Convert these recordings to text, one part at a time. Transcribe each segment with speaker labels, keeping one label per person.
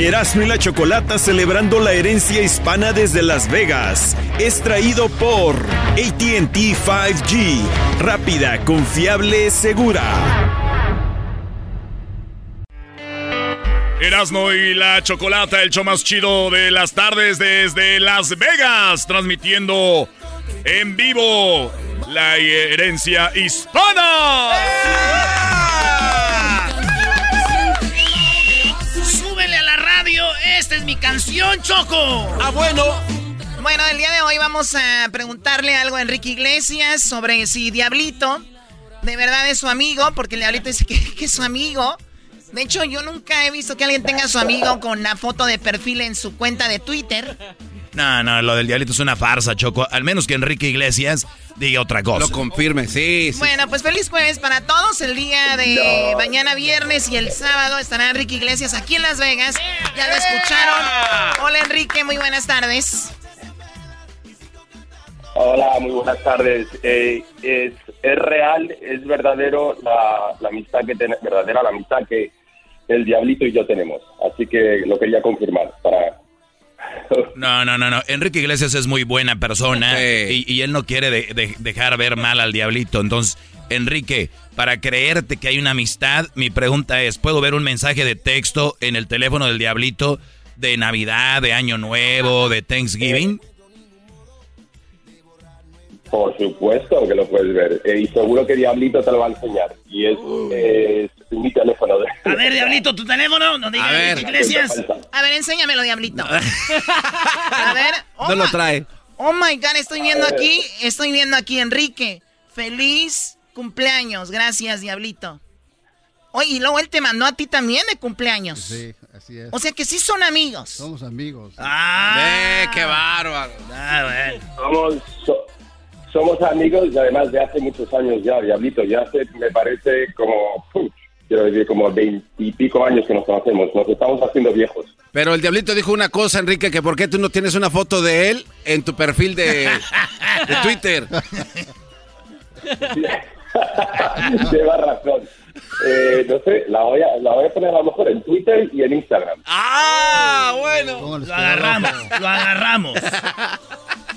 Speaker 1: Erasmo y la Chocolata celebrando la herencia hispana desde Las Vegas. Es traído por ATT 5G. Rápida, confiable, segura.
Speaker 2: Erasmo y la Chocolata, el show más chido de las tardes desde Las Vegas, transmitiendo en vivo la herencia hispana.
Speaker 3: ¡Súbele canción, Choco!
Speaker 4: Ah, bueno.
Speaker 3: Bueno, el día de hoy vamos a preguntarle algo a Enrique Iglesias sobre si Diablito de verdad es su amigo, porque el Diablito dice que, que es su amigo. De hecho, yo nunca he visto que alguien tenga a su amigo con una foto de perfil en su cuenta de Twitter.
Speaker 5: No, no, lo del diablito es una farsa, Choco. Al menos que Enrique Iglesias diga otra cosa.
Speaker 4: Lo confirme, sí, sí.
Speaker 3: Bueno, pues feliz jueves para todos. El día de mañana viernes y el sábado estará Enrique Iglesias aquí en Las Vegas. Ya lo escucharon. Hola Enrique, muy buenas tardes.
Speaker 6: Hola, muy buenas tardes. Eh, es, es real, es verdadero la, la amistad que ten- verdadera la amistad que el diablito y yo tenemos. Así que lo quería confirmar para
Speaker 5: No, no, no, no. Enrique Iglesias es muy buena persona y, y él no quiere de- de- dejar ver mal al diablito. Entonces, Enrique, para creerte que hay una amistad, mi pregunta es, ¿puedo ver un mensaje de texto en el teléfono del diablito de Navidad, de Año Nuevo, de Thanksgiving?
Speaker 6: Por supuesto que lo puedes ver. Eh, y seguro que Diablito te lo va a enseñar. Y es, es mi teléfono. De...
Speaker 3: A ver, Diablito, tu teléfono, no digas
Speaker 6: A ver.
Speaker 3: Enrique Iglesias. A ver, enséñamelo, Diablito. A ver. Oh,
Speaker 4: No lo
Speaker 3: my-
Speaker 4: trae.
Speaker 3: Oh my God, estoy viendo aquí, estoy viendo aquí, Enrique. Feliz cumpleaños, gracias, Diablito. Oye, y luego él te mandó a ti también de cumpleaños.
Speaker 7: Sí, así es.
Speaker 3: O sea que sí son amigos.
Speaker 7: Somos amigos.
Speaker 3: Ah,
Speaker 4: Eh, qué bárbaro.
Speaker 3: Ah, bueno.
Speaker 6: Somos, so- somos amigos y además de hace muchos años ya, Diablito. Ya hace, me parece, como, quiero decir, como veintipico años que nos conocemos. Nos estamos haciendo viejos.
Speaker 4: Pero el diablito dijo una cosa, Enrique, que por qué tú no tienes una foto de él en tu perfil de, de Twitter.
Speaker 6: Lleva razón. Eh, no sé, la voy, a, la voy a poner a lo mejor en Twitter y en Instagram.
Speaker 4: Ah, bueno.
Speaker 3: Lo agarramos, lo agarramos.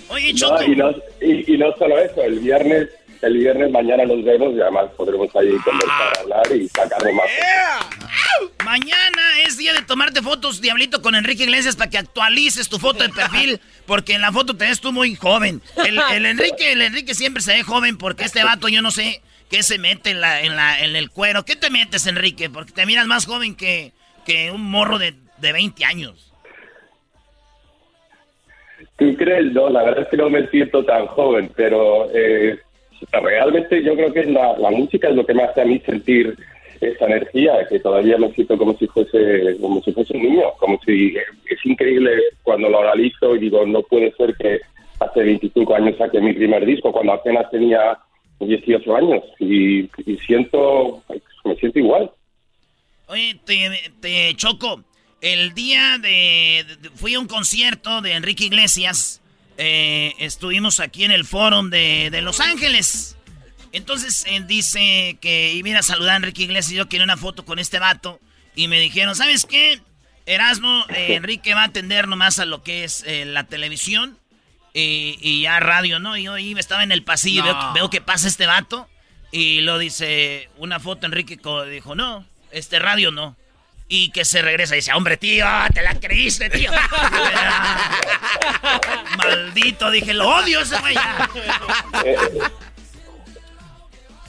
Speaker 3: Oye, Choco.
Speaker 6: No, y, no, y, y no solo eso, el viernes, el viernes mañana nos vemos y además podremos ahí conversar, hablar y sacarle más.
Speaker 3: Mañana es día de tomarte fotos, Diablito, con Enrique Iglesias para que actualices tu foto de perfil, porque en la foto te ves tú muy joven. El, el Enrique, el Enrique siempre se ve joven porque este vato yo no sé qué se mete en la, en la, en el cuero. ¿Qué te metes, Enrique? Porque te miras más joven que, que un morro de, de 20 años.
Speaker 6: ¿Tú crees? No, la verdad es que no me siento tan joven, pero eh, realmente yo creo que la, música es lo que me hace a mí sentir esa energía, que todavía me siento como si fuese como si fuese un niño, como si es increíble cuando lo analizo y digo, no puede ser que hace 25 años saqué mi primer disco cuando apenas tenía 18 años y, y siento, me siento igual.
Speaker 3: Oye, te, choco. El día de- Fui a un concierto de Enrique Iglesias. Eh, estuvimos aquí en el Fórum de, de Los Ángeles. Entonces él dice que iba a saludar a Enrique Iglesias y yo quería una foto con este vato. Y me dijeron, ¿sabes qué? Erasmo, eh, Enrique va a atender nomás a lo que es eh, la televisión y, y ya radio, ¿no? Y yo ahí estaba en el pasillo, veo,
Speaker 8: No.
Speaker 3: veo que pasa este vato y lo dice, una foto Enrique dijo, no, este radio no. Y que se regresa y dice, hombre, tío, te la creíste, tío. Maldito, dije, lo odio ese güey.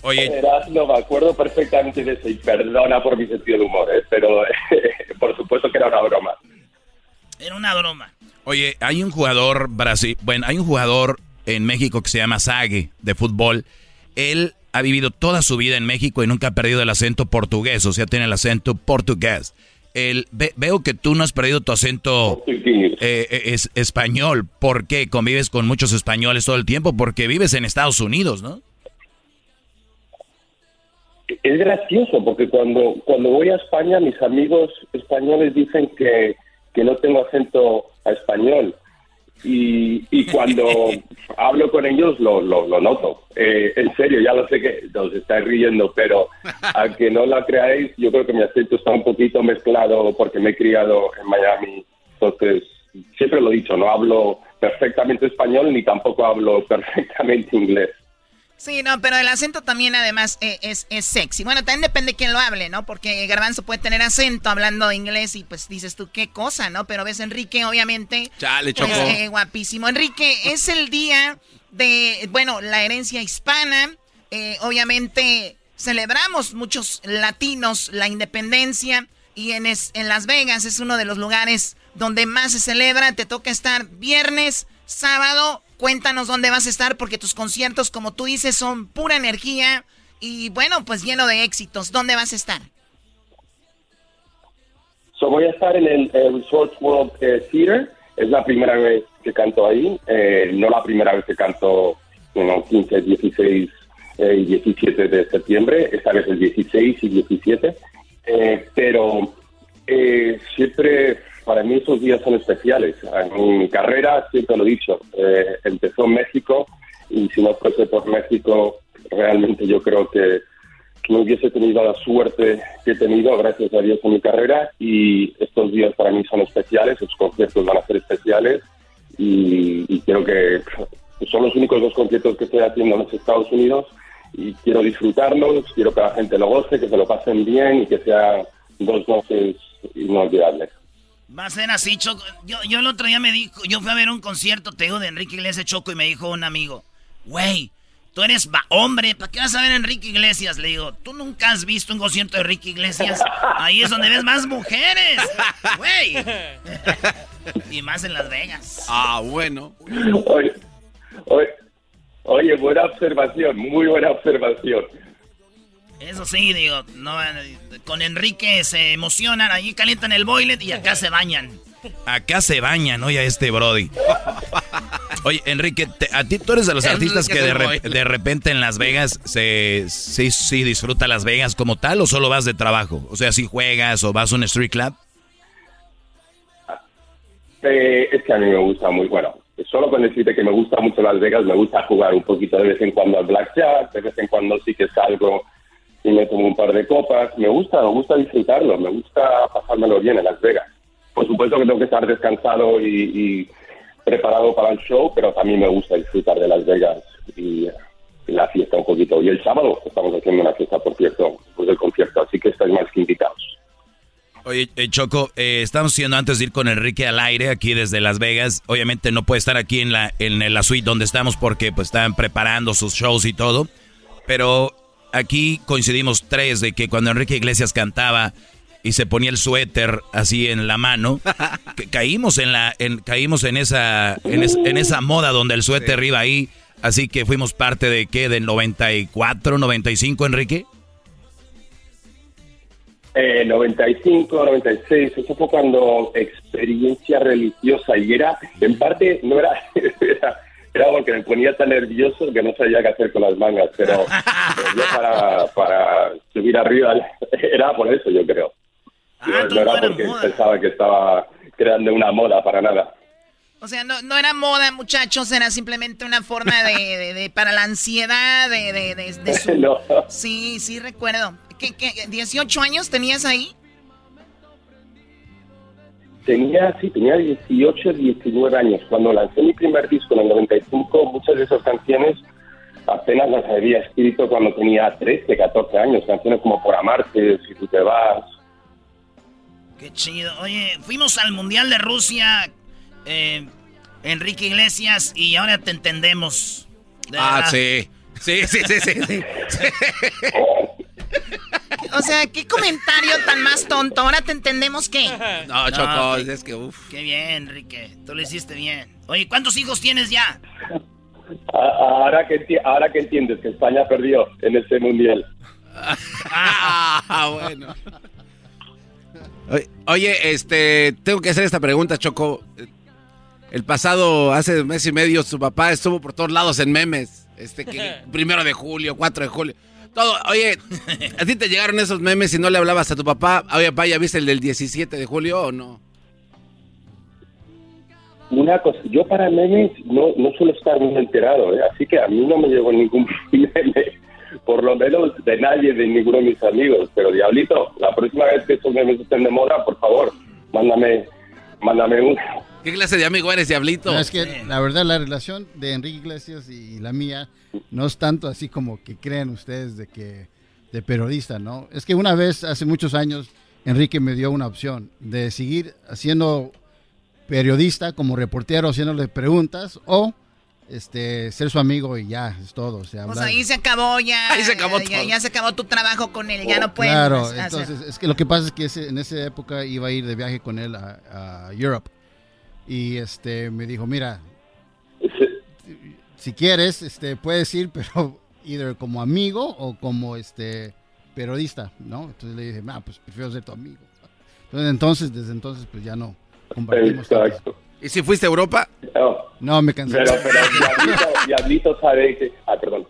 Speaker 6: Oye. No, me acuerdo perfectamente de eso y perdona por mi sentido de humor, ¿eh? pero por supuesto que era una broma.
Speaker 3: Era una broma.
Speaker 5: Oye, hay un jugador Brasil, bueno, hay un jugador en México que se llama Sague de fútbol. Él ha vivido toda su vida en México y nunca ha perdido el acento portugués, o sea, tiene el acento portugués. El, veo que tú no has perdido tu acento eh, eh, es, español. ¿Por qué? Convives con muchos españoles todo el tiempo, porque vives en Estados Unidos, ¿no?
Speaker 6: Es gracioso, porque cuando, cuando voy a España, mis amigos españoles dicen que, que no tengo acento a español. Y, y cuando hablo con ellos lo, lo, noto. Eh, en serio, ya lo sé que os estáis riendo, pero aunque no la creáis, yo creo que mi acento está un poquito mezclado porque me he criado en Miami. Entonces, siempre lo he dicho, no hablo perfectamente español ni tampoco hablo perfectamente inglés.
Speaker 7: Sí, no, pero el acento también además e, es, es, sexy. Bueno, también depende de quién lo hable, ¿no? Porque Garbanzo puede tener acento hablando inglés y pues dices tú, qué cosa, ¿no? Pero ves Enrique, obviamente.
Speaker 4: Chale, pues,
Speaker 7: eh, guapísimo. Enrique, es el día de, bueno, la herencia hispana. Eh, obviamente celebramos muchos latinos la independencia y en, en Las Vegas es uno de los lugares donde más se celebra. Te toca estar viernes, sábado Cuéntanos dónde vas a estar porque tus conciertos, como tú dices, son pura energía y bueno, pues lleno de éxitos. ¿Dónde vas a estar?
Speaker 6: So, voy a estar en el, Resort World eh, Theater. Es la primera vez que canto ahí. Eh, no la primera vez que canto en 15, 16 y 17 de septiembre. Esta vez el 16 y 17. Eh, pero siempre para mí esos días son especiales. En mi carrera, siempre lo he dicho, eh, empezó en México y si no fuese por México, realmente yo creo que, no hubiese tenido la suerte que he tenido, gracias a Dios, en mi carrera. Y estos días para mí son especiales, los conciertos van a ser especiales y, y creo que son los únicos dos conciertos que estoy haciendo en los Estados Unidos y quiero disfrutarlos, quiero que la gente lo goce, que se lo pasen bien y que sean dos noches inolvidables.
Speaker 3: Va a ser así, Choco. Yo, yo el otro día me dijo, yo fui a ver un concierto, te digo, de Enrique Iglesias Choco y me dijo un amigo, güey, tú eres hombre, ¿para qué vas a ver a Enrique Iglesias? Le digo, ¿tú nunca has visto un concierto de Enrique Iglesias? Ahí es donde ves más mujeres, güey. y más en Las Vegas.
Speaker 4: Ah, bueno.
Speaker 6: Oye, oye, oye, buena observación, muy buena observación.
Speaker 3: Eso sí, digo, no, con Enrique se emocionan, ahí calientan el boilet y acá se bañan.
Speaker 5: Acá se bañan, oye, a este Brody. Oye, Enrique, a ti tú eres de los artistas que de, repente en Las Vegas se sí, sí disfruta Las Vegas como tal o solo vas de trabajo? O sea, si juegas o vas a un street club.
Speaker 6: Eh, es que a mí me gusta muy, bueno, solo con decirte que me gusta mucho Las Vegas, me gusta jugar un poquito de vez en cuando al blackjack, de vez en cuando sí que salgo y me tomo un par de copas. Me gusta, me gusta disfrutarlo, me gusta pasármelo bien en Las Vegas. Por supuesto que tengo que estar descansado y, preparado para el show, pero también me gusta disfrutar de Las Vegas y, la fiesta un poquito. Y el sábado estamos haciendo una fiesta, por cierto, después del concierto, así que estáis más que invitados.
Speaker 5: Oye, eh, Choco, eh, estamos haciendo antes de ir con Enrique al aire aquí desde Las Vegas. Obviamente no puede estar aquí en la, en la suite donde estamos porque pues están preparando sus shows y todo. Pero aquí coincidimos tres de que cuando Enrique Iglesias cantaba y se ponía el suéter así en la mano, caímos en la, en, caímos en esa, en, esa moda donde el suéter iba ahí, así que fuimos parte de qué, del 94, 95, Enrique.
Speaker 6: Eh, 95, 96, eso fue cuando experiencia religiosa y era, en parte, no era, era era porque me ponía tan nervioso que no sabía qué hacer con las mangas, pero, yo para, para subir arriba era por eso, yo creo. Ah, no era porque pensaba que estaba creando una moda para nada.
Speaker 7: O sea, no, no era moda, muchachos, era simplemente una forma de, de, para la ansiedad, de, de, de su... Sí, sí, recuerdo. ¿Qué, qué, ¿18 años tenías ahí?
Speaker 6: Tenía, sí, tenía 18, 19 años. Cuando lancé mi primer disco en el 95, muchas de esas canciones apenas las había escrito cuando tenía 13, 14 años. Canciones como Por Amarte, Si tú te vas.
Speaker 3: Qué chido. Oye, fuimos al Mundial de Rusia, eh, Enrique Iglesias, y ahora te entendemos.
Speaker 4: ah, sí. Sí, sí, sí, sí.
Speaker 7: O sea, ¿qué comentario tan más tonto? Ahora te entendemos que.
Speaker 4: No, Choco, es que uff.
Speaker 3: Qué bien, Enrique. Tú lo hiciste bien. Oye, ¿cuántos hijos tienes ya?
Speaker 6: Ahora que, ahora que entiendes que España perdió en este mundial.
Speaker 4: ah, bueno. Oye, este, tengo que hacer esta pregunta, Choco. El pasado, hace un mes y medio, su papá estuvo por todos lados en memes. Este, que primero de julio, 4 de julio. Todo, oye, ¿a ti te llegaron esos memes y no le hablabas a tu papá? Oye, papá, ¿ya viste el del 17 de julio o no?
Speaker 6: Una cosa, yo para memes no, no suelo estar muy enterado, ¿eh? así que a mí no me llegó ningún meme, por lo menos de nadie, de ninguno de mis amigos. Pero Diablito, la próxima vez que estos memes estén de moda, por favor, mándame, mándame uno.
Speaker 4: ¿Qué clase de amigo eres, Diablito?
Speaker 8: es que la verdad la relación de Enrique Iglesias y la mía no es tanto así como que creen ustedes de que de periodista, ¿no? Es que una vez, hace muchos años, Enrique me dio una opción de seguir haciendo periodista como reportero, haciéndole preguntas o este ser su amigo y ya es todo. O sea,
Speaker 7: pues ahí se acabó ya.
Speaker 4: Ahí se acabó
Speaker 7: ya, ya, se acabó tu trabajo con él, ya no puedes.
Speaker 8: Claro, entonces es que lo que pasa es que en esa época iba a ir de viaje con él a, a Europe y este me dijo, mira, si quieres, este puedes ir, pero either como amigo o como este periodista, ¿no? Entonces le dije, ah, pues prefiero ser tu amigo. Entonces, entonces desde entonces, pues ya no compartimos.
Speaker 6: Exacto.
Speaker 4: ¿Y si fuiste a Europa?
Speaker 6: No,
Speaker 8: no me cansé.
Speaker 6: Pero, pero Diablito, sabe que... Ah, perdón.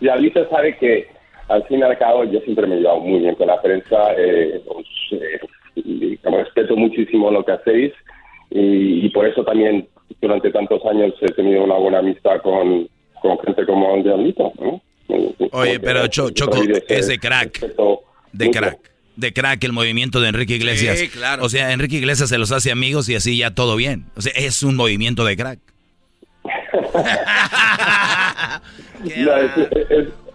Speaker 6: Diablito sabe que al fin y al cabo yo siempre me he llevado muy bien con la prensa. Eh, pues, eh, respeto muchísimo lo que hacéis y, por eso también durante tantos años he tenido una buena amistad con, gente como Diablito.
Speaker 5: Oye, pero Choco es de crack. De crack. De crack el movimiento de Enrique Iglesias.
Speaker 4: Sí, claro.
Speaker 5: O sea, Enrique Iglesias se los hace amigos y así ya todo bien. O sea, es un movimiento de crack.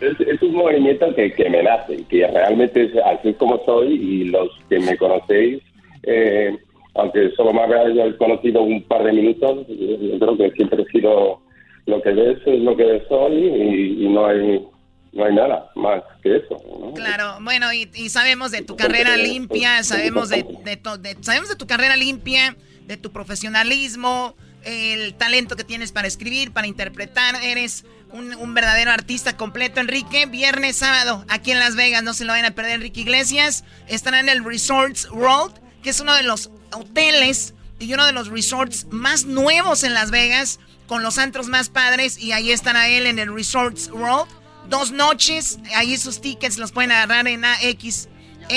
Speaker 6: es, un movimiento que, que me nace, que realmente es así como soy y los que me conocéis, eh, aunque solo me hayáis conocido un par de minutos, yo creo que siempre he sido lo que ves es lo que soy y, no hay no hay nada más que eso.
Speaker 7: Claro, bueno, y, sabemos de tu carrera limpia, sabemos de, de, de, sabemos de tu carrera limpia, de tu profesionalismo, el talento que tienes para escribir, para interpretar, eres un, verdadero artista completo, Enrique. Viernes, sábado, aquí en Las Vegas, no se lo vayan a perder, Enrique Iglesias. Estará en el Resorts World, que es uno de los hoteles y uno de los resorts más nuevos en Las Vegas, con los antros más padres. Y ahí estará él en el Resorts World. Dos noches, ahí sus tickets los pueden agarrar en axs.com.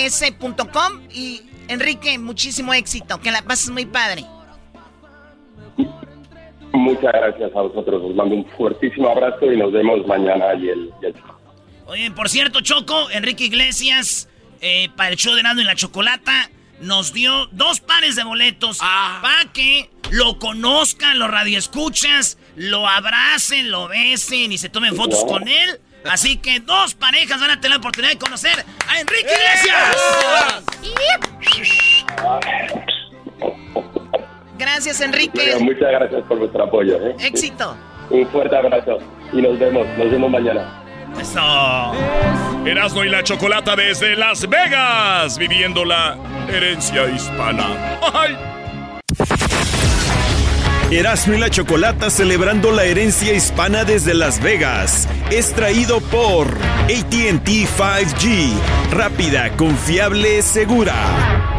Speaker 7: Y Enrique, muchísimo éxito, que la pases muy padre.
Speaker 6: Muchas gracias a vosotros. Os mando un fuertísimo abrazo y nos vemos mañana y el,
Speaker 3: Oye, por cierto, Choco, Enrique Iglesias, eh, para el show de Nando y la Chocolata, nos dio dos pares de boletos ah. para que lo conozcan, lo radioescuchas, lo abracen, lo besen y se tomen fotos con él. Así que dos parejas van a tener la oportunidad de conocer a Enrique Iglesias. Gracias, Enrique.
Speaker 6: muchas gracias por vuestro apoyo. ¿eh?
Speaker 7: Éxito.
Speaker 6: Un fuerte abrazo y nos vemos, nos vemos mañana.
Speaker 3: Eso.
Speaker 2: Erasmo y la Chocolata desde Las Vegas, viviendo la herencia hispana. ¡Ay!
Speaker 1: Erasmo y la Chocolata celebrando la herencia hispana desde Las Vegas. Es traído por ATT 5G. Rápida, confiable, segura.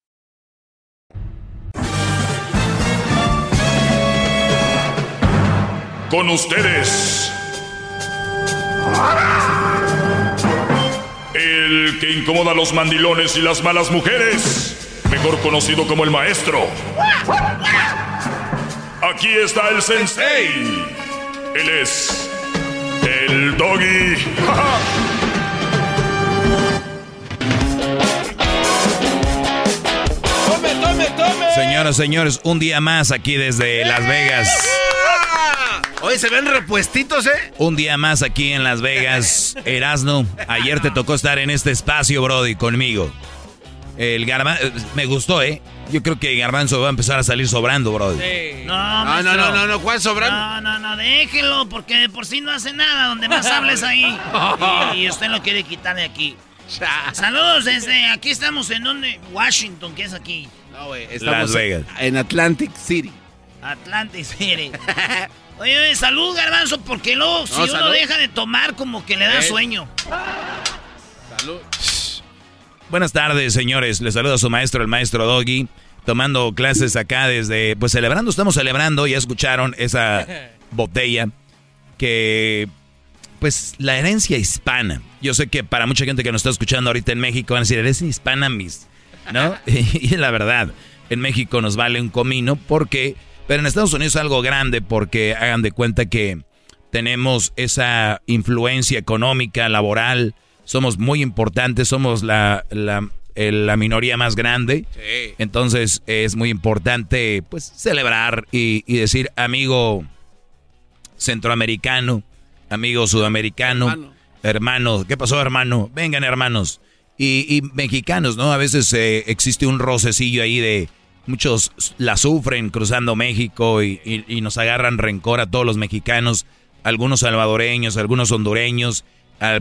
Speaker 9: Con ustedes. El que incomoda a los mandilones y las malas mujeres. Mejor conocido como el maestro. Aquí está el sensei. Él es el doggy.
Speaker 5: Tome, tome, tome. Señoras, señores, un día más aquí desde Las Vegas.
Speaker 4: Oye, se ven repuestitos, ¿eh?
Speaker 5: Un día más aquí en Las Vegas. Erasno, ayer te tocó estar en este espacio, Brody, conmigo. El garbanzo, me gustó, ¿eh? Yo creo que Garbanzo va a empezar a salir sobrando, Brody.
Speaker 3: No,
Speaker 4: No, no, no, no, no, ¿cuál sobrando?
Speaker 3: No, no, no, déjelo, porque de por sí no hace nada. Donde más hables ahí. Y, y usted lo quiere quitar de aquí. Saludos desde aquí estamos en donde Washington, que es aquí.
Speaker 4: No, güey,
Speaker 5: Las Vegas.
Speaker 4: en Atlantic City.
Speaker 3: Atlantic City. Oye, oye, salud, garbanzo, porque luego si
Speaker 4: No,
Speaker 3: uno
Speaker 4: salud.
Speaker 3: deja de tomar, como que le da
Speaker 5: Eh.
Speaker 3: sueño.
Speaker 4: Salud.
Speaker 5: Buenas tardes, señores. Les saluda su maestro, el maestro Doggy, tomando clases acá desde, pues celebrando, estamos celebrando, ya escucharon esa botella que, pues la herencia hispana. Yo sé que para mucha gente que nos está escuchando ahorita en México van a decir, eres hispana, mis, ¿no? y la verdad, en México nos vale un comino porque, pero en Estados Unidos es algo grande porque hagan de cuenta que tenemos esa influencia económica, laboral, somos muy importantes, somos la, la, el- la minoría más grande.
Speaker 4: Sí.
Speaker 5: Entonces es muy importante pues celebrar y, y decir amigo centroamericano, amigo sudamericano,
Speaker 4: Hermano.
Speaker 5: hermano. ¿qué pasó hermano? Vengan hermanos. Y, y mexicanos, ¿no? A veces eh, existe un rocecillo ahí de muchos la sufren cruzando México y, y- y nos agarran rencor a todos los mexicanos, algunos salvadoreños, algunos hondureños,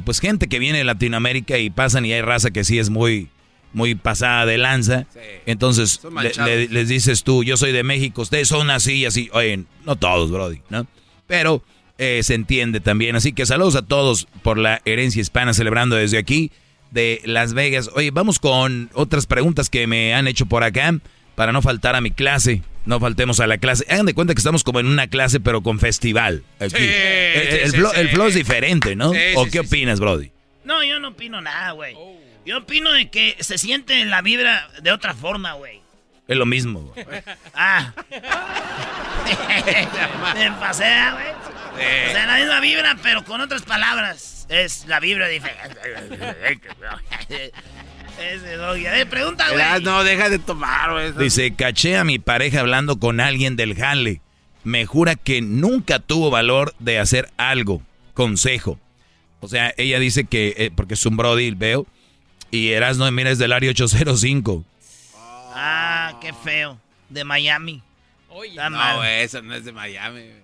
Speaker 5: pues gente que viene de Latinoamérica y pasan y hay raza que sí es muy, muy pasada de lanza. Entonces le- les dices tú, yo soy de México, ustedes son así y así. Oye, no todos, Brody, ¿no? Pero eh, se entiende también. Así que saludos a todos por la herencia hispana celebrando desde aquí de Las Vegas. Oye, vamos con otras preguntas que me han hecho por acá para no faltar a mi clase. No faltemos a la clase. Hagan de cuenta que estamos como en una clase, pero con festival. Aquí.
Speaker 4: Sí,
Speaker 5: el,
Speaker 4: sí,
Speaker 5: el
Speaker 4: sí,
Speaker 5: flow,
Speaker 4: sí.
Speaker 5: el flow es diferente, ¿no?
Speaker 4: Sí,
Speaker 5: ¿O
Speaker 4: sí,
Speaker 5: qué
Speaker 4: sí,
Speaker 5: opinas, Brody?
Speaker 3: No, yo no opino nada, güey. Yo opino de que se siente la vibra de otra forma, güey.
Speaker 5: Es lo mismo. güey.
Speaker 3: Ah. Me pasé, güey. O sea, la misma vibra, pero con otras palabras. Es la vibra diferente. Ese doggy. A ver, pregunta, güey.
Speaker 4: No, deja de tomar, güey.
Speaker 5: Dice, caché a mi pareja hablando con alguien del jale. Me jura que nunca tuvo valor de hacer algo. Consejo. O sea, ella dice que, eh, porque es un Brody, veo, y Erasno, mira, es del área 805.
Speaker 3: Ah, qué feo. De Miami. Está
Speaker 4: No,
Speaker 3: mal.
Speaker 4: eso no es de Miami. güey.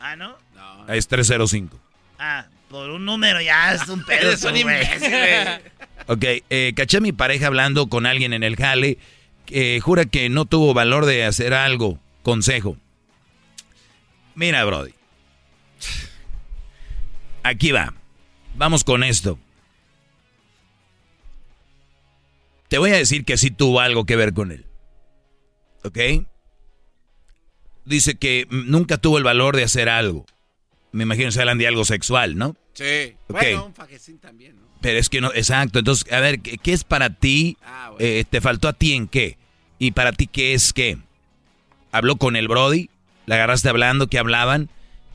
Speaker 3: Ah, ¿no?
Speaker 4: No.
Speaker 5: Es 305.
Speaker 3: Ah, por un número ya es un pedo.
Speaker 4: Eres un imbécil, güey.
Speaker 5: Ok, eh, caché a mi pareja hablando con alguien en el jale que jura que no tuvo valor de hacer algo. Consejo. Mira, Brody. Aquí va. Vamos con esto. Te voy a decir que sí tuvo algo que ver con él. ¿Ok? Dice que nunca tuvo el valor de hacer algo. Me imagino que se hablan de algo sexual, ¿no?
Speaker 4: Sí.
Speaker 5: Ok.
Speaker 4: Bueno, un fajecín también, ¿no?
Speaker 5: Pero es que no, exacto. Entonces, a ver, ¿qué, qué es para ti?
Speaker 4: Ah, bueno.
Speaker 5: Eh, ¿Te faltó a ti en qué? ¿Y para ti qué es qué? ¿Habló con el Brody? ¿La agarraste hablando? ¿Qué hablaban?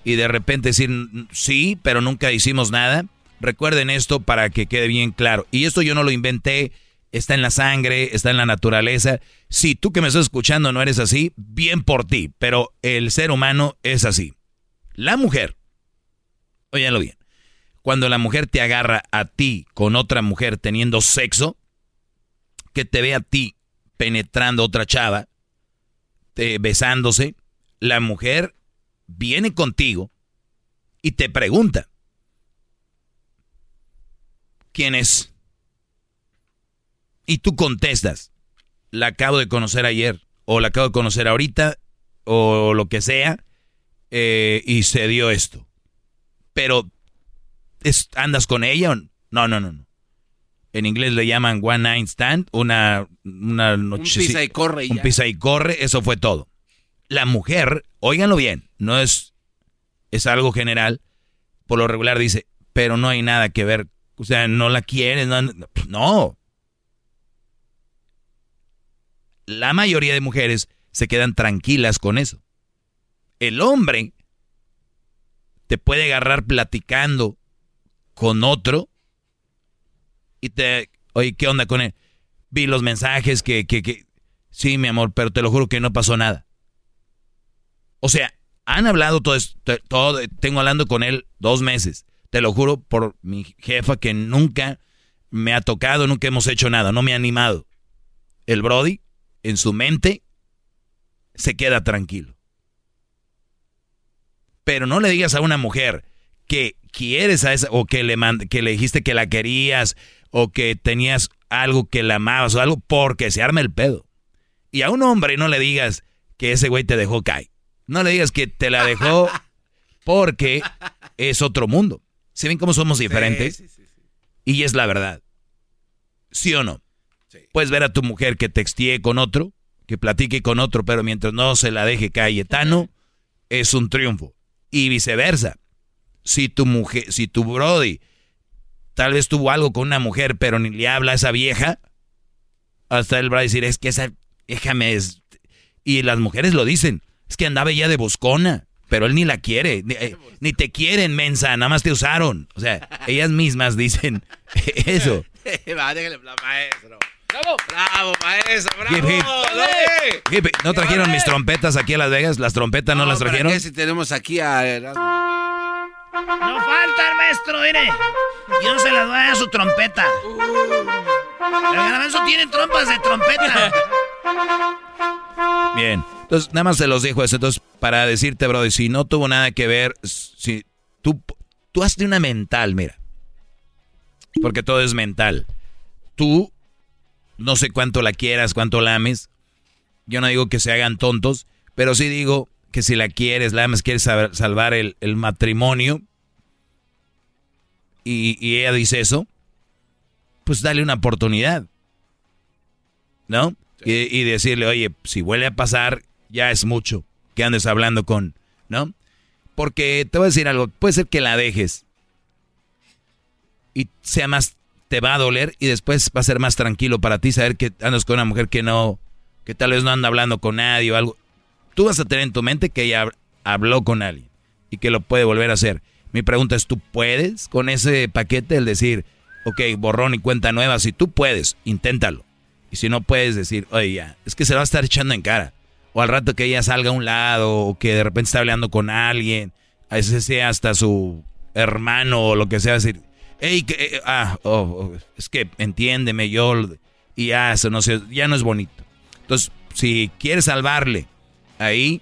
Speaker 5: y de repente decir sí, pero nunca hicimos nada. Recuerden esto para que quede bien claro. Y esto yo no lo inventé, está en la sangre, está en la naturaleza. Si tú que me estás escuchando no eres así, bien por ti, pero el ser humano es así. La mujer, óyalo bien, cuando la mujer te agarra a ti con otra mujer teniendo sexo, que te ve a ti penetrando otra chava, te, besándose, la mujer viene contigo y te pregunta, ¿quién es? Y tú contestas, la acabo de conocer ayer, o la acabo de conocer ahorita, o lo que sea, eh, y se dio esto. Pero, ¿andas con ella? No, no, no, no. En inglés le llaman one night stand, una, una noche.
Speaker 4: Un pisa y corre.
Speaker 5: un pisa y corre, eso fue todo. La mujer, óiganlo bien, no es, es algo general. Por lo regular dice, pero no hay nada que ver. O sea, no la quieres, no. no. La mayoría de mujeres se quedan tranquilas con eso. El hombre te puede agarrar platicando con otro y te, oye, ¿qué onda con él? Vi los mensajes que, que, que, sí, mi amor, pero te lo juro que no pasó nada. O sea, han hablado todo esto, todo, tengo hablando con él dos meses. Te lo juro por mi jefa que nunca me ha tocado, nunca hemos hecho nada, no me ha animado. El Brody, en su mente, se queda tranquilo. Pero no le digas a una mujer que quieres a esa, o que le, que le dijiste que la querías, o que tenías algo que la amabas o algo, porque se arma el pedo. Y a un hombre no le digas que ese güey te dejó caer. No le digas que te la dejó porque es otro mundo. ¿Se ven cómo somos diferentes? y es la verdad. ¿Sí o no? Puedes ver a tu mujer que textee con otro, que platique con otro, pero mientras no se la deje Cayetano, es un triunfo. Y viceversa. Si tu mujer, si tu brody tal vez tuvo algo con una mujer, pero ni le habla a esa vieja, hasta él va a decir, es que esa vieja me es... Y las mujeres lo dicen, es que andaba ya de buscona, pero él ni la quiere, ni, eh, te quieren, mensa, nada más te usaron. O sea, ellas mismas dicen eso.
Speaker 4: Va, maestro. ¡Bravo! ¡Bravo, maestro! ¡Bravo!
Speaker 5: ¿No trajeron mis trompetas aquí a Las Vegas? ¿Las trompetas no, las trajeron?
Speaker 4: ¿Qué si tenemos aquí a...
Speaker 3: No falta el maestro, mire. Yo se las doy a su trompeta. El garbanzo tiene trompas de trompeta.
Speaker 5: Bien. Entonces, nada más se los dijo eso. Entonces, para decirte, brother, si no tuvo nada que ver, si tú, tú hazte una mental, mira. Porque todo es mental. Tú, no sé cuánto la quieras, cuánto la ames. Yo no digo que se hagan tontos, pero sí digo que si la quieres, la amas, quieres salvar el, el matrimonio, y, ella dice eso, pues dale una oportunidad. ¿No? Y, decirle, oye, si vuelve a pasar, ya es mucho que andes hablando con, ¿no? Porque te voy a decir algo, puede ser que la dejes y sea más, te va a doler y después va a ser más tranquilo para ti saber que andas con una mujer que no, que tal vez no anda hablando con nadie o algo. Tú vas a tener en tu mente que ella habló con alguien y que lo puede volver a hacer. Mi pregunta es, ¿tú puedes con ese paquete el decir, ok, borrón y cuenta nueva? Si tú puedes, inténtalo. Y si no puedes decir, oye, ya, es que se lo va a estar echando en cara. O al rato que ella salga a un lado, o que de repente está hablando con alguien, a veces sea hasta su hermano o lo que sea, decir, hey, que, eh, ah, oh, oh, es que entiéndeme, yo, y ya, eso no sé, ya no es bonito. Entonces, si quieres salvarle ahí,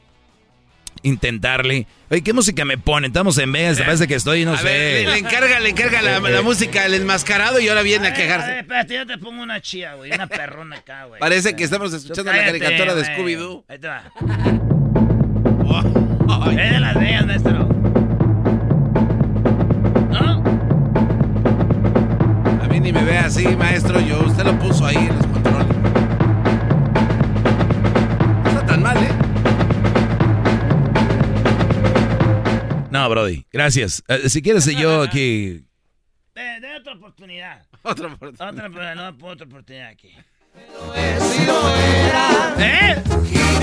Speaker 5: intentarle. Oye, ¿qué música me ponen? Estamos en Vegas, parece que estoy, no sé.
Speaker 4: le, encarga, le encarga la, la, música, el enmascarado y ahora viene a, quejarse.
Speaker 3: Ver, espérate, yo te pongo una chía, güey, una perrona acá, güey.
Speaker 4: Parece que estamos escuchando la caricatura de Scooby-Doo.
Speaker 3: Ahí te va. Oh, es de Las Vegas, maestro. ¿No?
Speaker 4: A mí ni me ve así, maestro, yo, usted lo puso ahí en los
Speaker 5: Brody, gracias. Uh, si quieres, yo aquí.
Speaker 3: De, de otra oportunidad.
Speaker 4: Otra oportunidad.
Speaker 3: Otra, no, otra oportunidad aquí.
Speaker 10: ¿Eh?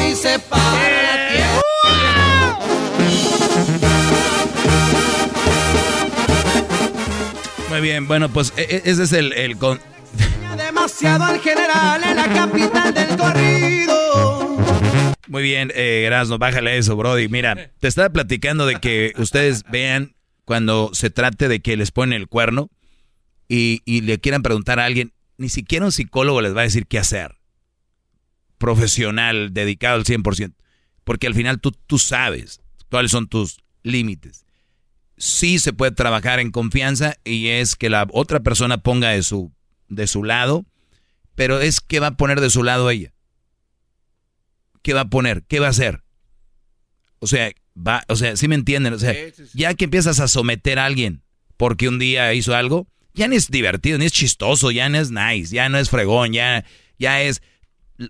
Speaker 10: Y se para
Speaker 3: ¿Eh?
Speaker 5: Muy bien, bueno, pues e, e, ese es el, el con...
Speaker 11: Demasiado al general en la capital del corrido.
Speaker 5: Muy bien, eh, bájale eso, Brody. Mira, te estaba platicando de que ustedes vean cuando se trate de que les ponen el cuerno y, y le quieran preguntar a alguien, ni siquiera un psicólogo les va a decir qué hacer. Profesional, dedicado al 100%. Porque al final tú, tú sabes cuáles son tus límites. Sí se puede trabajar en confianza y es que la otra persona ponga de su, de su lado, pero es que va a poner de su lado ella. ¿Qué va a poner? ¿Qué va a hacer? O sea, va, o sea, ¿sí me entienden? O sea, ya que empiezas a someter a alguien porque un día hizo algo, ya ni es divertido, ni es chistoso, ya no es nice, ya no es fregón, ya, ya es,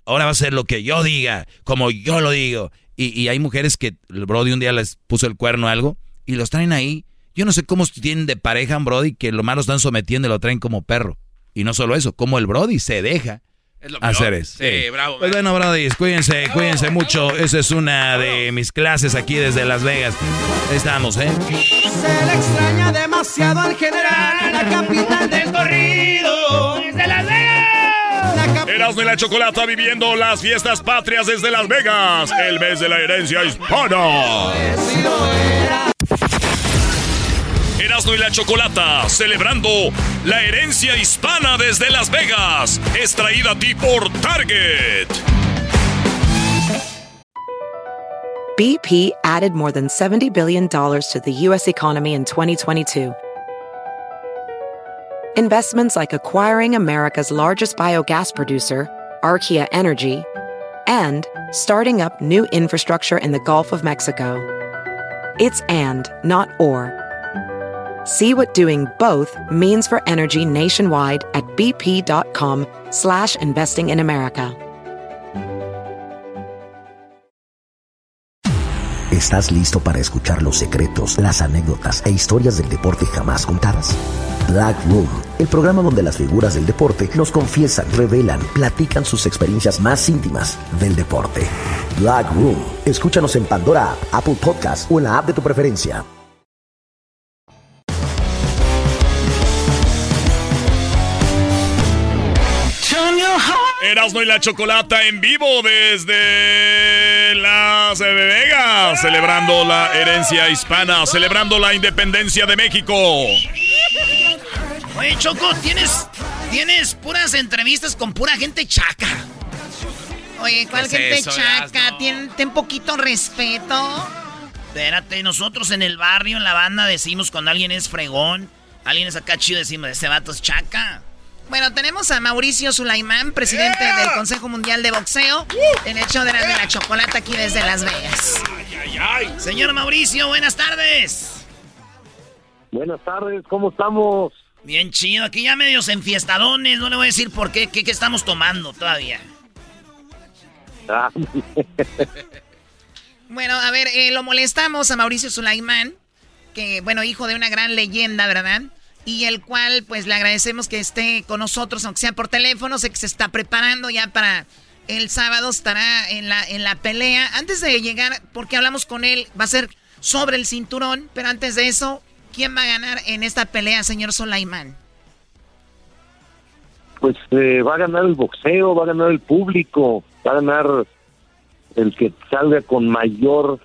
Speaker 5: ahora va a ser lo que yo diga, como yo lo digo. Y, hay mujeres que el Brody un día les puso el cuerno a algo y los traen ahí. Yo no sé cómo tienen de pareja un Brody que lo malo están sometiendo y lo traen como perro. Y no solo eso, como el Brody se deja hacer eso.
Speaker 4: Sí, bravo.
Speaker 5: Pues bueno, Brody, cuídense, cuídense mucho. Esa es una de mis clases aquí desde Las Vegas. Estamos, ¿eh?
Speaker 11: Se le extraña demasiado al general en la capital del corrido. Desde Las Vegas.
Speaker 9: Eras de la Chocolata viviendo las fiestas patrias desde Las Vegas, el mes de la herencia hispana. Erasmo y la Chocolata, celebrando la herencia hispana desde Las Vegas, extraída a ti por Target.
Speaker 12: BP added more than $70 billion to the U.S. economy in 2022. Investments like acquiring America's largest biogas producer, Archaea Energy, and starting up new infrastructure in the Gulf of Mexico. It's and, not or. See what doing both means for energy nationwide at bp.com slash investing in America.
Speaker 13: ¿Estás listo para escuchar los secretos, las anécdotas e historias del deporte jamás contadas? Black Room, el programa donde las figuras del deporte nos confiesan, revelan, platican sus experiencias más íntimas del deporte. Black Room, escúchanos en Pandora, Apple Podcast o en la app de tu preferencia.
Speaker 9: Erasmo y la Chocolata en vivo desde Las Vegas, celebrando la herencia hispana, celebrando la independencia de México.
Speaker 3: Oye, Choco, tienes, tienes puras entrevistas con pura gente chaca. Oye, ¿cuál gente chaca? ¿Ten, ten poquito respeto. Espérate, nosotros en el barrio, en la banda, decimos cuando alguien es fregón, alguien es acá chido, decimos, ese vato es chaca. Bueno, tenemos a Mauricio Sulaimán, presidente del Consejo Mundial de Boxeo, en el show de la, de la chocolate aquí desde Las Vegas. Señor Mauricio, buenas tardes.
Speaker 14: Buenas tardes, ¿cómo estamos?
Speaker 3: Bien chido, aquí ya medios enfiestadones, no le voy a decir por qué, qué, estamos tomando todavía.
Speaker 14: Ah.
Speaker 3: bueno, a ver, eh, lo molestamos a Mauricio Sulaimán, que, bueno, hijo de una gran leyenda, ¿verdad? Y el cual pues le agradecemos que esté con nosotros, aunque sea por teléfono, sé que se está preparando ya para el sábado, estará en la, en la pelea. Antes de llegar, porque hablamos con él, va a ser sobre el cinturón, pero antes de eso, ¿quién va a ganar en esta pelea, señor Solaimán?
Speaker 14: Pues eh, va a ganar el boxeo, va a ganar el público, va a ganar el que salga con mayor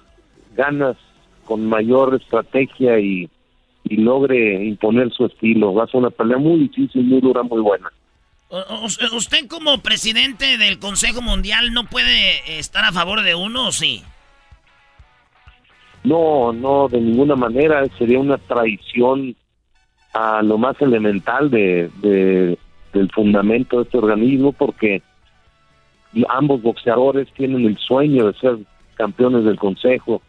Speaker 14: ganas, con mayor estrategia y y logre imponer su estilo. Va a ser una pelea muy difícil, muy dura, muy buena.
Speaker 3: ¿Usted como presidente del Consejo Mundial no puede estar a favor de uno o sí?
Speaker 14: No, no, de ninguna manera. Sería una traición a lo más elemental de, del fundamento de este organismo porque ambos boxeadores tienen el sueño de ser campeones del Consejo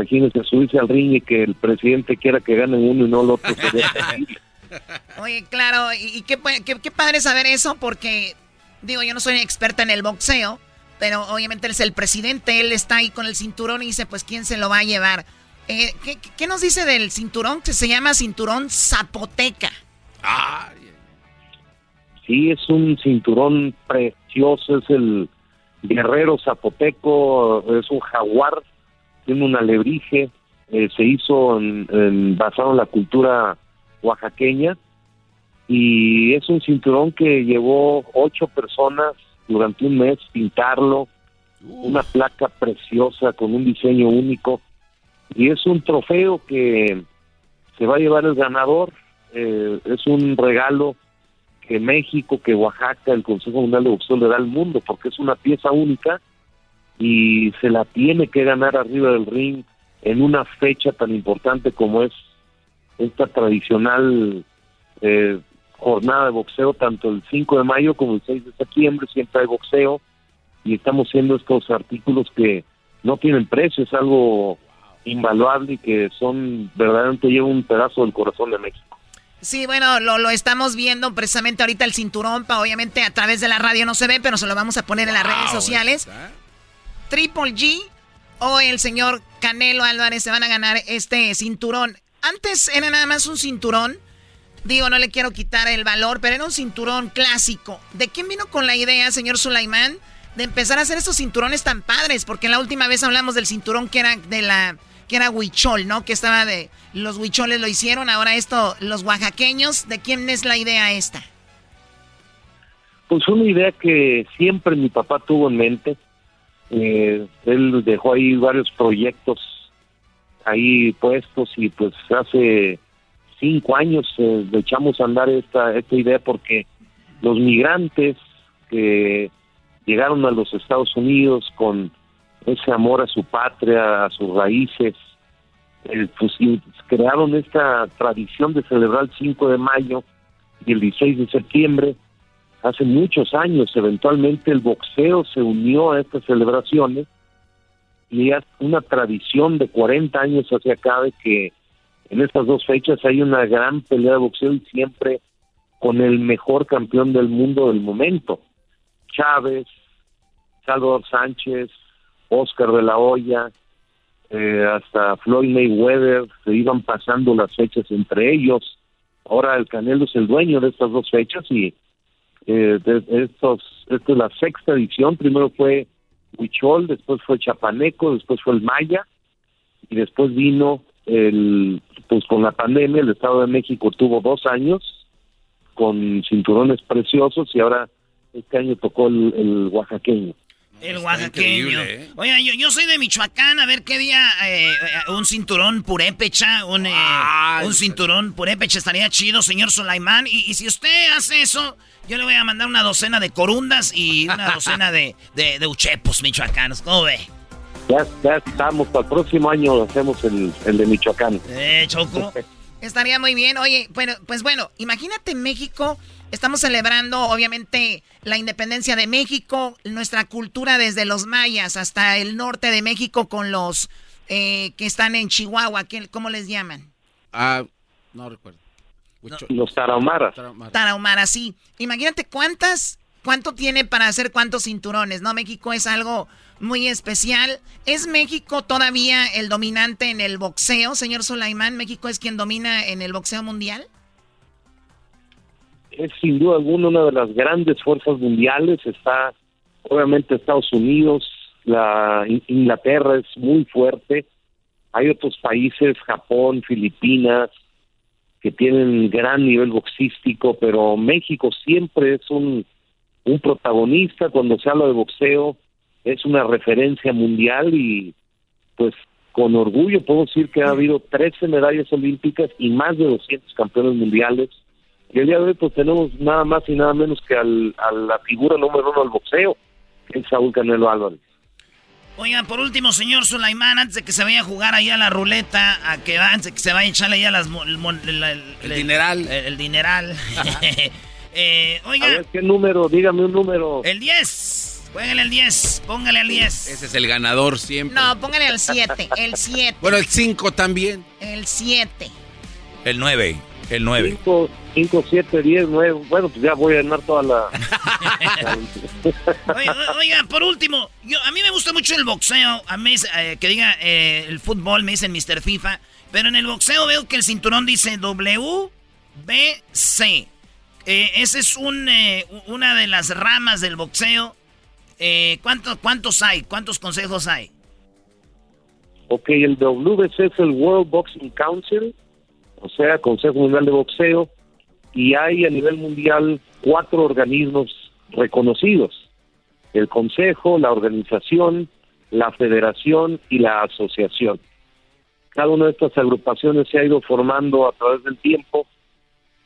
Speaker 14: Imagínense subirse al ring y que el presidente quiera que gane uno y no el otro.
Speaker 3: Oye, claro, y, qué, qué, padre saber eso porque, digo, yo no soy experta en el boxeo, pero obviamente él es el presidente, él está ahí con el cinturón y dice, pues, ¿quién se lo va a llevar? Eh, ¿qué, nos dice del cinturón? Que se llama cinturón zapoteca.
Speaker 14: Sí, es un cinturón precioso, es el guerrero zapoteco, es un jaguar tiene un alebrije, eh, se hizo en, basado en la cultura oaxaqueña y es un cinturón que llevó ocho personas durante un mes pintarlo, una placa preciosa con un diseño único y es un trofeo que se va a llevar el ganador, eh, es un regalo que México, que Oaxaca, el Consejo Mundial de Boxeo le da al mundo porque es una pieza única y se la tiene que ganar arriba del ring en una fecha tan importante como es esta tradicional eh, jornada de boxeo, tanto el 5 de mayo como el 6 de septiembre, siempre hay boxeo y estamos haciendo estos artículos que no tienen precio, es algo invaluable y que son verdaderamente llevan un pedazo del corazón de México.
Speaker 7: Sí, bueno, lo, lo estamos viendo precisamente ahorita el cinturón, obviamente a través de la radio no se ve, pero se lo vamos a poner en las redes sociales. Triple G o el señor Canelo Álvarez se van a ganar este cinturón. Antes era nada más un cinturón Digo, no le quiero quitar el valor, pero era un cinturón clásico. ¿De quién vino con la idea, señor Sulaimán, de empezar a hacer estos cinturones tan padres? Porque la última vez hablamos del cinturón que era de la que era huichol, ¿no? Que estaba de los huicholes lo hicieron, ahora esto los oaxaqueños, ¿de quién es la idea esta?
Speaker 14: Pues una idea que siempre mi papá tuvo en mente. Eh, él dejó ahí varios proyectos ahí puestos y pues hace cinco años eh, echamos a andar esta, esta idea porque los migrantes que llegaron a los Estados Unidos con ese amor a su patria, a sus raíces, eh, pues, crearon esta tradición de celebrar el 5 de mayo y el 16 de septiembre. Hace muchos años, eventualmente el boxeo se unió a estas celebraciones y es una tradición de 40 años hacia acá de que en estas dos fechas hay una gran pelea de boxeo y siempre con el mejor campeón del mundo del momento. Chávez, Salvador Sánchez, Oscar de la Hoya, eh, hasta Floyd Mayweather, se iban pasando las fechas entre ellos. Ahora el Canelo es el dueño de estas dos fechas y eh, de estos, esta es la sexta edición. Primero fue Huichol, después fue Chapaneco, después fue el Maya y después vino el pues con la pandemia el Estado de México tuvo dos años con cinturones preciosos y ahora este año tocó el, oaxaqueño.
Speaker 3: El oaxaqueño. ¿eh? Oiga, yo, soy de Michoacán, a ver qué día eh, eh, un cinturón purépecha, un, un cinturón purépecha estaría chido, señor Sulaimán. Y, si usted hace eso, yo le voy a mandar una docena de corundas y una docena de, de, de uchepos michoacanos. ¿Cómo ve?
Speaker 14: Ya, estamos, para el próximo año hacemos el, de Michoacán.
Speaker 3: Eh, Choco.
Speaker 7: Estaría muy bien. Oye, bueno, pues bueno, imagínate México. Estamos celebrando, obviamente, la independencia de México, nuestra cultura desde los mayas hasta el norte de México con los eh, que están en Chihuahua. ¿Cómo les llaman?
Speaker 4: Ah, no recuerdo.
Speaker 14: Los tarahumaras.
Speaker 7: Tarahumaras, sí. Imagínate cuántas, cuánto tiene para hacer cuántos cinturones, ¿no? México es algo muy especial. ¿Es México todavía el dominante en el boxeo, señor Sulaimán? ¿México es quien domina en el boxeo mundial?
Speaker 14: Es sin duda alguna una de las grandes fuerzas mundiales. Está obviamente Estados Unidos, la Inglaterra es muy fuerte. Hay otros países, Japón, Filipinas, que tienen gran nivel boxístico, pero México siempre es un, un protagonista cuando se habla de boxeo es una referencia mundial y pues con orgullo puedo decir que ha habido 13 medallas olímpicas y más de 200 campeones mundiales. Y el día de hoy pues tenemos nada más y nada menos que al, a la figura número uno del boxeo, que es Saúl Canelo Álvarez.
Speaker 3: Oiga, por último, señor Sulaimán, antes de que se vaya a jugar ahí a la ruleta, a que antes de que se vaya a echarle ya las...
Speaker 4: El, el, dineral.
Speaker 3: El, dineral.
Speaker 14: eh, oiga. A ver, ¿qué número? Dígame un número.
Speaker 3: El 10. Póngale al 10, póngale al 10.
Speaker 4: Ese es el ganador siempre.
Speaker 7: No, póngale al 7, el 7.
Speaker 4: Bueno, el 5 también.
Speaker 7: El 7.
Speaker 5: El 9, el 9.
Speaker 14: 5, 7, 10, 9. Bueno, pues ya voy a ganar toda la...
Speaker 3: oiga, por último, yo, a mí me gusta mucho el boxeo. A mí, eh, que diga eh, el fútbol, me dicen Mr. FIFA. Pero en el boxeo veo que el cinturón dice WBC. Eh, esa es un, eh, una de las ramas del boxeo eh, ¿cuántos, ¿Cuántos hay? ¿Cuántos consejos hay?
Speaker 14: Ok, el WBC es el World Boxing Council, o sea, Consejo Mundial de Boxeo. y hay a nivel mundial cuatro organismos reconocidos, el Consejo, la Organización, la Federación y la Asociación. Cada una de estas agrupaciones se ha ido formando a través del tiempo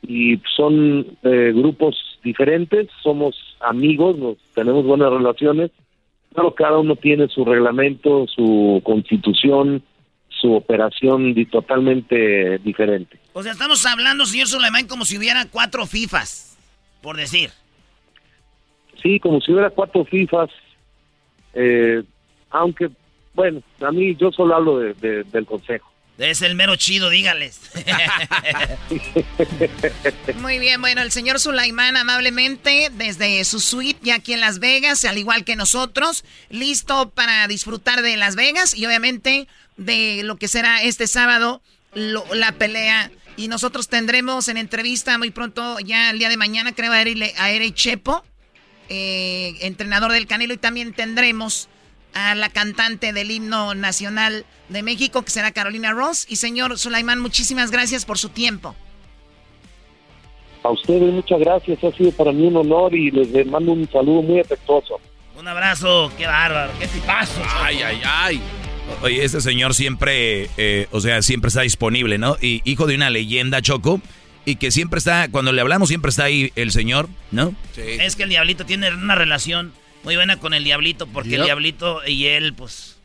Speaker 14: y son eh, grupos diferentes, somos amigos, nos, tenemos buenas relaciones, pero cada uno tiene su reglamento, su constitución, su operación totalmente diferente.
Speaker 3: O sea, estamos hablando, señor Suleiman, como si hubiera cuatro FIFAs, por decir.
Speaker 14: Sí, como si hubiera cuatro FIFAs, eh, aunque, bueno, a mí yo solo hablo del consejo.
Speaker 3: Es el mero chido, dígales.
Speaker 7: Muy bien, bueno, el señor Sulaimán amablemente desde su suite ya aquí en Las Vegas, al igual que nosotros, listo para disfrutar de Las Vegas y obviamente de lo que será este sábado la pelea. Y nosotros tendremos en entrevista muy pronto, ya el día de mañana, creo, a Eri, Chepo, eh, entrenador del Canelo, y también tendremos a la cantante del himno nacional de México, que será Carolina Ross. Y señor Sulaimán, muchísimas gracias por su tiempo.
Speaker 14: A ustedes muchas gracias, ha sido para mí un honor y les mando un saludo muy afectuoso.
Speaker 3: Un abrazo, qué bárbaro, qué tipazo.
Speaker 5: Ay, ay, ay. Oye, este señor siempre, eh, o sea, siempre está disponible, ¿no? Y hijo de una leyenda, Choco, y que siempre está, cuando le hablamos, siempre está ahí el señor, ¿no?
Speaker 3: Sí. Es que el diablito tiene una relación muy buena con el diablito, porque el diablito y él, pues.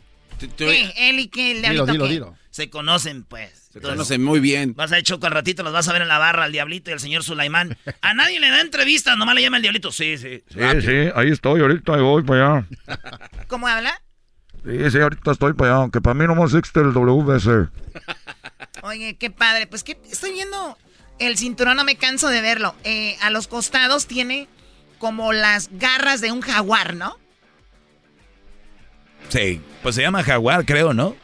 Speaker 7: ¿Qué? Él y que el diablito.
Speaker 8: Dilo, dilo,
Speaker 3: Se conocen, pues.
Speaker 4: Se conocen muy bien.
Speaker 3: Vas a ver, Choco, al ratito los vas a ver en la barra, al diablito y al señor Sulaimán. A nadie le da entrevistas, nomás le llama el diablito. Sí, sí.
Speaker 15: Sí, sí, ahí estoy, ahorita voy para allá.
Speaker 7: ¿Cómo habla?
Speaker 15: Sí, sí, ahorita estoy para allá, aunque para mí nomás existe el WBC.
Speaker 7: Oye, qué padre. Pues que estoy viendo el cinturón, no me canso de verlo. Eh, a los costados tiene como las garras de un jaguar, ¿no?
Speaker 5: Sí, pues se llama jaguar, creo, ¿no?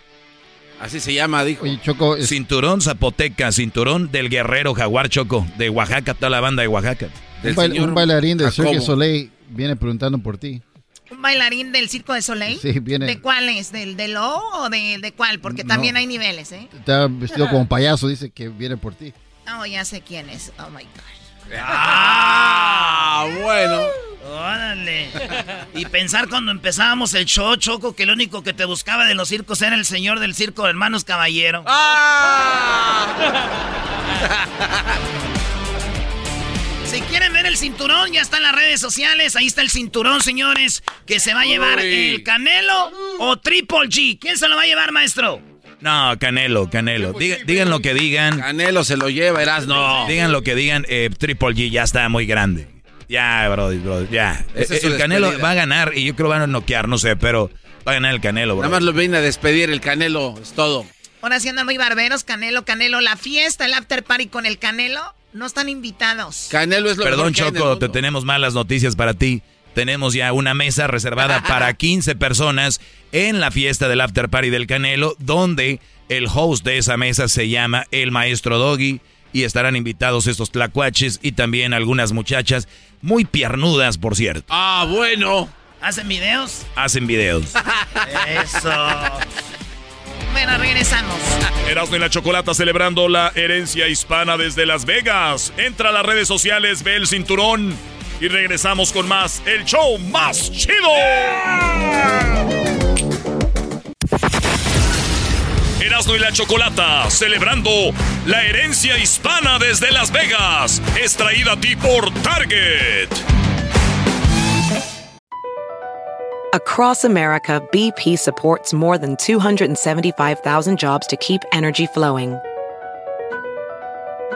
Speaker 4: Así se llama, dijo.
Speaker 5: Choco. Cinturón zapoteca, cinturón del guerrero jaguar Choco, de Oaxaca, toda la banda de Oaxaca.
Speaker 8: Un, bailarín de Cirque Soleil viene preguntando por ti.
Speaker 7: ¿Un bailarín del Circo de Soleil?
Speaker 8: Sí, viene.
Speaker 7: ¿De cuál es? ¿Del, del O o de, de cuál? Porque también hay niveles, ¿eh?
Speaker 8: Está vestido como payaso, dice que viene por ti.
Speaker 7: Oh, ya sé quién es. Oh my God.
Speaker 4: Ah, bueno.
Speaker 3: Órale. Y pensar cuando empezábamos el show, Choco, que el único que te buscaba de los circos era el señor del circo Hermanos Caballero. ¡Ah! Si quieren ver el cinturón, ya está en las redes sociales. Ahí está el cinturón, señores. Que se va a llevar el Canelo o Triple G. ¿Quién se lo va a llevar, maestro?
Speaker 5: No, Canelo, Canelo. digan lo que digan.
Speaker 4: Canelo se lo lleva, eras no.
Speaker 5: Digan lo que digan, eh, Triple G ya está muy grande. Ya, bro, bro ya. Eh, el Canelo va a ganar y yo creo que van a noquear, no sé, pero va a ganar el Canelo, bro.
Speaker 4: Nada más lo viene a despedir el Canelo, es todo.
Speaker 7: Ahora sí andan muy barberos, Canelo, Canelo. La fiesta, el after party con el Canelo, no están invitados.
Speaker 4: Canelo es lo
Speaker 5: Perdón, Choco, te tenemos malas noticias para ti tenemos ya una mesa reservada para 15 personas en la fiesta del After Party del Canelo, donde el host de esa mesa se llama el Maestro Doggy y estarán invitados estos tlacuaches y también algunas muchachas muy piernudas, por cierto.
Speaker 4: Ah, bueno.
Speaker 3: ¿Hacen videos?
Speaker 5: Hacen videos.
Speaker 3: Eso.
Speaker 7: Bueno, regresamos.
Speaker 9: Erasmo y la Chocolata celebrando la herencia hispana desde Las Vegas. Entra a las redes sociales, ve el cinturón y regresamos con más, el show más chido. Erasmo y la Chocolata, celebrando la herencia hispana desde Las Vegas, extraída a ti por Target.
Speaker 12: Across America, BP supports more than 275,000 jobs to keep energy flowing.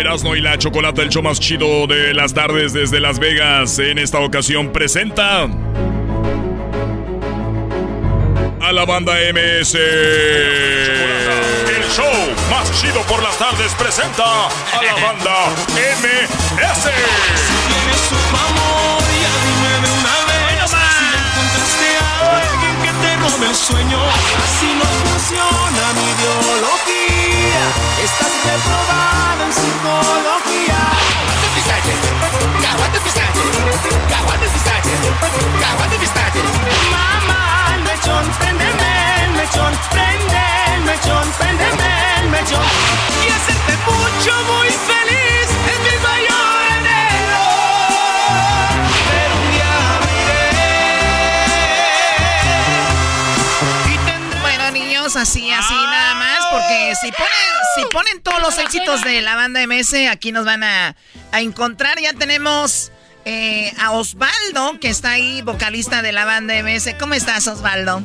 Speaker 9: Erasno y la Chocolata, el show más chido de las tardes desde Las Vegas, en esta ocasión presenta a la banda MS. El show más chido por las tardes presenta a la banda MS. Si tienes un amor, ya dime una vez.
Speaker 11: Si encontraste a alguien que te robe el sueño, así no funciona mi ideología. Estás reprobado psicología. Mamá, mechón, mechón, prende mechón, mechón. Y hacerte mucho, muy feliz es mi mayor. Pero un día
Speaker 7: Bueno, niños, así, así nada porque si ponen, si ponen todos los éxitos de la banda MS, aquí nos van a, a encontrar. Ya tenemos eh, a Osvaldo, que está ahí, vocalista de la banda MS. ¿Cómo estás, Osvaldo?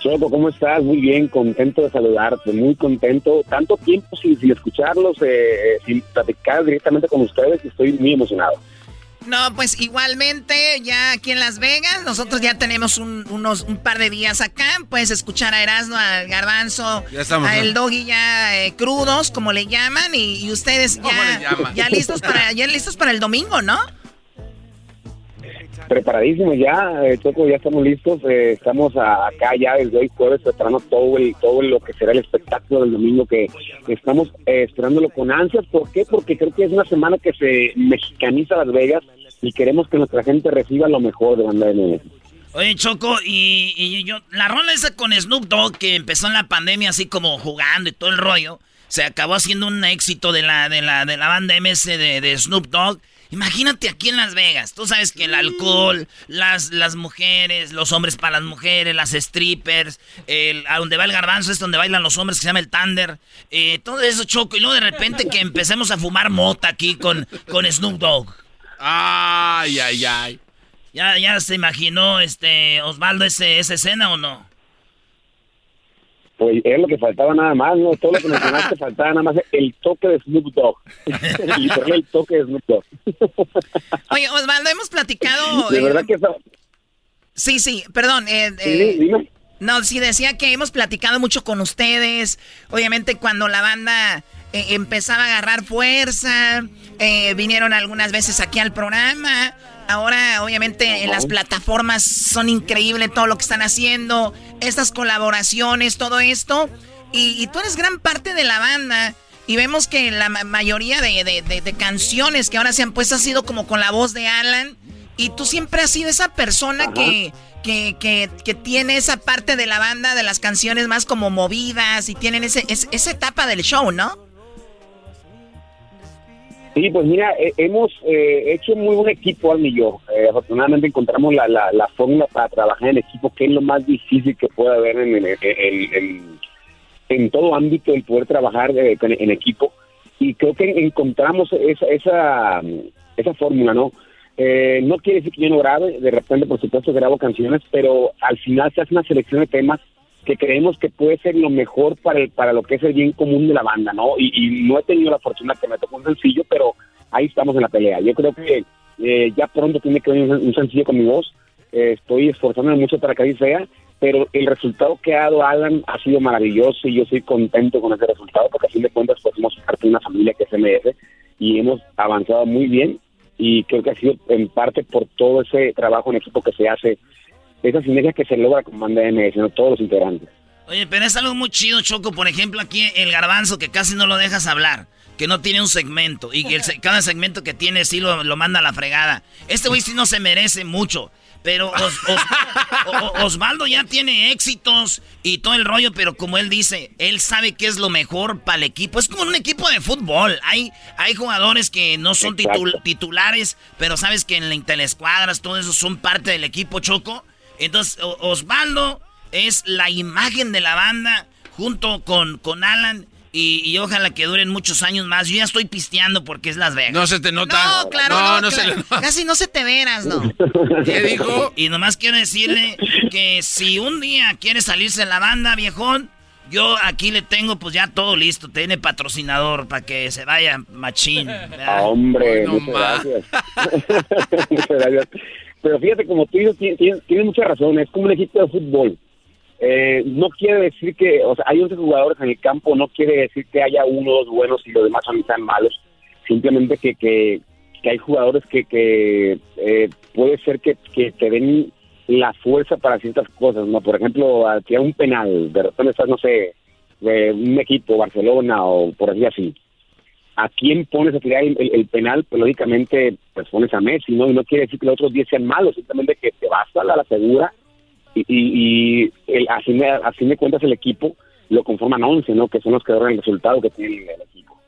Speaker 16: Choco, ¿cómo estás? Muy bien, contento de saludarte, muy contento. Tanto tiempo sin, sin escucharlos, eh, sin platicar directamente con ustedes, estoy muy emocionado.
Speaker 7: No, pues igualmente ya aquí en Las Vegas, nosotros ya tenemos un, unos, un par de días acá. Puedes escuchar a Erasmo, al Garbanzo,
Speaker 4: Ya estamos,
Speaker 7: a. El Doggy ya eh, crudos, como le llaman, y, y ustedes
Speaker 4: ¿Cómo le
Speaker 7: ya, ya listos para ya listos para el domingo, ¿no?
Speaker 16: Preparadísimos ya, eh, Choco, ya estamos listos. eh, estamos acá ya desde hoy jueves preparando todo el, todo lo que será el espectáculo del domingo que, estamos eh, esperándolo con ansias. ¿Por qué? Porque creo que es una semana que se mexicaniza Las Vegas y queremos que nuestra gente reciba lo mejor de banda MS.
Speaker 3: Oye, Choco, y, y yo, la rola esa con Snoop Dogg que empezó en la pandemia así como jugando y todo el rollo, se acabó haciendo un éxito de la, de la, de la banda MS de, de Snoop Dogg. Imagínate aquí en Las Vegas, tú sabes que el alcohol, las, las mujeres, los hombres para las mujeres, las strippers, el, a donde va el garbanzo es donde bailan los hombres que se llama el Thunder, eh, todo eso Choco, y luego de repente que empecemos a fumar mota aquí con, con Snoop Dogg.
Speaker 4: Ay, ay, ay.
Speaker 3: ¿Ya, ya se imaginó este Osvaldo ese, esa escena o no?
Speaker 16: Pues es lo que faltaba nada más, ¿no? Todo lo que mencionaste faltaba nada más el toque de Snoop Dogg. Literal, el toque de Snoop Dogg.
Speaker 7: Oye, Osvaldo, hemos platicado.
Speaker 16: De
Speaker 7: eh,
Speaker 16: verdad que está...
Speaker 7: Sí, sí, perdón. eh, eh,
Speaker 16: dime.
Speaker 7: No, sí, decía que hemos platicado mucho con ustedes. Obviamente, cuando la banda eh, empezaba a agarrar fuerza, eh, vinieron algunas veces aquí al programa. Ahora, obviamente, en las plataformas son increíbles todo lo que están haciendo, estas colaboraciones, todo esto. Y, y tú eres gran parte de la banda. Y vemos que la ma- mayoría de, de- de- de canciones que ahora se han puesto ha sido como con la voz de Alan. Y tú siempre has sido esa persona que, que, que, que tiene esa parte de la banda, de las canciones más como movidas y tienen ese, es- esa etapa del show, ¿no?
Speaker 16: Sí, pues mira, eh, hemos eh, hecho muy buen equipo, y yo. Eh, afortunadamente encontramos la, la, la fórmula para trabajar en equipo, que es lo más difícil que puede haber en, en, en- todo ámbito, el poder trabajar eh, en equipo. Y creo que encontramos esa, esa, esa fórmula, ¿no? Eh, no quiere decir que yo no grabe, de repente, por supuesto, grabo canciones, pero al final se hace una selección de temas que creemos que puede ser lo mejor para el, para lo que es el bien común de la banda, ¿no? Y, y no he tenido la fortuna que me tocó un sencillo, pero ahí estamos en la pelea. Yo creo que eh, ya pronto tiene que venir un, sencillo con mi voz. Eh, estoy esforzándome mucho para que así sea, pero el resultado que ha dado Alan ha sido maravilloso y yo estoy contento con ese resultado porque a fin de cuentas pues parte de una familia que se merece y hemos avanzado muy bien y creo que ha sido en parte por todo ese trabajo en equipo que se hace, esa sinergia que se logra con Banda MS, ¿no? todos los integrantes.
Speaker 3: Oye, pero es algo muy chido, Choco. Por ejemplo, aquí el garbanzo, que casi no lo dejas hablar. Que no tiene un segmento. Y que el cada segmento que tiene sí lo, lo manda a la fregada. Este güey sí no se merece mucho. Pero Os- Osvaldo ya tiene éxitos y todo el rollo, pero como él dice, él sabe qué es lo mejor para el equipo. Es como un equipo de fútbol. Hay, hay jugadores que no son titul- titulares, pero sabes que en la telescuadras, todo eso son parte del equipo Choco. Entonces, O- Osvaldo es la imagen de la banda junto con, con Alan. Y, y ojalá que duren muchos años más. Yo ya estoy pisteando porque es Las Vegas.
Speaker 4: No se te nota.
Speaker 7: No, claro,
Speaker 4: No,
Speaker 7: no,
Speaker 4: no se
Speaker 7: claro.
Speaker 4: le nota.
Speaker 7: Casi no se te veras, ¿no?
Speaker 4: ¿Qué dijo?
Speaker 3: Y nomás quiero decirle que si un día quiere salirse de la banda, viejón, yo aquí le tengo pues ya todo listo. Tiene patrocinador para que se vaya machín. ¿verdad?
Speaker 16: Ah, hombre,
Speaker 4: no
Speaker 16: muchas
Speaker 4: más.
Speaker 16: gracias. muchas gracias. Pero fíjate, como tú dices, tienes- tienes mucha razón, es como un equipo de fútbol. Eh, no quiere decir que, o sea, hay 11 jugadores en el campo, no quiere decir que haya uno o dos buenos y los demás son tan malos. Simplemente que, que, que hay jugadores que, que eh, puede ser que, que te den la fuerza para ciertas cosas, ¿no? Por ejemplo, tirar un penal, de repente estás, no sé, de un equipo, Barcelona o por así así. ¿A quién pones a tirar el, penal? Pues lógicamente, pues pones a Messi, ¿no? Y no quiere decir que los otros 10 sean malos, simplemente que te vas a la, segura y, y, el, así me cuentas el equipo lo conforman 11, ¿no? Que son los que dan el resultado que tiene el equipo.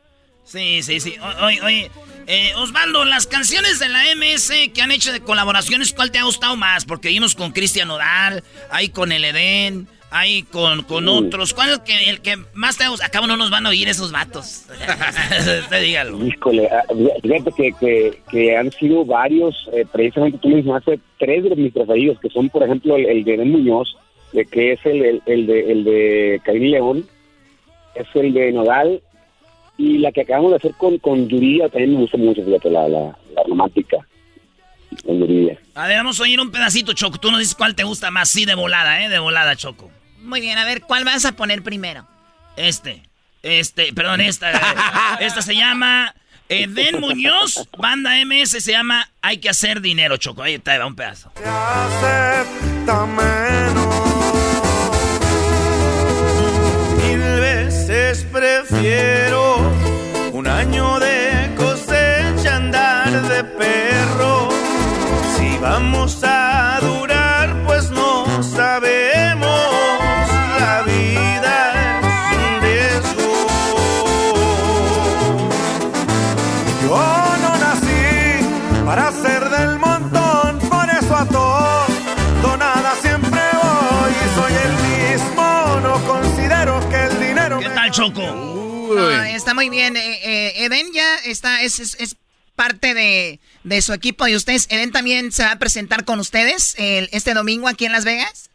Speaker 3: Sí, sí, sí. Oye, oye, eh, Osvaldo, las canciones de la MS que han hecho de colaboraciones, ¿cuál te ha gustado más? Porque vimos con Cristian Odal, ahí con el Edén, ahí con, con otros. ¿Cuál es el que, el que más te ha gustado? Acabo no nos van a oír esos vatos. Dígalo.
Speaker 16: Híjole, ah, fíjate que, que, que, han sido varios, eh, precisamente tú mencionaste tres de mis preferidos, que son, por ejemplo, el, de Edén Muñoz, de que es el, el, de, el de León, es el de Nodal, y la que acabamos de hacer con, con Yuridia también me gusta mucho, fíjate, la, la, romántica. Con Yuridia.
Speaker 3: A ver, vamos a oír un pedacito, Choco. Tú nos dices cuál te gusta más. Sí, de volada, ¿eh? De volada, Choco.
Speaker 7: Muy bien, a ver, ¿cuál vas a poner primero?
Speaker 3: Este. Este, perdón, esta. esta se llama Eden Muñoz, banda MS, se llama Hay que hacer dinero, Choco. Ahí está, va un pedazo.
Speaker 11: prefiero un año de cosecha andar de perro. Si vamos a
Speaker 3: Choco?
Speaker 7: está muy bien. Eh, eh, Eden ya está, es, es, parte de, de, su equipo y ustedes. Eden también se va a presentar con ustedes el, este domingo aquí en Las Vegas.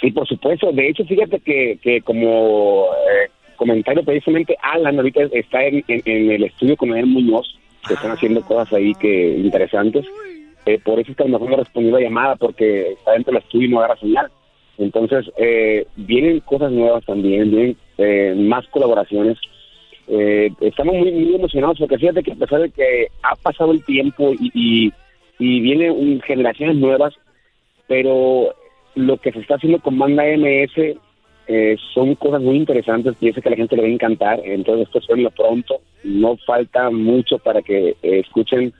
Speaker 16: Sí, por supuesto. De hecho, fíjate que, que como eh, comentario precisamente, Alan ahorita está en, en, el estudio con Eden Muñoz, que están haciendo cosas ahí que interesantes. por eso es que a lo mejor no respondió la llamada, porque está dentro del estudio y no agarra señal. Entonces, eh, vienen cosas nuevas también, vienen eh, más colaboraciones. Eh, estamos muy, muy emocionados porque fíjate que a pesar de que ha pasado el tiempo y, y, y vienen generaciones nuevas, pero lo que se está haciendo con Banda MS eh, son cosas muy interesantes y sé que a la gente le va a encantar. Entonces, esto suena pronto. No falta mucho para que escuchen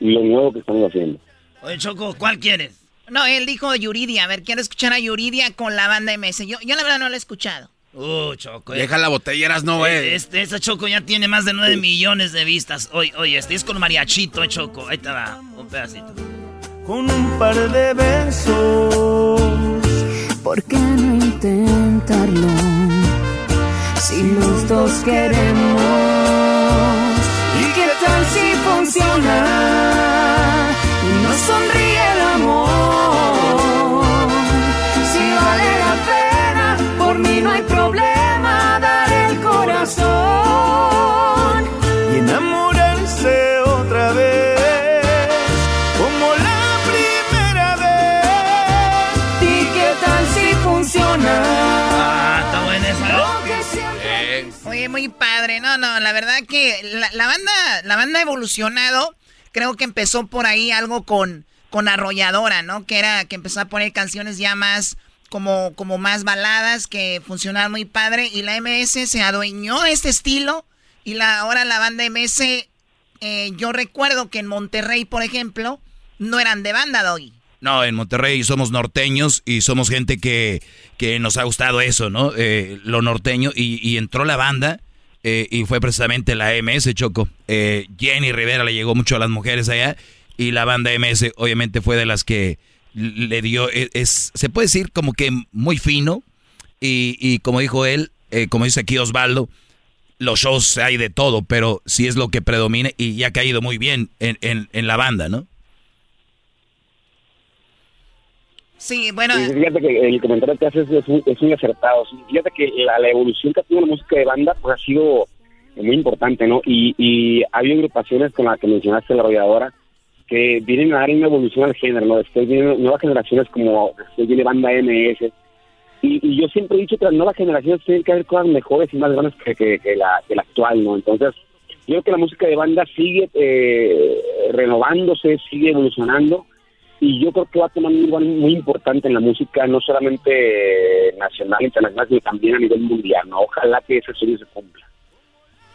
Speaker 16: lo nuevo que estamos haciendo.
Speaker 3: Oye, Choco, ¿cuál quieres?
Speaker 7: No, él dijo Yuridia. A ver, quiero escuchar a Yuridia con la banda MS. Yo, yo la verdad no la he escuchado.
Speaker 3: Uh, Choco.
Speaker 4: Deja la botella, eras no, eh.
Speaker 3: Este, esta Choco ya tiene más de 9 millones de vistas. Oye, oye, este es con mariachito, eh, Choco. Ahí te va, un pedacito.
Speaker 11: Con un par de besos.
Speaker 17: ¿Por qué no intentarlo? Si los dos queremos. ¿Y qué tal si funciona? Y no sonríe
Speaker 7: padre. No, no, la verdad que la, banda, la banda ha evolucionado creo que empezó por ahí algo con, con Arrolladora, ¿no? Que era que empezó a poner canciones ya más como, como más baladas que funcionaban muy padre y la MS se adueñó de este estilo y la, ahora la banda MS, eh, yo recuerdo que en Monterrey, por ejemplo, no eran de banda, Doggy.
Speaker 5: No, en Monterrey somos norteños y somos gente que, que nos ha gustado eso, ¿no? Eh, lo norteño y, y entró la banda eh, y fue precisamente la MS Choco. Eh, Jenny Rivera le llegó mucho a las mujeres allá y la banda MS obviamente fue de las que le dio, e, es, se puede decir como que muy fino y, y como dijo él, eh, como dice aquí Osvaldo, los shows hay de todo, pero sí es lo que predomina y ya ha caído muy bien en, en, en la banda, ¿no?
Speaker 7: Sí, bueno.
Speaker 16: fíjate que el comentario que haces es, muy, acertado. Fíjate que la, evolución que ha tenido la música de banda pues ha sido muy importante, ¿no? Y, y ha habido agrupaciones con las que mencionaste la arrolladora que vienen a dar una evolución al género, ¿no? Después vienen nuevas generaciones como después viene banda MS. Y, yo siempre he dicho que las nuevas generaciones tienen que haber cosas mejores y más grandes que, que, la, que la actual, ¿no? Entonces, yo creo que la música de banda sigue eh, renovándose, sigue evolucionando y yo creo que va a tomar un lugar muy importante en la música, no solamente nacional, internacional, sino también a nivel mundial. ¿no? Ojalá que ese sueño se cumpla.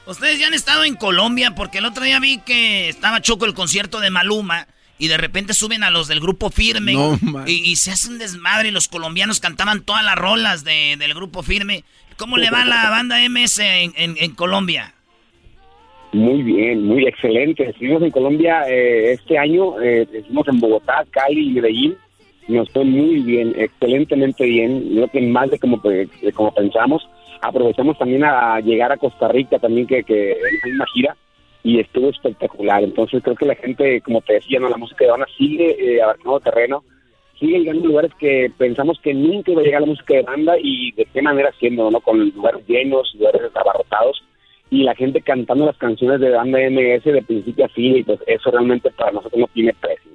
Speaker 3: Ustedes ya han estado en Colombia porque el otro día vi que estaba Choco el concierto de Maluma y de repente suben a los del grupo Firme y, y, se hacen desmadre y los colombianos cantaban todas las rolas de, del grupo Firme. ¿Cómo le va la banda MS en, en, Colombia?
Speaker 16: Muy bien, muy excelente. Estuvimos en Colombia eh, este año, eh, estuvimos en Bogotá, Cali y Medellín. Nos fue muy bien, excelentemente bien. Creo que más de como, de como pensamos. Aprovechamos también a llegar a Costa Rica también, que, que es una gira y estuvo espectacular. Entonces creo que la gente, como te decía, no la música de banda sigue eh, abarcando terreno, sigue llegando a lugares que pensamos que nunca iba a llegar la música de banda y de qué manera siendo, ¿no? Con lugares llenos, lugares abarrotados y la gente cantando las canciones de banda MS de principio a fin y pues eso realmente para nosotros no tiene precio.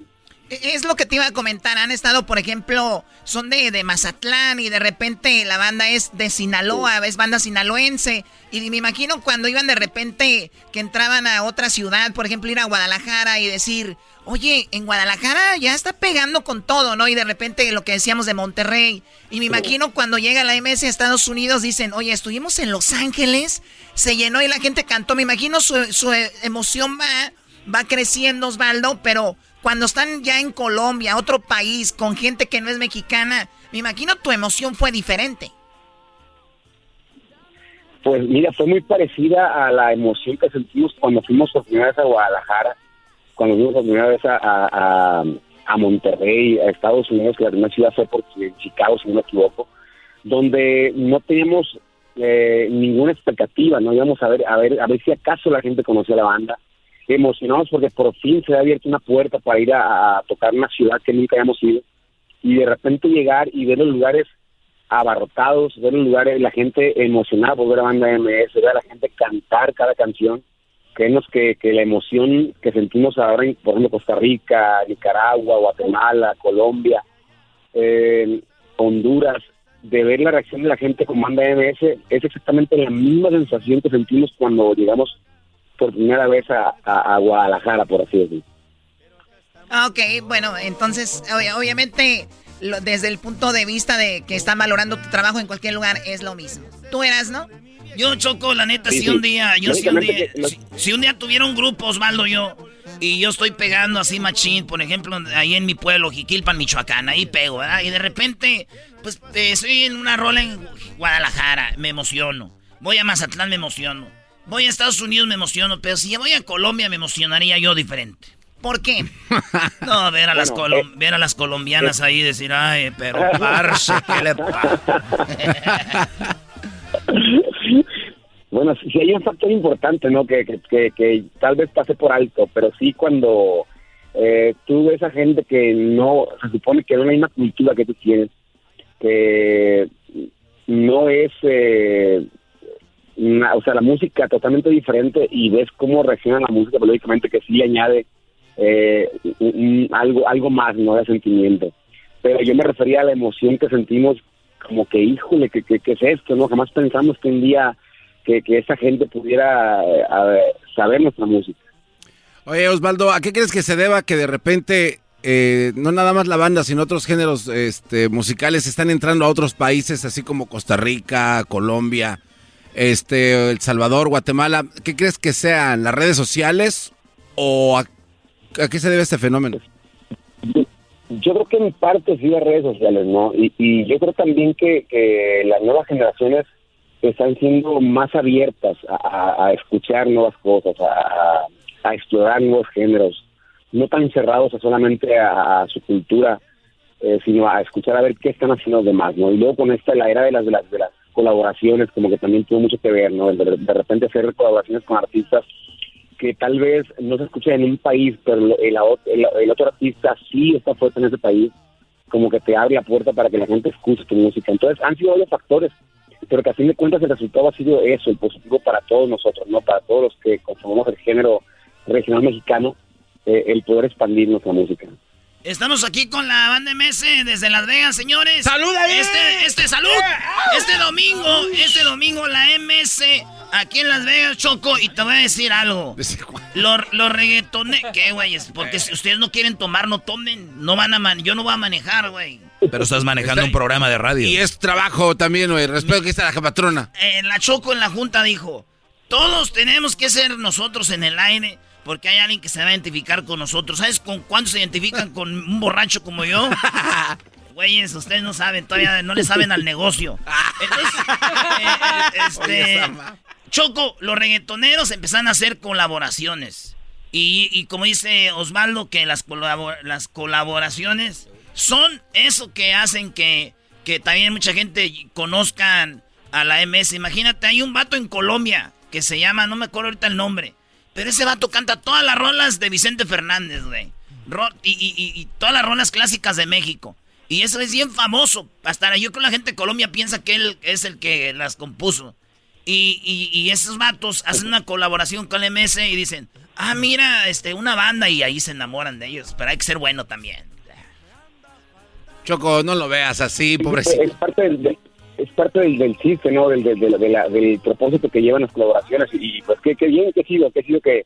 Speaker 7: Es lo que te iba a comentar. Han estado, por ejemplo, son de, de Mazatlán y de repente la banda es de Sinaloa, es banda sinaloense. Y me imagino cuando iban de repente que entraban a otra ciudad, por ejemplo, ir a Guadalajara y decir, oye, en Guadalajara ya está pegando con todo, ¿no? Y de repente lo que decíamos de Monterrey. Y me imagino cuando llega la MS a Estados Unidos, dicen, oye, estuvimos en Los Ángeles, se llenó y la gente cantó. Me imagino su, su emoción va, va creciendo, Osvaldo, pero cuando están ya en Colombia, otro país, con gente que no es mexicana, me imagino tu emoción fue diferente.
Speaker 16: Pues mira, fue muy parecida a la emoción que sentimos cuando fuimos por primera vez a Guadalajara, cuando fuimos por primera vez a, a, Monterrey, a Estados Unidos, que la primera ciudad fue por Chicago, si no me equivoco, donde no teníamos eh, ninguna expectativa, no íbamos a ver, a ver, a ver si acaso la gente conocía la banda. Emocionados porque por fin se ha abierto una puerta para ir a, tocar una ciudad que nunca habíamos ido. Y de repente llegar y ver los lugares abarrotados, ver los lugares, la gente emocionada por ver a banda MS, ver a la gente cantar cada canción. Creemos que, que la emoción que sentimos ahora en, por ejemplo, Costa Rica, Nicaragua, Guatemala, Colombia, eh, Honduras, de ver la reacción de la gente con banda MS, es exactamente la misma sensación que sentimos cuando llegamos por primera vez a, Guadalajara, por así decirlo.
Speaker 7: Ah, ok, bueno, entonces, obviamente, desde el punto de vista de que están valorando tu trabajo en cualquier lugar, es lo mismo. Tú eras, ¿no?
Speaker 3: Yo choco, la neta, si un día, yo si un día, si, un día tuviera un grupo, Osvaldo, yo, y yo estoy pegando así machín, por ejemplo, ahí en mi pueblo, Jiquilpan, Michoacán, ahí pego, ¿verdad? Y de repente, pues, estoy en una rola en Guadalajara, me emociono. Voy a Mazatlán, me emociono. Voy a Estados Unidos, me emociono, pero si voy a Colombia, me emocionaría yo diferente. ¿Por qué? No, ver a, las, eh. ver a las colombianas ahí y decir, ay, pero parce, ¿qué le pasa?
Speaker 16: bueno, sí, hay un factor importante, ¿no? Que, que, que, tal vez pase por alto, pero sí cuando eh, tú ves a gente que no, se supone que hay la misma cultura que tú tienes, que no es... Eh, o sea, la música totalmente diferente y ves cómo reacciona la música, pero lógicamente que sí añade eh, algo, algo más, ¿no? De sentimiento. Pero yo me refería a la emoción que sentimos, como que, híjole, que, que, es esto, ¿no? Jamás pensamos que un día que, que esa gente pudiera eh, saber nuestra música.
Speaker 4: Oye, Osvaldo, ¿a qué crees que se deba que de repente eh, no nada más la banda, sino otros géneros este, musicales están entrando a otros países, así como Costa Rica, Colombia? este, El Salvador, Guatemala, ¿qué crees que sean las redes sociales o a, qué se debe este fenómeno?
Speaker 16: Yo creo que en parte sí las redes sociales, ¿no? Y, yo creo también que, las nuevas generaciones están siendo más abiertas a, escuchar nuevas cosas, a, explorar nuevos géneros, no tan cerrados a solamente a, su cultura, eh, sino a escuchar a ver qué están haciendo los demás, ¿no? Y luego con esta, la era de las, de las, de las colaboraciones, como que también tuvo mucho que ver, ¿no? De, repente hacer colaboraciones con artistas que tal vez no se escuchen en un país, pero el, el, otro artista sí está fuerte en ese país, como que te abre la puerta para que la gente escuche tu música. Entonces han sido varios factores, pero que a fin de cuentas el resultado ha sido eso, el positivo para todos nosotros, ¿no? Para todos los que conformamos el género regional mexicano, eh, el poder expandir nuestra música.
Speaker 3: Estamos aquí con la banda MS desde Las Vegas, señores.
Speaker 4: ¡Salud ahí!
Speaker 3: Este, este, salud. Este domingo, este domingo la MS Aquí en Las Vegas, Choco, y te voy a decir algo. Los, los reggaetones... ¿Qué, güey? Porque si ustedes no quieren tomar, no tomen. No van a man... Yo no voy a manejar, güey.
Speaker 5: Pero estás manejando un programa de radio.
Speaker 4: Y es trabajo también, güey. Respeto que está la patrona.
Speaker 3: Eh, la Choco en la junta dijo, todos tenemos que ser nosotros en el aire porque hay alguien que se va a identificar con nosotros. ¿Sabes con cuántos se identifican con un borracho como yo? Güeyes, ustedes no saben, todavía no le saben al negocio. Entonces, eh, este, Choco, los reggaetoneros empezaron a hacer colaboraciones. Y, como dice Osvaldo, que las, las colaboraciones son eso que hacen que, que también mucha gente conozcan a la MS. Imagínate, hay un vato en Colombia que se llama, no me acuerdo ahorita el nombre, pero ese vato canta todas las rolas de Vicente Fernández, güey. Y, todas las rolas clásicas de México. Y eso es bien famoso. Hasta yo creo que la gente de Colombia piensa que él es el que las compuso. Y, esos vatos hacen una colaboración con el MS y dicen, ah, mira, este, una banda y ahí se enamoran de ellos. Pero hay que ser bueno también.
Speaker 4: Choco, no lo veas así, pobrecito.
Speaker 16: Es parte del, es parte del, del chiste, ¿no? Del, del, propósito que llevan las colaboraciones. Y pues qué, bien que ha sido, que ha sido que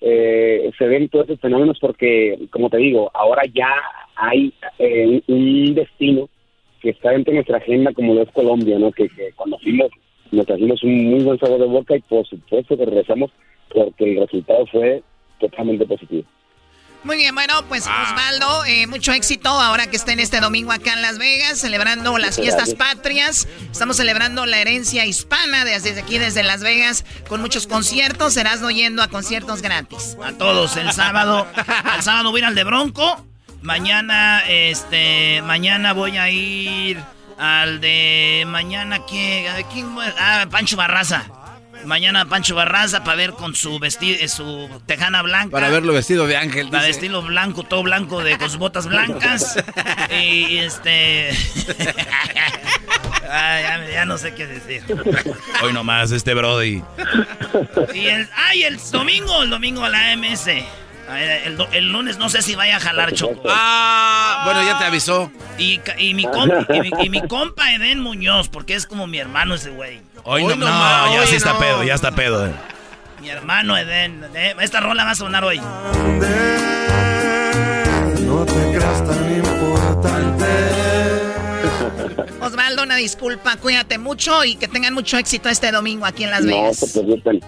Speaker 16: eh, se ven todos esos fenómenos porque, como te digo, ahora ya hay eh, un destino que está dentro de nuestra agenda como lo es Colombia, ¿no? Que, que cuando fuimos nos trajimos un muy buen sabor de boca y por supuesto que regresamos porque el resultado fue totalmente positivo.
Speaker 7: Muy bien, bueno, pues ah. Osvaldo, eh, mucho éxito ahora que estén este domingo acá en Las Vegas, celebrando las fiestas patrias. Estamos celebrando la herencia hispana desde aquí, desde Las Vegas, con muchos conciertos. Serás no yendo a conciertos gratis.
Speaker 3: A todos, el sábado. el sábado voy al de Bronco. Mañana, este, mañana voy a ir al de mañana, ¿quién? ¿quién? Ah, Pancho Barraza. Mañana Pancho Barraza para ver con su vestido, eh, su tejana blanca.
Speaker 4: Para verlo vestido de ángel.
Speaker 3: Para vestirlo blanco, todo blanco, de, con sus botas blancas. y este. ya, no sé qué decir.
Speaker 5: Hoy nomás, este Brody.
Speaker 3: Y el, ay, el domingo, el domingo a la MS. El, lunes no sé si vaya a jalar Choco.
Speaker 4: Ah, bueno, ya te avisó.
Speaker 3: Y, mi, compa, y, mi, compa Eden Muñoz, porque es como mi hermano ese güey.
Speaker 5: Hoy, no, no, ya sí está pedo, ya está pedo.
Speaker 3: Mi hermano Eden. Eh, esta rola va a sonar hoy.
Speaker 17: No te creas tan importante.
Speaker 7: Osvaldo, una disculpa, cuídate mucho y que tengan mucho éxito este domingo aquí en Las Vegas.
Speaker 16: No se.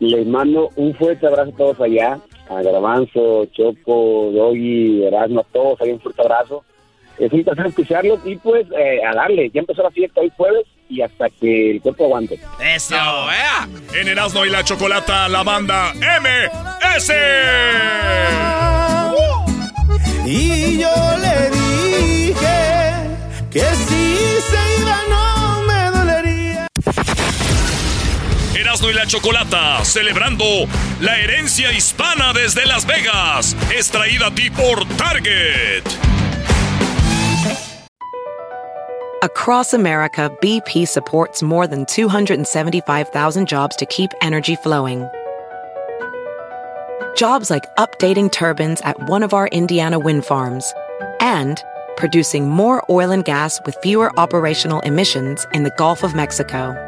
Speaker 16: Les mando un fuerte abrazo a todos allá a Garbanzo, Choco, Doggy, Erasmo, a todos, hay un fuerte abrazo. Es un placer escucharlos y pues eh, a darle. Ya empezó la fiesta hoy jueves y hasta que el cuerpo aguante.
Speaker 3: ¡Eso!
Speaker 9: En Erasmo y la Chocolata, la banda MS.
Speaker 17: Y yo le dije que si se iba no
Speaker 9: Erasmo y la Chocolata, celebrando la herencia hispana desde Las Vegas, a ti por Target.
Speaker 12: Across America, BP supports more than 275,000 jobs to keep energy flowing. Jobs like updating turbines at one of our Indiana wind farms and producing more oil and gas with fewer operational emissions in the Gulf of Mexico.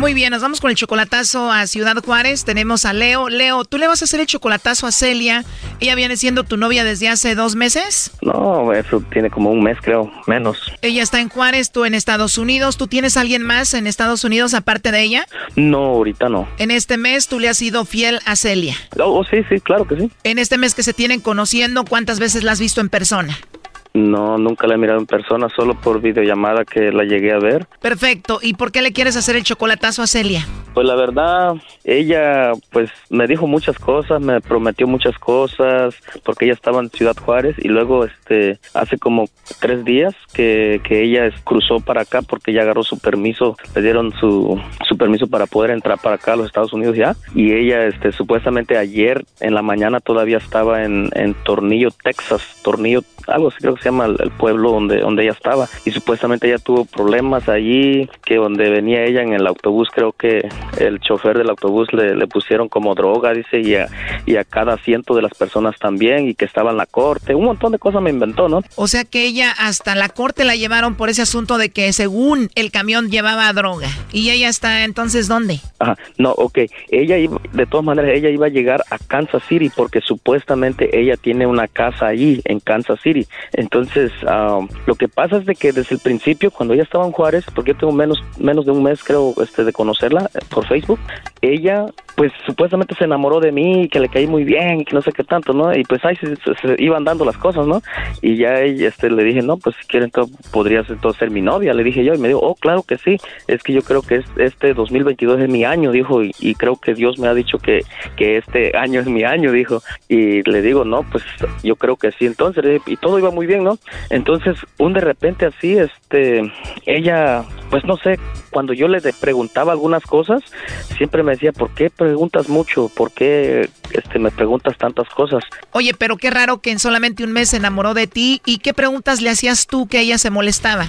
Speaker 7: Muy bien, nos vamos con el chocolatazo a Ciudad Juárez. Tenemos a Leo. Leo, ¿tú le vas a hacer el chocolatazo a Celia? ¿Ella viene siendo tu novia desde hace dos meses?
Speaker 18: No, eso tiene como un mes, creo, menos.
Speaker 7: Ella está en Juárez, tú en Estados Unidos. ¿Tú tienes alguien más en Estados Unidos aparte de ella?
Speaker 18: No, ahorita no.
Speaker 7: En este mes tú le has sido fiel a Celia.
Speaker 18: Oh, sí, sí, claro que sí.
Speaker 7: En este mes que se tienen conociendo, ¿cuántas veces la has visto en persona?
Speaker 18: No, nunca la he mirado en persona, solo por videollamada que la llegué a ver.
Speaker 7: Perfecto. ¿Y por qué le quieres hacer el chocolatazo a Celia?
Speaker 18: Pues la verdad, ella pues me dijo muchas cosas, me prometió muchas cosas, porque ella estaba en Ciudad Juárez y luego este hace como tres días que, que ella cruzó para acá porque ya agarró su permiso, le dieron su, su permiso para poder entrar para acá a los Estados Unidos ya y ella este supuestamente ayer en la mañana todavía estaba en, en Tornillo, Texas, Tornillo, algo así creo que se llama el, pueblo donde, donde ella estaba y supuestamente ella tuvo problemas allí, que donde venía ella en el autobús creo que el chofer del autobús le, le pusieron como droga, dice, y a, y a cada asiento de las personas también y que estaba en la corte, un montón de cosas me inventó, ¿no?
Speaker 7: O sea que ella hasta la corte la llevaron por ese asunto de que según el camión llevaba droga. ¿Y ella está entonces dónde?
Speaker 18: Ajá, no, ok. Ella iba, de todas maneras, ella iba a llegar a Kansas City porque supuestamente ella tiene una casa allí en Kansas City. Entonces, ah, lo que pasa es de que desde el principio, cuando ella estaba en Juárez, porque yo tengo menos, menos de un mes, creo, este, de conocerla eh, por Facebook, ella, pues supuestamente se enamoró de mí, que le caí muy bien, que no sé qué tanto, ¿no? Y pues ahí se, se- iban dando las cosas, ¿no? Y ya este, le dije, no, pues si entonces, podrías entonces ser mi novia, le dije yo, y me dijo, oh, claro que sí, es que yo creo que es, este 2022 es mi año, dijo, y, y creo que Dios me ha dicho que, que este año es mi año, dijo, y le digo, no, pues yo creo que sí, entonces, y todo iba muy bien, ¿no? Entonces, un de repente así, este, ella, pues no sé, cuando yo le preguntaba algunas cosas, siempre me decía, ¿por qué preguntas mucho? ¿Por qué este, me preguntas tantas cosas?
Speaker 7: Oye, pero qué raro que en solamente un mes se enamoró de ti. ¿Y qué preguntas le hacías tú que ella se molestaba?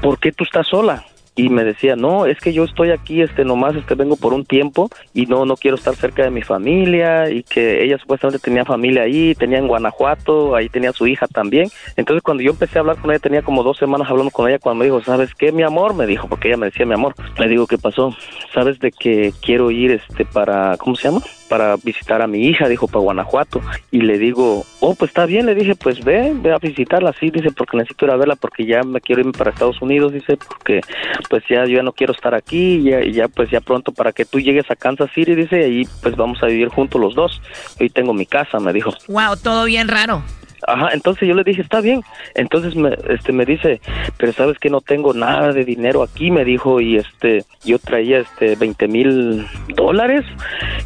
Speaker 18: ¿por qué tú estás sola? Y me decía, no, es que yo estoy aquí, este, nomás, este, vengo por un tiempo y no, no quiero estar cerca de mi familia y que ella supuestamente tenía familia ahí, tenía en Guanajuato, ahí tenía su hija también. Entonces cuando yo empecé a hablar con ella, tenía como dos semanas hablando con ella cuando me dijo, ¿sabes qué, mi amor? Me dijo, porque ella me decía, mi amor. Le digo, ¿qué pasó? ¿Sabes de que quiero ir, este, para, ¿cómo se llama? Para visitar a mi hija, dijo, para Guanajuato. Y le digo, oh, pues está bien, le dije, pues ve, ve a visitarla, sí, dice, porque necesito ir a verla, porque ya me quiero irme para Estados Unidos, dice, porque pues ya yo ya no quiero estar aquí, ya, ya pues ya pronto para que tú llegues a Kansas City, dice, y ahí pues vamos a vivir juntos los dos. Hoy tengo mi casa, me dijo.
Speaker 7: Wow, todo bien raro.
Speaker 18: Ajá, entonces yo le dije, está bien. Entonces me, este, me dice, pero sabes que no tengo nada de dinero aquí, me dijo, y este, yo traía este 20 mil dólares,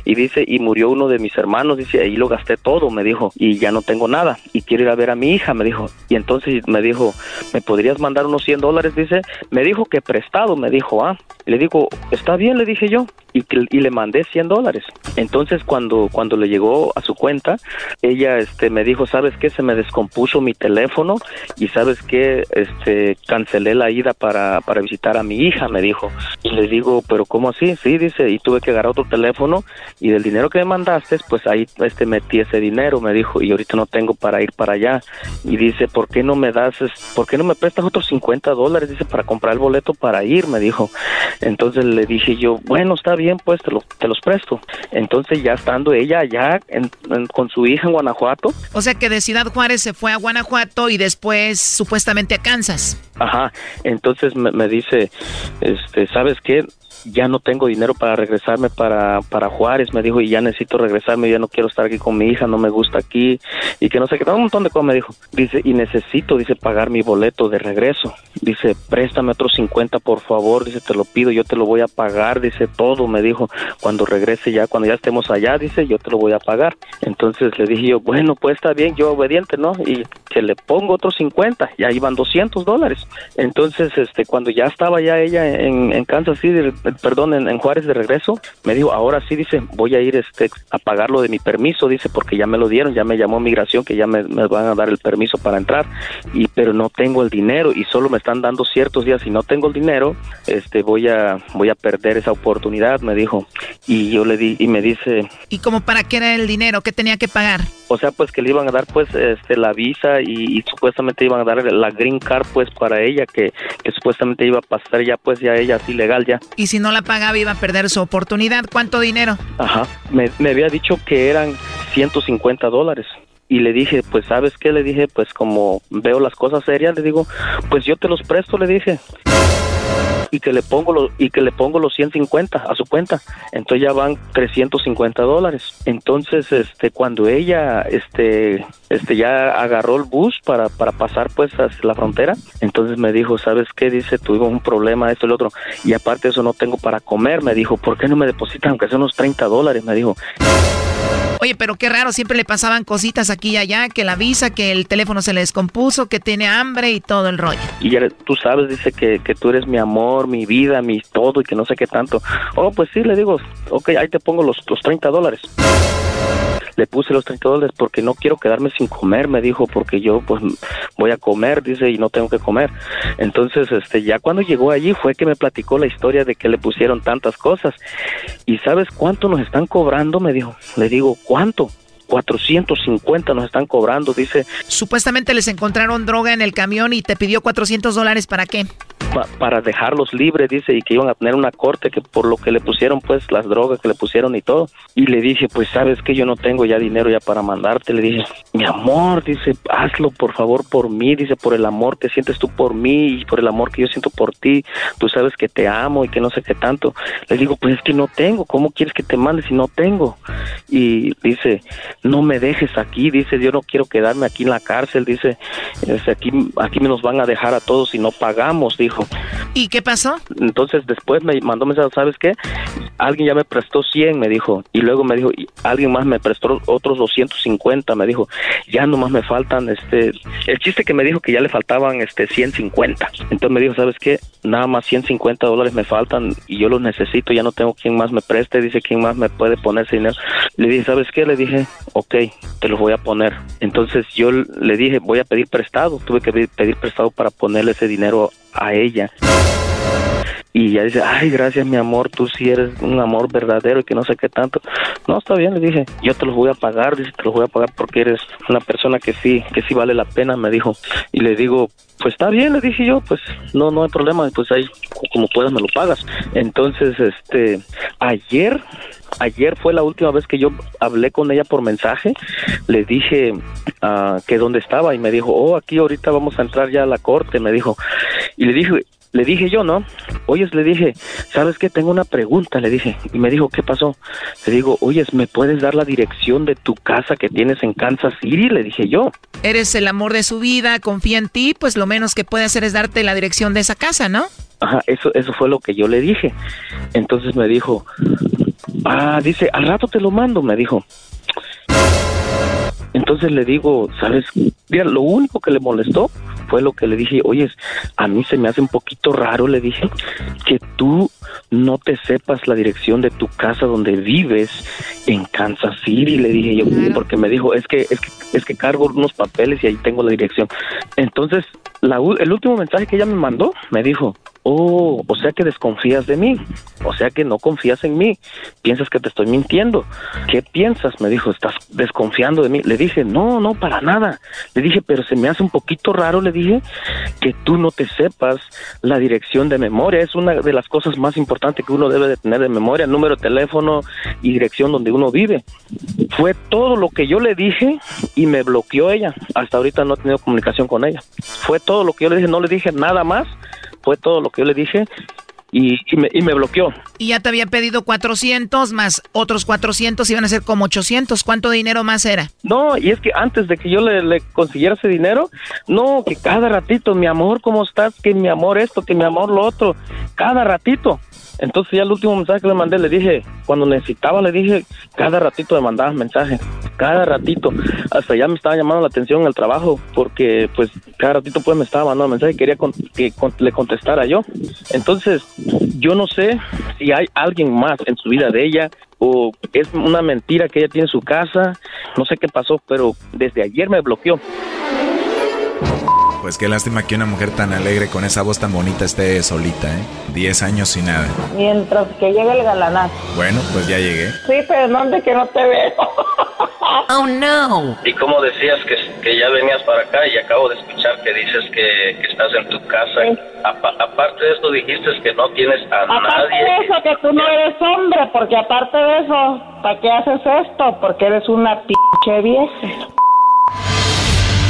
Speaker 18: y dice, y murió uno de mis hermanos, dice, ahí lo gasté todo, me dijo, y ya no tengo nada, y quiero ir a ver a mi hija, me dijo, y entonces me dijo, ¿me podrías mandar unos 100 dólares? Dice, me dijo que prestado, me dijo, ah, le digo, está bien, le dije yo, y, que- y le mandé 100 dólares. Entonces cuando, cuando le llegó a su cuenta, ella este, me dijo, ¿sabes qué? Se me descompuso mi teléfono y ¿sabes qué? Este, cancelé la ida para, para visitar a mi hija, me dijo. Y le digo, ¿pero cómo así? Sí, dice, y tuve que agarrar otro teléfono y del dinero que me mandaste, pues ahí este, metí ese dinero, me dijo, y ahorita no tengo para ir para allá. Y dice, ¿por qué no me das, por qué no me prestas otros 50 dólares? Dice, para comprar el boleto para ir, me dijo. Entonces le dije yo, bueno, está bien, pues te, lo- te los presto. Entonces ya estando ella allá en- en- con su hija en Guanajuato,
Speaker 7: O sea que de Ciudad Juárez se fue a Guanajuato y después supuestamente a Kansas.
Speaker 18: Ajá, entonces me, me dice, este, ¿sabes qué? Ya no tengo dinero para regresarme para, para Juárez, me dijo, y ya necesito regresarme, ya no quiero estar aquí con mi hija, no me gusta aquí, y que no sé qué, un montón de cosas me dijo. Dice, y necesito, dice, pagar mi boleto de regreso. Dice, préstame otros 50, por favor, dice, te lo pido, yo te lo voy a pagar, dice, todo, me dijo, cuando regrese ya, cuando ya estemos allá, dice, yo te lo voy a pagar. Entonces le dije yo, bueno, pues está bien, yo obediente, ¿no? Y que le pongo otros 50, y ahí van 200 dólares. Entonces, este, cuando ya estaba ya ella en, en Kansas City, perdón, en, Juárez de regreso, me dijo, ahora sí, dice, voy a ir este, a pagar lo de mi permiso, dice, porque ya me lo dieron, ya me llamó migración, que ya me, van a dar el permiso para entrar, y pero no tengo el dinero, y solo me están dando ciertos días, y no tengo el dinero, este, voy a, voy a perder esa oportunidad, me dijo, y yo le di, y me dice,
Speaker 7: ¿Y como para qué era el dinero? ¿Qué tenía que pagar?
Speaker 18: O sea, pues que le iban a dar pues este la visa y, y supuestamente iban a dar la green card pues para ella que, que supuestamente iba a pasar ya pues ya ella así legal ya.
Speaker 7: Y si no la pagaba iba a perder su oportunidad. ¿Cuánto dinero?
Speaker 18: Ajá. Me, me había dicho que eran 150 dólares. Y le dije, pues sabes qué, le dije, pues como veo las cosas serias, le digo, pues yo te los presto, le dije. Y que le pongo los y que le pongo los 150 a su cuenta. Entonces ya van 350 dólares. Entonces este cuando ella este este ya agarró el bus para, para pasar pues hacia la frontera entonces me dijo sabes qué dice tuve un problema esto y otro y aparte eso no tengo para comer me dijo por qué no me depositan aunque sea unos 30 dólares me dijo
Speaker 7: Oye, pero qué raro, siempre le pasaban cositas aquí y allá, que la visa, que el teléfono se le descompuso, que tiene hambre y todo el rollo.
Speaker 18: y ya tú sabes, dice que, que tú eres mi amor, mi vida, mi todo y que no sé qué tanto. Oh, pues sí, le digo, ok, ahí te pongo los, los 30 dólares. Le puse los 30 dólares porque no quiero quedarme sin comer, me dijo, porque yo pues voy a comer, dice, y no tengo que comer. Entonces, este, ya cuando llegó allí fue que me platicó la historia de que le pusieron tantas cosas. ¿Y sabes cuánto nos están cobrando? Me dijo. Le digo, ¿cuánto? ¿Cuánto? 450 nos están cobrando, dice.
Speaker 7: Supuestamente les encontraron droga en el camión y te pidió 400 dólares para qué.
Speaker 18: pa- para dejarlos libres, dice, y que iban a tener una corte que por lo que le pusieron, pues, las drogas que le pusieron y todo. Y le dije, pues, sabes que yo no tengo ya dinero ya para mandarte. Le dije, mi amor, dice, hazlo por favor por mí, dice, por el amor que sientes tú por mí y por el amor que yo siento por ti. Tú sabes que te amo y que no sé qué tanto. Le digo, pues es que no tengo, ¿cómo quieres que te mande si no tengo? Y dice, no me dejes aquí, dice, yo no quiero quedarme aquí en la cárcel, dice, este, aquí, aquí nos van a dejar a todos si no pagamos, dijo.
Speaker 7: ¿Y qué pasó?
Speaker 18: Entonces después me mandó mensaje, ¿sabes qué? Alguien ya me prestó 100, me dijo, y luego me dijo, y alguien más me prestó otros 250, me dijo, ya nomás me faltan, este, el chiste que me dijo que ya le faltaban, este, 150. Entonces me dijo, ¿sabes qué? Nada más 150 dólares me faltan y yo los necesito, ya no tengo quien más me preste, dice, ¿quién más me puede poner ese dinero? Le dije, ¿sabes qué? Le dije, ok, te los voy a poner. Entonces yo le dije, voy a pedir prestado, tuve que pedir- prestado para ponerle ese dinero a ella. Y ella dice, ay, gracias mi amor, tú sí eres un amor verdadero y que no sé qué tanto. No, está bien, le dije, yo te los voy a pagar, dice, te los voy a pagar porque eres una persona que sí, que sí vale la pena, me dijo. Y le digo, pues está bien, le dije yo, pues no, no hay problema, pues ahí como puedas me lo pagas. Entonces, este, ayer, ayer fue la última vez que yo hablé con ella por mensaje, le dije ah, que dónde estaba y me dijo, oh, aquí ahorita vamos a entrar ya a la corte, me dijo. Y le dije, le dije yo, ¿no? Oyes, le dije, ¿sabes qué? Tengo una pregunta, le dije. Y me dijo, ¿qué pasó? Le digo, oyes, ¿me puedes dar la dirección de tu casa que tienes en Kansas City? Le dije yo.
Speaker 7: Eres el amor de su vida, confía en ti, pues lo menos que puede hacer es darte la dirección de esa casa, ¿no?
Speaker 18: Ajá, eso, eso fue lo que yo le dije. Entonces me dijo, ah, dice, al rato te lo mando, me dijo. Entonces le digo, ¿sabes? Mira, lo único que le molestó fue lo que le dije, oye, a mí se me hace un poquito raro, le dije, que tú no te sepas la dirección de tu casa donde vives en Kansas City, le dije yo, porque me dijo, es que, es que, es que cargo unos papeles y ahí tengo la dirección. Entonces, la, el último mensaje que ella me mandó, me dijo, oh, o sea que desconfías de mí, o sea que no confías en mí, piensas que te estoy mintiendo. ¿Qué piensas? Me dijo, estás desconfiando de mí. Le dije, no, no, para nada. Le dije, pero se me hace un poquito raro, le dije, que tú no te sepas la dirección de memoria. Es una de las cosas más importantes que uno debe de tener de memoria, número de teléfono y dirección donde uno vive. Fue todo lo que yo le dije y me bloqueó ella. Hasta ahorita no he tenido comunicación con ella. Fue todo lo que yo le dije, no le dije nada más. Fue todo lo que yo le dije y, y me, y me bloqueó.
Speaker 7: Y ya te había pedido 400 más otros 400 iban a ser como 800. ¿Cuánto dinero más era?
Speaker 18: No, y es que antes de que yo le, le consiguiera ese dinero, no, que cada ratito, mi amor, ¿cómo estás? Que mi amor esto, que mi amor lo otro, cada ratito. Entonces ya el último mensaje que le mandé, le dije, cuando necesitaba, le dije, cada ratito me mandaba mensaje, cada ratito. Hasta ya me estaba llamando la atención en el trabajo, porque pues cada ratito pues me estaba mandando mensaje y quería que le contestara yo. Entonces, yo no sé si hay alguien más en su vida de ella o es una mentira que ella tiene en su casa, no sé qué pasó, pero desde ayer me bloqueó.
Speaker 19: Pues qué lástima que una mujer tan alegre con esa voz tan bonita esté solita, ¿eh? Diez años sin nada.
Speaker 20: Mientras que llegue el galanazo.
Speaker 19: Bueno, pues ya llegué.
Speaker 20: Sí, pero no de que no te veo.
Speaker 7: Oh, no.
Speaker 18: Y como decías que, que ya venías para acá y acabo de escuchar que dices que, que estás en tu casa. Apa- aparte de esto dijiste que no tienes a
Speaker 20: Aparte
Speaker 18: nadie.
Speaker 20: de eso, que tú no eres hombre, porque aparte de eso, ¿para qué haces esto? Porque eres una pinche vieja.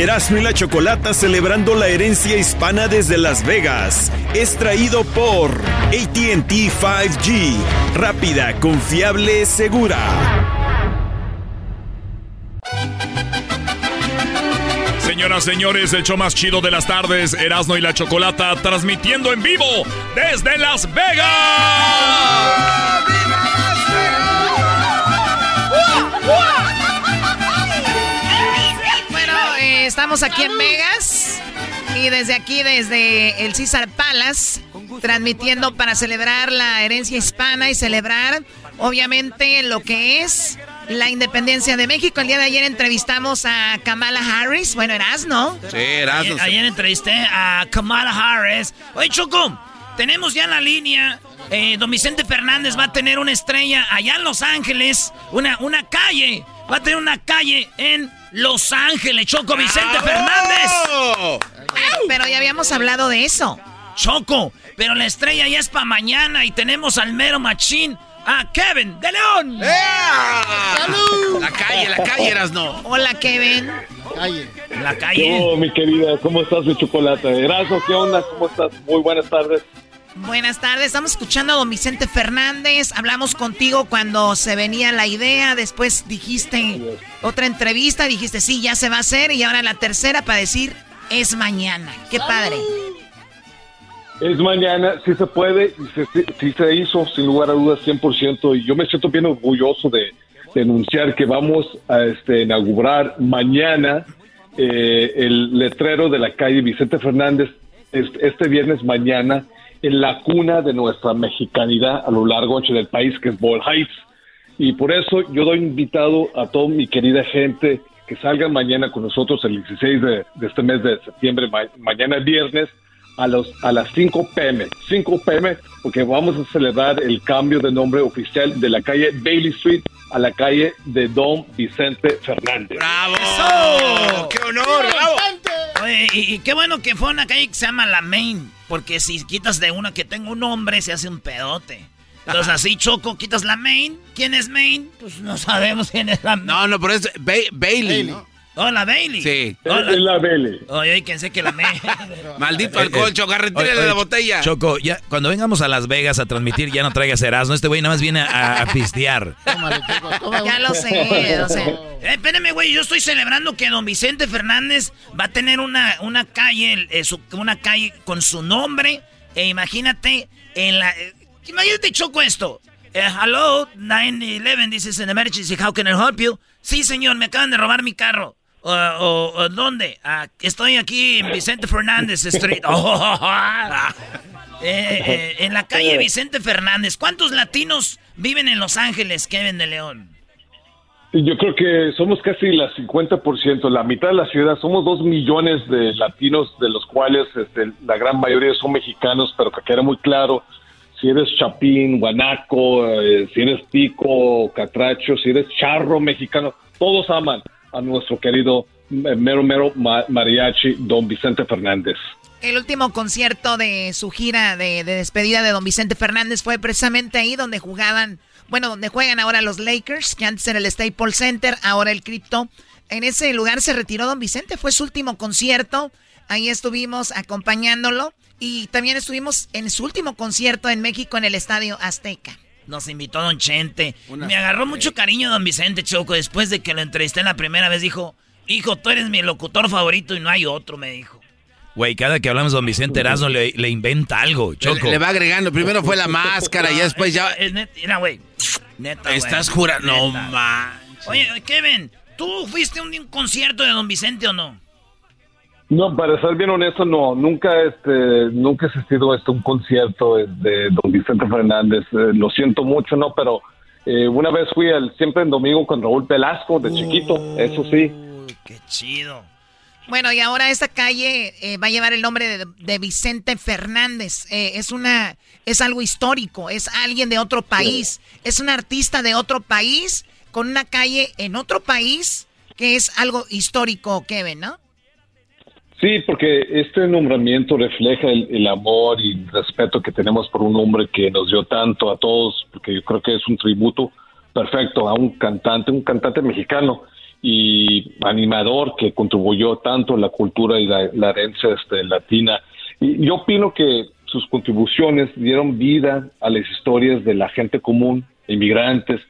Speaker 1: Erasmo y la Chocolata celebrando la herencia hispana desde Las Vegas. Es traído por ATT 5G. Rápida, confiable, segura.
Speaker 9: Señoras, señores, el show más chido de las tardes, Erasno y la Chocolata, transmitiendo en vivo desde Las Vegas.
Speaker 7: Bueno, estamos aquí en Vegas y desde aquí, desde el César Palace, transmitiendo para celebrar la herencia hispana y celebrar, obviamente, lo que es la independencia de México. El día de ayer entrevistamos a Kamala Harris. Bueno, eras, ¿no?
Speaker 4: Sí, Erasmo.
Speaker 3: Ayer, ayer entrevisté a Kamala Harris. Oye, Choco, tenemos ya en la línea. eh, don Vicente Fernández va a tener una estrella allá en Los Ángeles. Una, una calle. Va a tener una calle en Los Ángeles, Choco Vicente Fernández.
Speaker 7: Pero ya habíamos hablado de eso.
Speaker 3: Choco, pero la estrella ya es para mañana y tenemos al mero machín a Kevin de León.
Speaker 4: La calle, la calle, Erasno.
Speaker 7: Hola, Kevin.
Speaker 8: Calle.
Speaker 3: La
Speaker 21: ¿Qué
Speaker 3: calle.
Speaker 21: hubo, mi querida? ¿Cómo estás de chocolate? Erazo, ¿qué onda? ¿Cómo estás? Muy buenas tardes.
Speaker 7: Buenas tardes, estamos escuchando a don Vicente Fernández. Hablamos contigo cuando se venía la idea, después dijiste otra entrevista, dijiste sí, ya se va a hacer y ahora la tercera para decir es mañana. Qué padre.
Speaker 21: Es mañana, sí se puede, y se- sí, sí se hizo, sin lugar a dudas, 100%. Y yo me siento bien orgulloso de, de anunciar que vamos a este, inaugurar mañana eh, el letrero de la calle Vicente Fernández, este, este viernes mañana, en la cuna de nuestra mexicanidad a lo largo del país, que es Ball Heights. Y por eso yo doy invitado a toda mi querida gente que salgan mañana con nosotros el 16 de, este mes de septiembre, ma- mañana viernes, a, los, a las 5 pm. 5 pm, porque vamos a celebrar el cambio de nombre oficial de la calle Bailey Street a la calle de Don Vicente Fernández.
Speaker 3: ¡Bravo!
Speaker 4: ¡Qué honor! ¡Bravo!
Speaker 3: Oye, y, y qué bueno que fue una calle que se llama La Main, porque si quitas de una que tenga un nombre, se hace un pedote. Entonces así, Choco, quitas la Main. ¿Quién es Main? Pues no sabemos quién es la Main.
Speaker 4: No, no, pero es Ba- Bailey, ¿no?
Speaker 3: Oh, la Bailey.
Speaker 4: Sí.
Speaker 3: Oh,
Speaker 21: Es la Bailey.
Speaker 3: Oye, oye, pensé que la Main.
Speaker 4: Maldito alcohol, Choco, retírale la botella.
Speaker 5: Choco, ya, cuando vengamos a Las Vegas a transmitir, ya no traigas Erasmo. Este güey nada más viene a, a pistear.
Speaker 7: Ya lo sé, o sea.
Speaker 3: Eh, espérame, güey, yo estoy celebrando que don Vicente Fernández va a tener una, una calle, eh, su- una calle con su nombre. E imagínate, en la... eh, imagínate, Choco, esto. Eh, hello, 911, this is an emergency, how can I help you? Sí, señor, me acaban de robar mi carro. O, o- o, ¿Dónde? Ah, estoy aquí en Vicente Fernández Street. Oh, eh, eh, en la calle Vicente Fernández. ¿Cuántos latinos viven en Los Ángeles, Kevin de León?
Speaker 21: Yo creo que somos casi la 50%, la mitad de la ciudad. Somos dos millones de latinos, de los cuales este, la gran mayoría son mexicanos, pero que quede muy claro, si eres chapín, guanaco, eh, si eres pico, catracho, si eres charro mexicano, todos aman a nuestro querido eh, mero mero ma- mariachi, don Vicente Fernández.
Speaker 7: El último concierto de su gira de, de despedida de don Vicente Fernández fue precisamente ahí donde jugaban, bueno, donde juegan ahora los Lakers, que antes era el Staples Center, ahora el Crypto. En ese lugar se retiró don Vicente, fue su último concierto. Ahí estuvimos acompañándolo y también estuvimos en su último concierto en México en el Estadio Azteca.
Speaker 3: Nos invitó Don Chente. Me agarró mucho cariño Don Vicente Choco. Después de que lo entrevisté la primera vez, dijo: Hijo, tú eres mi locutor favorito y no hay otro, me dijo.
Speaker 5: Güey, cada que hablamos de Don Vicente Erasmo le, le inventa algo, Choco.
Speaker 4: Le, le va agregando. Primero fue la máscara y después ya.
Speaker 3: Es net- mira, güey. Neta, güey.
Speaker 4: Estás jurando. No,
Speaker 3: Neta.
Speaker 4: man.
Speaker 3: Oye, Kevin, ¿tú fuiste a un, un concierto de Don Vicente o no?
Speaker 21: No, para ser bien honesto, no, nunca, este, nunca he asistido a este, un concierto de, don Vicente Fernández. Eh, lo siento mucho, no, pero eh, una vez fui al siempre en domingo con Raúl Velasco de chiquito, eso sí.
Speaker 3: Qué chido.
Speaker 7: Bueno, y ahora esta calle eh, va a llevar el nombre de, de Vicente Fernández. Eh, es una, es algo histórico, es alguien de otro país, es un artista de otro país con una calle en otro país que es algo histórico, Kevin, ¿no?
Speaker 21: Sí, porque este nombramiento refleja el, el amor y el respeto que tenemos por un hombre que nos dio tanto a todos, porque yo creo que es un tributo perfecto a un cantante, un cantante mexicano y animador que contribuyó tanto a la cultura y la, herencia este, latina. Y yo opino que sus contribuciones dieron vida a las historias de la gente común, inmigrantes,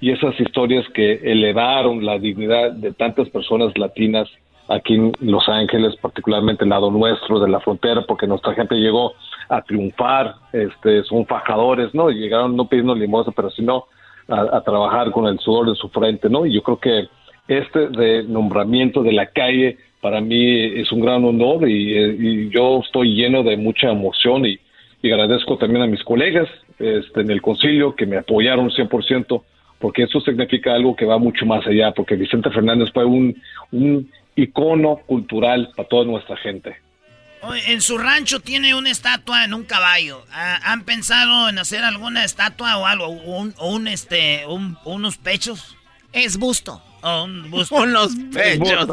Speaker 21: y esas historias que elevaron la dignidad de tantas personas latinas aquí en Los Ángeles, particularmente el lado nuestro de la frontera, porque nuestra gente llegó a triunfar, este, son fajadores, ¿no? Llegaron no pidiendo limosna, pero sino a, trabajar con el sudor de su frente, ¿no? Y yo creo que este de nombramiento de la calle para mí es un gran honor y, y yo estoy lleno de mucha emoción y, y agradezco también a mis colegas este, en el concilio que me apoyaron 100% porque eso significa algo que va mucho más allá, porque Vicente Fernández fue un, un icono cultural para toda nuestra gente.
Speaker 3: En su rancho tiene una estatua en un caballo. Ah, ¿Han pensado en hacer alguna estatua o algo? ¿O un, o un, este, un- unos pechos?
Speaker 7: Es busto.
Speaker 3: O un busto.
Speaker 4: Unos pechos.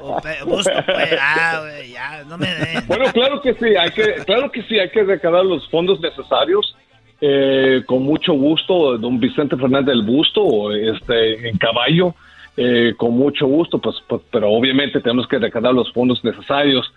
Speaker 3: O pe- busto, pues. Ah, güey, ya, no me den.
Speaker 21: Bueno, claro que sí, hay que, claro que sí, hay que recaudar los fondos necesarios. eh, con mucho gusto, don Vicente Fernández del Busto, este, en caballo, eh, con mucho gusto, pues, pues, pero obviamente tenemos que recaudar los fondos necesarios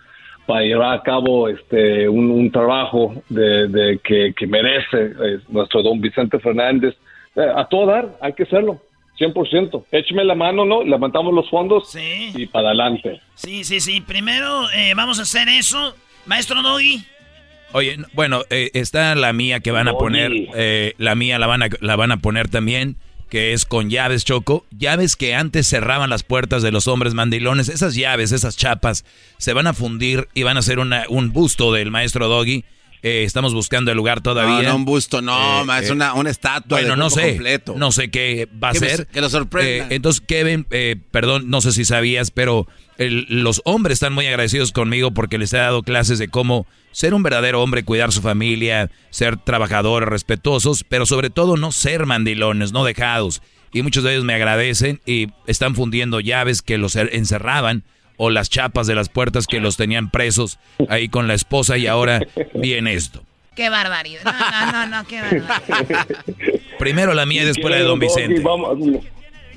Speaker 21: para llevar a cabo este un, un trabajo de, de que, que merece eh, nuestro don Vicente Fernández. Eh, a todo dar, hay que hacerlo, 100%. Écheme la mano, ¿no? Levantamos los fondos y para adelante.
Speaker 3: Sí, sí, sí. Primero eh, vamos a hacer eso. Maestro Doggy.
Speaker 5: Oye, bueno, eh, está la mía que van a poner, eh, la mía la van, a, la van a poner también, que es con llaves, Choco. Llaves que antes cerraban las puertas de los hombres mandilones. Esas llaves, esas chapas, se van a fundir y van a hacer una, un busto del maestro Doggy. Eh, estamos buscando el lugar todavía.
Speaker 4: No, no, un busto, no,
Speaker 5: Eh,
Speaker 4: ma, es
Speaker 5: eh,
Speaker 4: una, una estatua
Speaker 5: Bueno,
Speaker 4: de
Speaker 5: no sé,
Speaker 4: completo.
Speaker 5: no sé qué va a
Speaker 4: Que me-
Speaker 5: ser.
Speaker 4: que lo sorprenda.
Speaker 5: Entonces, Kevin, eh, perdón, no sé si sabías, pero el- los hombres están muy agradecidos conmigo porque les he dado clases de cómo ser un verdadero hombre, cuidar su familia, ser trabajadores, respetuosos, pero sobre todo no ser mandilones, no dejados. Y muchos de ellos me agradecen y están fundiendo llaves que los er- encerraban o las chapas de las puertas que los tenían presos ahí con la esposa y ahora viene esto.
Speaker 7: Qué barbaridad. No, no, no, no, qué barbaridad.
Speaker 5: Primero la mía y después la de Don Vicente.
Speaker 21: vamos-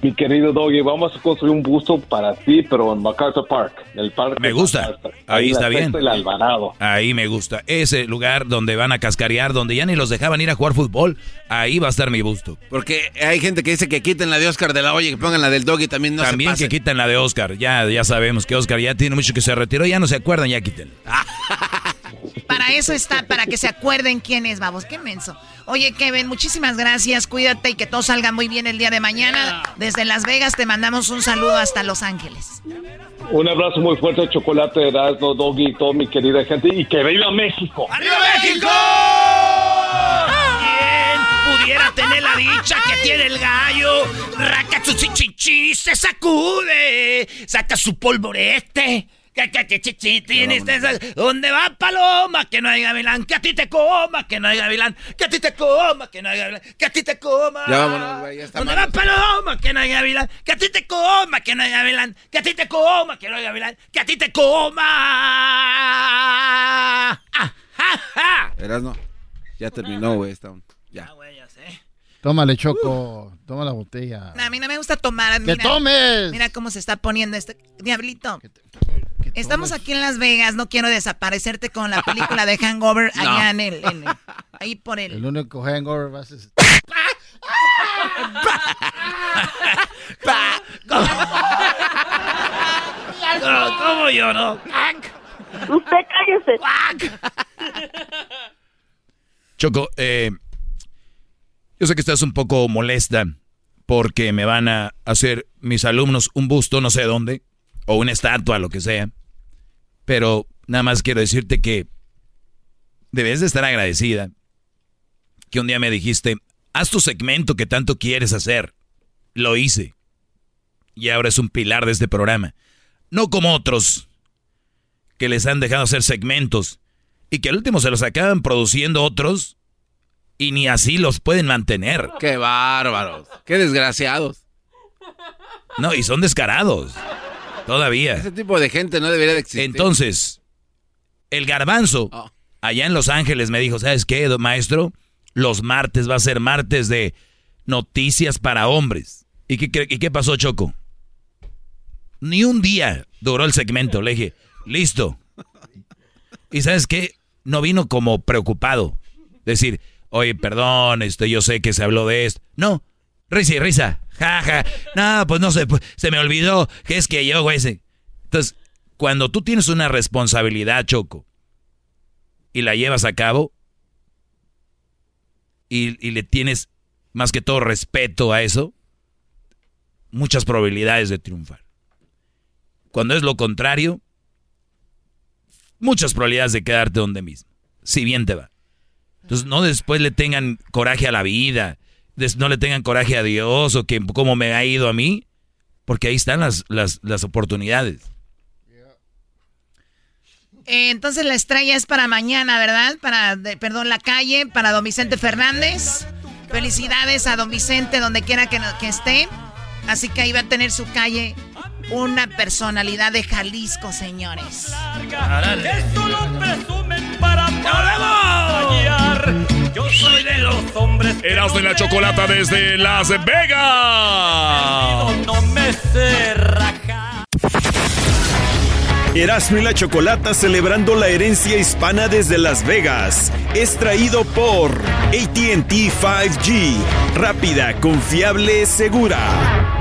Speaker 21: mi querido Doggy, vamos a construir un busto para ti, pero en MacArthur Park, en el parque.
Speaker 5: Me gusta. Ahí está bien.
Speaker 21: El Alvarado.
Speaker 5: Ahí me gusta. Ese lugar donde van a cascarear, donde ya ni los dejaban ir a jugar fútbol, ahí va a estar mi busto.
Speaker 4: Porque hay gente que dice que quiten la de Oscar de la olla y que pongan la del doggy también no
Speaker 5: También
Speaker 4: se
Speaker 5: que quitan la de Oscar. Ya, ya sabemos que Oscar ya tiene mucho que se retiró, ya no se acuerdan, ya quiten.
Speaker 7: Para eso está, para que se acuerden quién es, vamos, qué menso. Oye, Kevin, muchísimas gracias, cuídate y que todo salga muy bien el día de mañana. Desde Las Vegas te mandamos un saludo hasta Los Ángeles.
Speaker 21: Un abrazo muy fuerte, Chocolate, Erasmo, Doggy y toda mi querida gente. Y que viva México.
Speaker 3: ¡Arriba México! ¿Quién pudiera tener la dicha que tiene el gallo? Raca su chichichi, se sacude, saca su polvorete. ¿Dónde va Paloma? Que no hay gavilán, que a ti te coma, que no hay gavilán, que a ti te coma, que no hay gavilán, que a ti te coma.
Speaker 4: Ya vámonos, güey, ya está
Speaker 3: ¿Dónde va Paloma? Que no hay gavilán, que a ti te coma, que no hay gavilán, que a ti te coma, que no hay gavilán, que a ti te coma. ¡Ah, ja, ja!
Speaker 4: Erasno, ya terminó, güey. Está un- ya.
Speaker 8: Tómale, Choco. Toma la botella.
Speaker 7: No, a mí no me gusta tomar.
Speaker 8: ¡Que
Speaker 7: mira,
Speaker 8: tomes!
Speaker 7: Mira cómo se está poniendo este. Diablito. Estamos aquí en Las Vegas. No quiero desaparecerte con la película de Hangover
Speaker 8: No.
Speaker 7: allá en el. en el- ahí por el.
Speaker 8: El único hangover va a ser...
Speaker 3: ¿Cómo, cómo yo no?
Speaker 20: Usted cállese.
Speaker 5: Choco, eh, yo sé que estás un poco molesta porque me van a hacer mis alumnos un busto, no sé dónde, o una estatua, lo que sea. Pero nada más quiero decirte que debes de estar agradecida que un día me dijiste, haz tu segmento que tanto quieres hacer. Lo hice. Y ahora es un pilar de este programa. No como otros que les han dejado hacer segmentos y que al último se los acaban produciendo otros y ni así los pueden mantener.
Speaker 4: Qué bárbaros, qué desgraciados.
Speaker 5: No, y son descarados. Todavía.
Speaker 4: Ese tipo de gente no debería de existir.
Speaker 5: Entonces, el garbanzo,
Speaker 4: Oh.
Speaker 5: allá en Los Ángeles, me dijo, ¿sabes qué, maestro? Los martes va a ser martes de noticias para hombres. ¿Y qué, y qué pasó, Choco? Ni un día duró el segmento. Le dije, listo. ¿Y sabes qué? No vino como preocupado. Decir, oye, perdón, este, yo sé que se habló de esto. No, risa y risa. Ja, ja. No, pues no pues, se me olvidó que es que yo, güey. se- Entonces, cuando tú tienes una responsabilidad, Choco, y la llevas a cabo, y, y le tienes más que todo respeto a eso, muchas probabilidades de triunfar. Cuando es lo contrario, muchas probabilidades de quedarte donde mismo, si bien te va. Entonces, no después le tengan coraje a la vida, no le tengan coraje a Dios o que cómo me ha ido a mí, porque ahí están las, las, las oportunidades.
Speaker 7: Eh, entonces la estrella es para mañana, ¿verdad? Para, de- perdón, la calle, para don Vicente Fernández. Felicidades a don Vicente donde quiera que, no- que esté. Así que ahí va a tener su calle una personalidad de Jalisco, señores.
Speaker 11: Yo soy de los hombres.
Speaker 9: Eras de la chocolata desde Las Vegas.
Speaker 11: No me sé.
Speaker 1: Erasmo y la Chocolata celebrando la herencia hispana desde Las Vegas. Es traído por ATT 5G. Rápida, confiable, segura.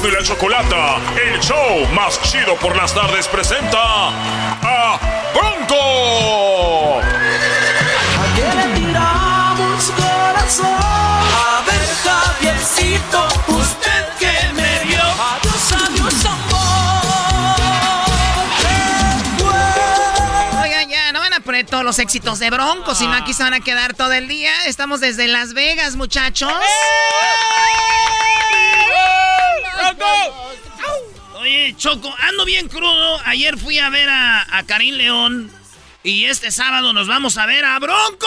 Speaker 9: Erasmo y la chocolata, el show más chido por las tardes presenta a Bronco.
Speaker 11: ¿A qué le tiramos corazón? A ver, Javiercito, usted que me vio. Adiós, adiós, amor.
Speaker 7: Oigan, ya, no van a poner todos los éxitos de Bronco, sino aquí se van a quedar todo el día. Estamos desde Las Vegas, muchachos.
Speaker 3: Oye, Choco, ando bien crudo. Ayer fui a ver a, a Karim León. Y este sábado nos vamos a ver a Bronco.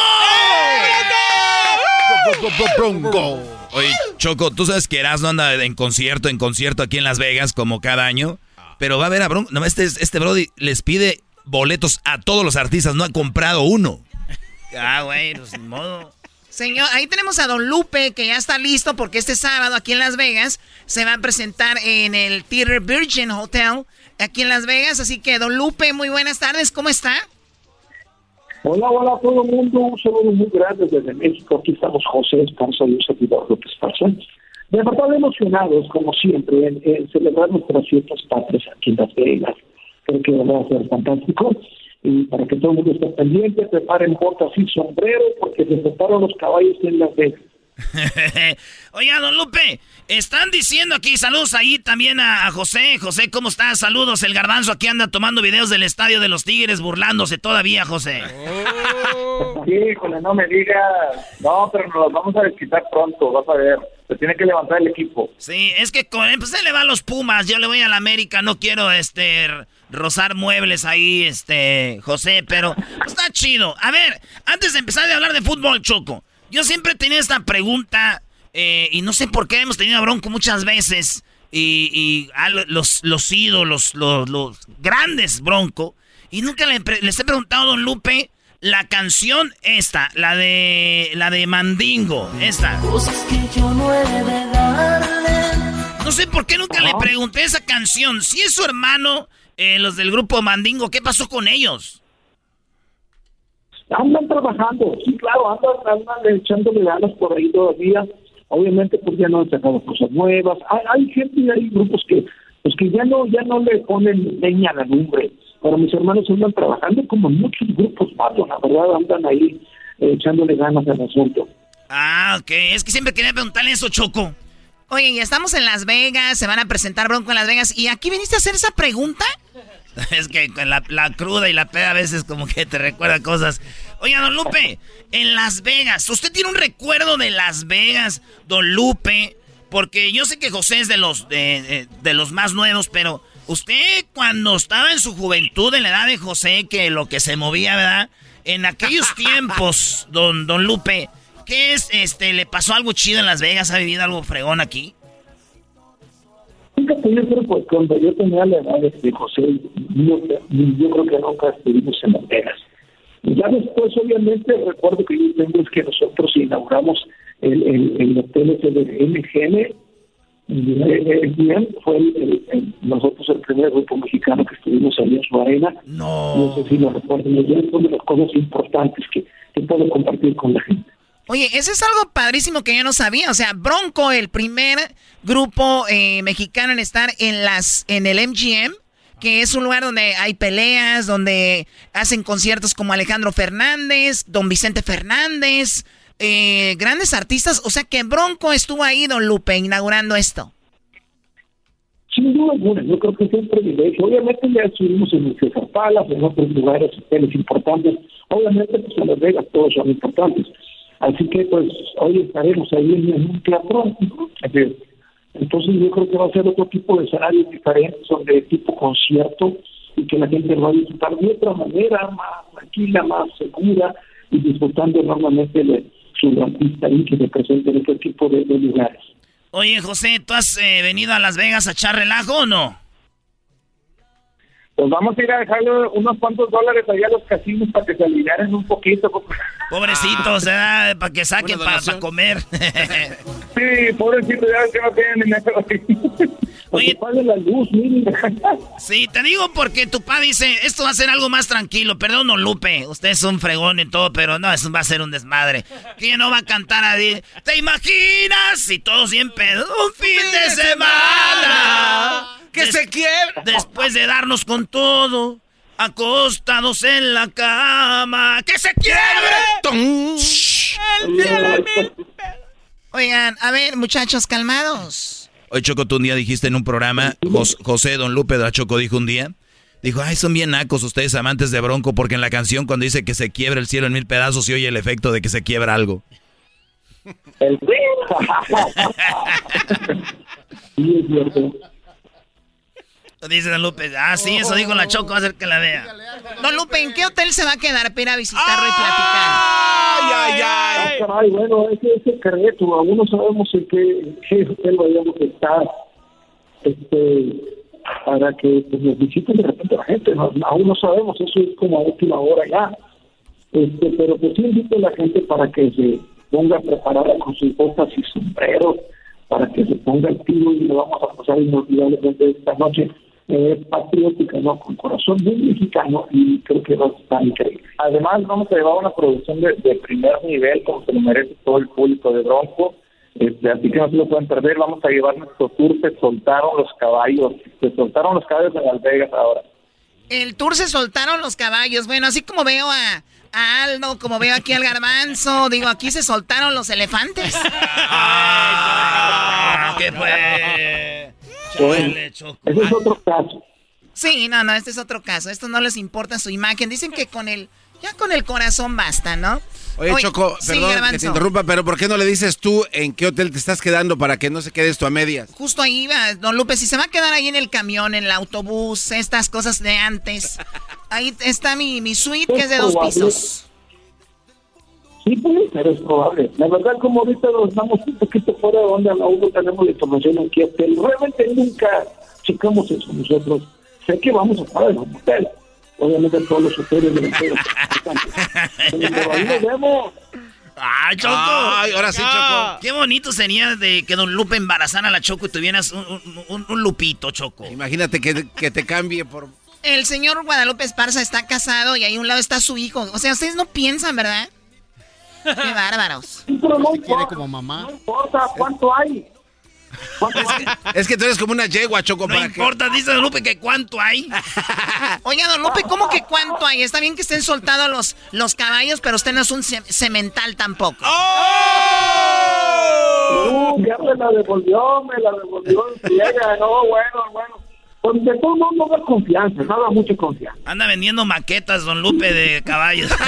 Speaker 4: Bronco.
Speaker 5: Oye, Choco, tú sabes que Erasmo anda en concierto, en concierto aquí en Las Vegas, como cada año. Pero va a ver a Bronco. No, este, este Brody les pide boletos a todos los artistas, no ha comprado uno.
Speaker 3: Ah, güey, pues ni modo.
Speaker 7: Señor, ahí tenemos a Don Lupe, que ya está listo porque este sábado aquí en Las Vegas se va a presentar en el Theater Virgin Hotel aquí en Las Vegas. Así que, Don Lupe, muy buenas tardes, ¿cómo está?
Speaker 22: Hola, hola a todo el mundo, un saludo muy grande desde México. Aquí estamos José Esparza y un servidor López Esparza. De verdad emocionados, como siempre, en, en celebrar nuestras fiestas patrias aquí en Las Vegas. Creo que va a ser fantástico. Y para que todo el mundo esté pendiente, preparen botas y sombrero, porque se prepararon los caballos en Las Vegas.
Speaker 3: Oiga, don Lupe, están diciendo aquí, saludos ahí también a, a José. José, ¿cómo estás? Saludos, el garbanzo aquí anda tomando videos del estadio de los Tigres, burlándose todavía, José.
Speaker 22: Híjole, no me digas. No, pero nos los vamos a desquitar pronto, vas a ver. Se tiene que levantar el equipo.
Speaker 3: Sí, es que con pues él le va a los Pumas, yo le voy a la América, no quiero este rozar muebles ahí, este, José, pero está chido. A ver, antes de empezar a hablar de fútbol, Choco, yo siempre tenía esta pregunta, eh, y no sé por qué hemos tenido a Bronco muchas veces, y, y a lo- los, los ídolos, los, los grandes Bronco, y nunca le les he preguntado a Don Lupe la canción esta, la de, la de Mandingo, esta. No sé por qué nunca le pregunté esa canción. Si es su hermano, eh, los del grupo Mandingo, ¿qué pasó con ellos?
Speaker 22: Andan trabajando, sí, claro, andan, andan echándole ganas por ahí todavía. Obviamente, pues ya no han sacado cosas nuevas. Hay, hay gente y hay grupos que, pues que ya no, ya no le ponen leña a la lumbre. Pero mis hermanos andan trabajando como muchos grupos más, la verdad, andan ahí eh, echándole ganas al asunto.
Speaker 3: Ah, ok. Es que siempre quería preguntarle eso, Choco.
Speaker 7: Oye, ya estamos en Las Vegas, se van a presentar Bronco en Las Vegas. ¿Y aquí viniste a hacer esa pregunta?
Speaker 3: Es que con la, la cruda y la peda a veces como que te recuerda cosas. Oiga, don Lupe, en Las Vegas, ¿usted tiene un recuerdo de Las Vegas, don Lupe? Porque yo sé que José es de los, de, de los más nuevos, pero usted cuando estaba en su juventud, en la edad de José, que lo que se movía, ¿verdad? En aquellos tiempos, don, don Lupe, ¿qué es? Este, ¿Le pasó algo chido en Las Vegas? ¿Ha vivido algo fregón aquí?
Speaker 22: Fíjate, yo creo que cuando yo tenía la edad de José, yo, yo creo que nunca estuvimos en Las Vegas. Ya después, obviamente, recuerdo que yo tengo es que nosotros inauguramos el, el, el hotel ese de MGM, el, el bien fue el, el- nosotros el primer grupo mexicano que estuvimos allí en su arena.
Speaker 3: No.
Speaker 22: No sé si lo recuerdan fue una de las cosas importantes que, que puedo compartir con la gente.
Speaker 7: Oye, eso es algo padrísimo que yo no sabía. O sea, Bronco, el primer grupo eh, mexicano en estar en las en el MGM, que es un lugar donde hay peleas, donde hacen conciertos como Alejandro Fernández, Don Vicente Fernández, eh, grandes artistas. O sea que Bronco estuvo ahí, Don Lupe, inaugurando esto.
Speaker 22: Sin duda alguna, yo creo que es un privilegio. Obviamente ya estuvimos en César Palace, en otros lugares, hoteles importantes. Obviamente, pues en Las Vegas todos son importantes. Así que, pues, hoy estaremos ahí en, un teatro. ¿no? Entonces, yo creo que va a ser otro tipo de escenarios diferentes, donde tipo concierto, y que la gente lo va a disfrutar de otra manera, más tranquila, más segura, y disfrutando enormemente de su artista ahí que se presenta en este tipo de, de lugares.
Speaker 3: Oye, José, ¿tú has eh, venido a Las Vegas a echar relajo o no?
Speaker 16: Pues vamos a ir a dejarle unos cuantos dólares allá a los casinos para que se aliviaren un poquito.
Speaker 3: Pobrecitos, ¿verdad? Para que saquen para comer.
Speaker 16: Sí, pobrecito, ya que no tienen dinero.
Speaker 3: Oye,
Speaker 22: la luz,
Speaker 3: Sí, te digo porque tu papá dice, esto va a ser algo más tranquilo. Perdón, don Lupe, usted es un fregón en todo, pero no, eso va a ser un desmadre. ¿Quién no va a cantar a ¿Te imaginas? Si todos bien pedos, un fin de semana.
Speaker 4: Que se quiebre.
Speaker 3: Después de darnos con todo, acostados en la cama. ¡Que se quiebre!
Speaker 7: Oigan, a ver, muchachos, calmados.
Speaker 5: Hoy Choco, tú un día dijiste en un programa, Jos- José Don Lupe de la Choco dijo un día, dijo, ay, son bien nacos ustedes amantes de Bronco, porque en la canción cuando dice que se quiebra el cielo en mil pedazos se oye el efecto de que se quiebra algo.
Speaker 22: El Sí, es cierto.
Speaker 3: Dice Don Lupe, ah, sí, eso dijo la Choco, va a hacer que la vea.
Speaker 7: Don Lupe, ¿en qué hotel se va a quedar para ir a visitarlo y platicar?
Speaker 22: Ay, ay, ay. Caray, bueno, ese es secreto. Aún no sabemos en qué, en qué hotel vayamos a estar. Este, para que pues, nos visiten de repente la gente. No, aún no sabemos, eso es como a última hora ya. Este, pero pues sí invito a la gente para que se ponga preparada con sus botas y sombreros, para que se ponga el tiro y lo vamos a pasar inolvidablemente esta noche. Eh, patriótica, ¿no? Con corazón muy mexicano y creo que va a estar increíble.
Speaker 16: Además, vamos a llevar una producción de, de primer nivel, como se lo merece todo el público de Bronco. Este, así que no se lo pueden perder. Vamos a llevar nuestro tour. Se soltaron los caballos. Se soltaron los caballos en Las Vegas ahora.
Speaker 7: El tour se soltaron los caballos. Bueno, así como veo a, a Aldo, como veo aquí al garbanzo, digo, aquí se soltaron los elefantes.
Speaker 3: ¿Qué fue?
Speaker 22: Ese es otro caso.
Speaker 7: Sí, no, no, este es otro caso. Esto no les importa su imagen. Dicen que con el, ya con el corazón basta, ¿no?
Speaker 4: Oye, Choco,
Speaker 7: sí,
Speaker 4: perdón que te interrumpa, pero ¿por qué no le dices tú en qué hotel te estás quedando para que no se quede esto a medias?
Speaker 7: Justo ahí va, don Lupe, si se va a quedar ahí en el camión, en el autobús, estas cosas de antes. Ahí está mi, mi suite, que es de dos pisos.
Speaker 22: Sí, puede ser, es probable. La verdad, como ahorita nos estamos un poquito fuera de onda, aún no tenemos la información en qué hotel. Realmente nunca checamos eso nosotros. Sé que vamos a estar en un hotel. Obviamente todos los hoteles de la ciudad son importantes. Pero ahí nos vemos.
Speaker 3: ¡Ay, Choco!
Speaker 4: Ay, ahora sí, Choco.
Speaker 3: Qué bonito sería de que Don Lupe embarazara a la Choco y tuvieras un, un- un- un lupito, Choco.
Speaker 4: Imagínate que, que te cambie por...
Speaker 7: El señor Guadalupe Esparza está casado y ahí a un lado está su hijo. O sea, ustedes no piensan, ¿verdad? Qué bárbaros.
Speaker 22: Pero no
Speaker 8: quiere como mamá.
Speaker 22: No importa cuánto hay.
Speaker 4: Es que tú eres como una yegua, Choco,
Speaker 3: No
Speaker 4: para
Speaker 3: importa, dice Don Lupe que cuánto hay.
Speaker 7: Oiga, don Lupe, ¿cómo que cuánto hay? Está bien que estén soltados los, los caballos, pero usted no es un ce- cemental tampoco.
Speaker 22: Uh, ya me la devolvió, me la devolvió friega. No, bueno, bueno. Pues de todo mundo da confianza, no da mucha confianza.
Speaker 3: Anda vendiendo maquetas, Don Lupe, de caballos.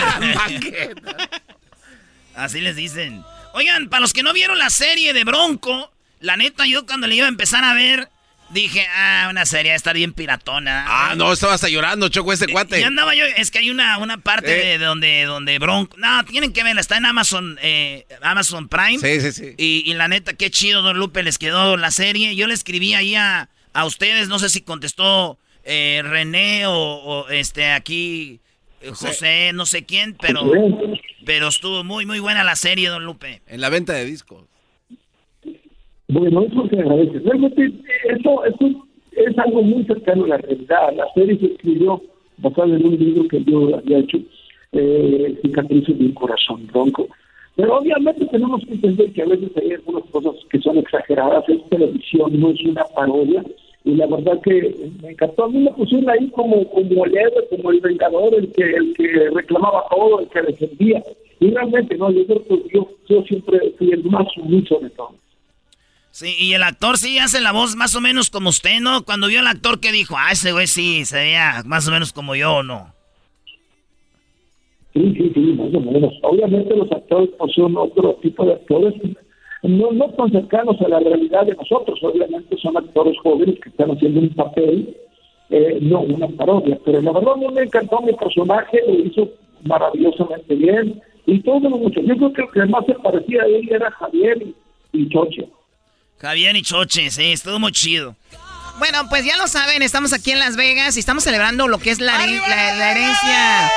Speaker 3: Así les dicen. Oigan, para los que no vieron la serie de Bronco, La neta, yo cuando le iba a empezar a ver, dije, ah, una serie va a estar bien piratona.
Speaker 4: Ah, no, estaba hasta llorando, Choco, ese cuate.
Speaker 3: Y andaba yo, es que hay una, una parte de, donde, donde Bronco. No, tienen que verla, está en Amazon, eh, Amazon Prime.
Speaker 4: Sí, sí, sí.
Speaker 3: Y, y la neta, qué chido, Don Lupe, les quedó la serie. Yo le escribí ahí a, a ustedes, no sé si contestó eh, René o, o, este aquí eh, José, no sé quién, pero, pero estuvo muy, muy buena la serie, Don Lupe.
Speaker 4: En la venta de discos.
Speaker 22: Bueno, eso se agradece. Realmente eso, eso es algo muy cercano a la realidad. La serie se escribió basada en un libro que yo había hecho, eh, Cicatrices de un corazón bronco. Pero obviamente tenemos que entender que a veces hay algunas cosas que son exageradas. Es televisión, no es una parodia. Y la verdad que me encantó. A mí me pusieron ahí como, como el héroe, como el vengador, el que, el que reclamaba todo, el que defendía. Y realmente, no, yo creo que yo, yo siempre fui el más sumiso de todos.
Speaker 3: Sí, y el actor sí hace la voz más o menos como usted, ¿no? Cuando vio al actor que dijo, ah, ese güey sí, se veía más o menos como yo, ¿o no?
Speaker 22: Sí, sí, sí, más o menos. Obviamente los actores pues, son otro tipo de actores, no, no tan cercanos a la realidad de nosotros. Obviamente son actores jóvenes que están haciendo un papel, eh, no una parodia. Pero la verdad no me encantó mi personaje, lo hizo maravillosamente bien. Y todo lo mucho. Yo creo que el que más se parecía a él era Javier y, y Choche.
Speaker 3: Javier y Choche, sí, estuvo muy chido. Bueno, pues ya lo saben, estamos aquí en Las Vegas y estamos celebrando lo que es la, la, la herencia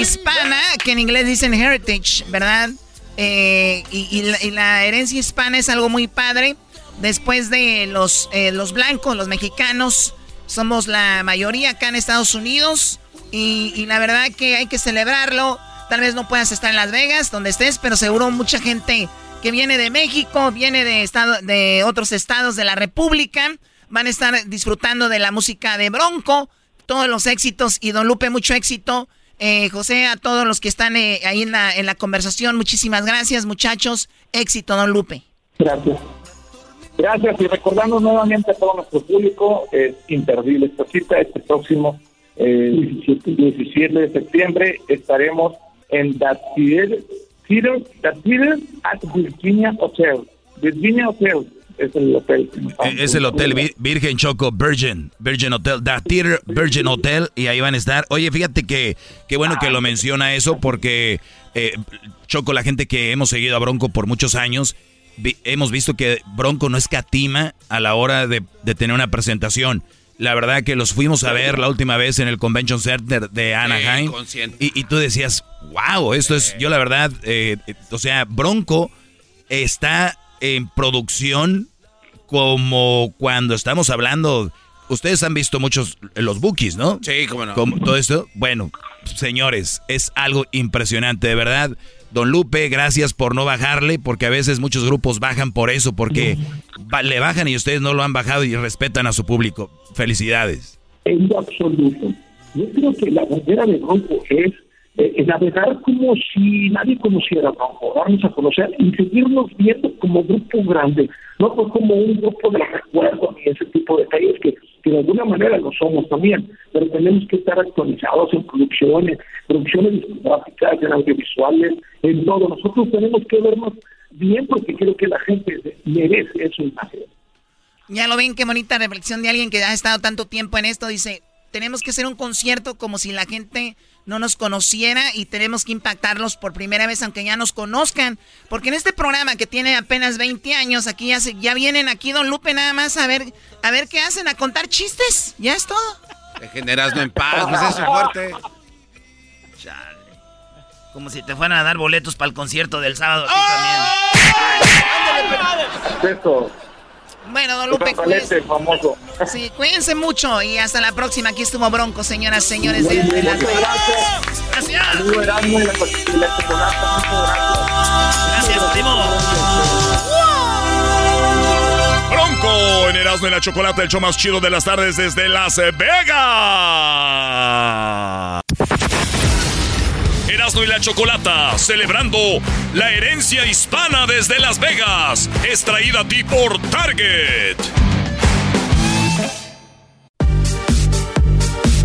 Speaker 3: hispana, que en inglés dicen heritage, ¿verdad? Eh, y, la, y, la, herencia hispana es algo muy padre. Después de los, eh, los blancos, los mexicanos, somos la mayoría acá en Estados Unidos. Y, y, la verdad que hay que celebrarlo. Tal vez no puedas estar en Las Vegas, donde estés, pero seguro mucha gente que viene de México, viene de, estado, de otros estados de la República, van a estar disfrutando de la música de Bronco, todos los éxitos y Don Lupe, mucho éxito. Eh, José, a todos los que están eh, ahí en la, en la conversación, muchísimas gracias, muchachos. Éxito, Don Lupe.
Speaker 22: Gracias. Gracias y recordando nuevamente a todo nuestro público, es imperdible esta cita, este próximo eh, 17, 17, de septiembre estaremos en Theater, Theater at Virginia Hotel. Virginia Hotel es el hotel.
Speaker 5: Eh, Es el hotel Virgin Choco Virgin, Virgin Hotel, The Theater Virgin Hotel y ahí van a estar. Oye, fíjate que qué bueno que lo menciona eso porque eh, Choco, la gente que hemos seguido a Bronco por muchos años, vi, hemos visto que Bronco no escatima a la hora de, de, tener una presentación. La verdad que los fuimos a ver la última vez en el Convention Center de Anaheim y, y, tú decías, wow, esto es, yo la verdad, eh, o sea, Bronco está en producción como cuando estamos hablando. Ustedes han visto muchos los bookies, ¿no?
Speaker 4: Sí, cómo no.
Speaker 5: Como todo esto. Bueno, señores, es algo impresionante, de verdad. Don Lupe, gracias por no bajarle, porque a veces muchos grupos bajan por eso, porque le bajan y ustedes no lo han bajado y respetan a su público. Felicidades.
Speaker 22: En lo absoluto. Yo creo que la bandera de Bronco es eh, navegar como si nadie conociera Bronco, darnos a conocer y seguirnos viendo como grupo grande, no pues como un grupo de recuerdo ni ese tipo de detalles que, que de alguna manera lo somos también, pero tenemos que estar actualizados en producciones, producciones discográficas, en audiovisuales, en todo. Nosotros tenemos que vernos bien porque creo que la gente merece eso imagen.
Speaker 7: Ya lo ven, qué bonita reflexión de alguien que ha estado tanto tiempo en esto. Dice, tenemos que hacer un concierto como si la gente no nos conociera y tenemos que impactarlos por primera vez aunque ya nos conozcan. Porque en este programa que tiene apenas 20 años, aquí ya, se, ya vienen aquí Don Lupe nada más a ver, a ver qué hacen, a contar chistes. Ya es todo.
Speaker 4: Degeneras no en paz, pues eso es fuerte.
Speaker 3: Chale. Como si te fueran a dar boletos para el concierto del sábado aquí
Speaker 22: también. Eso.
Speaker 7: Bueno, don Lupe,
Speaker 22: cuídense. famoso.
Speaker 7: Sí, cuídense mucho y hasta la próxima. Aquí estuvo Bronco, señoras, señores. Las
Speaker 3: gracias. Gracias. Gracias, primo.
Speaker 9: Bronco en Erasmo y la Chocolate, el show más chido de las tardes desde Las Vegas. Erasmo y la Chocolata, celebrando la herencia hispana desde Las Vegas, es traída a ti por Target.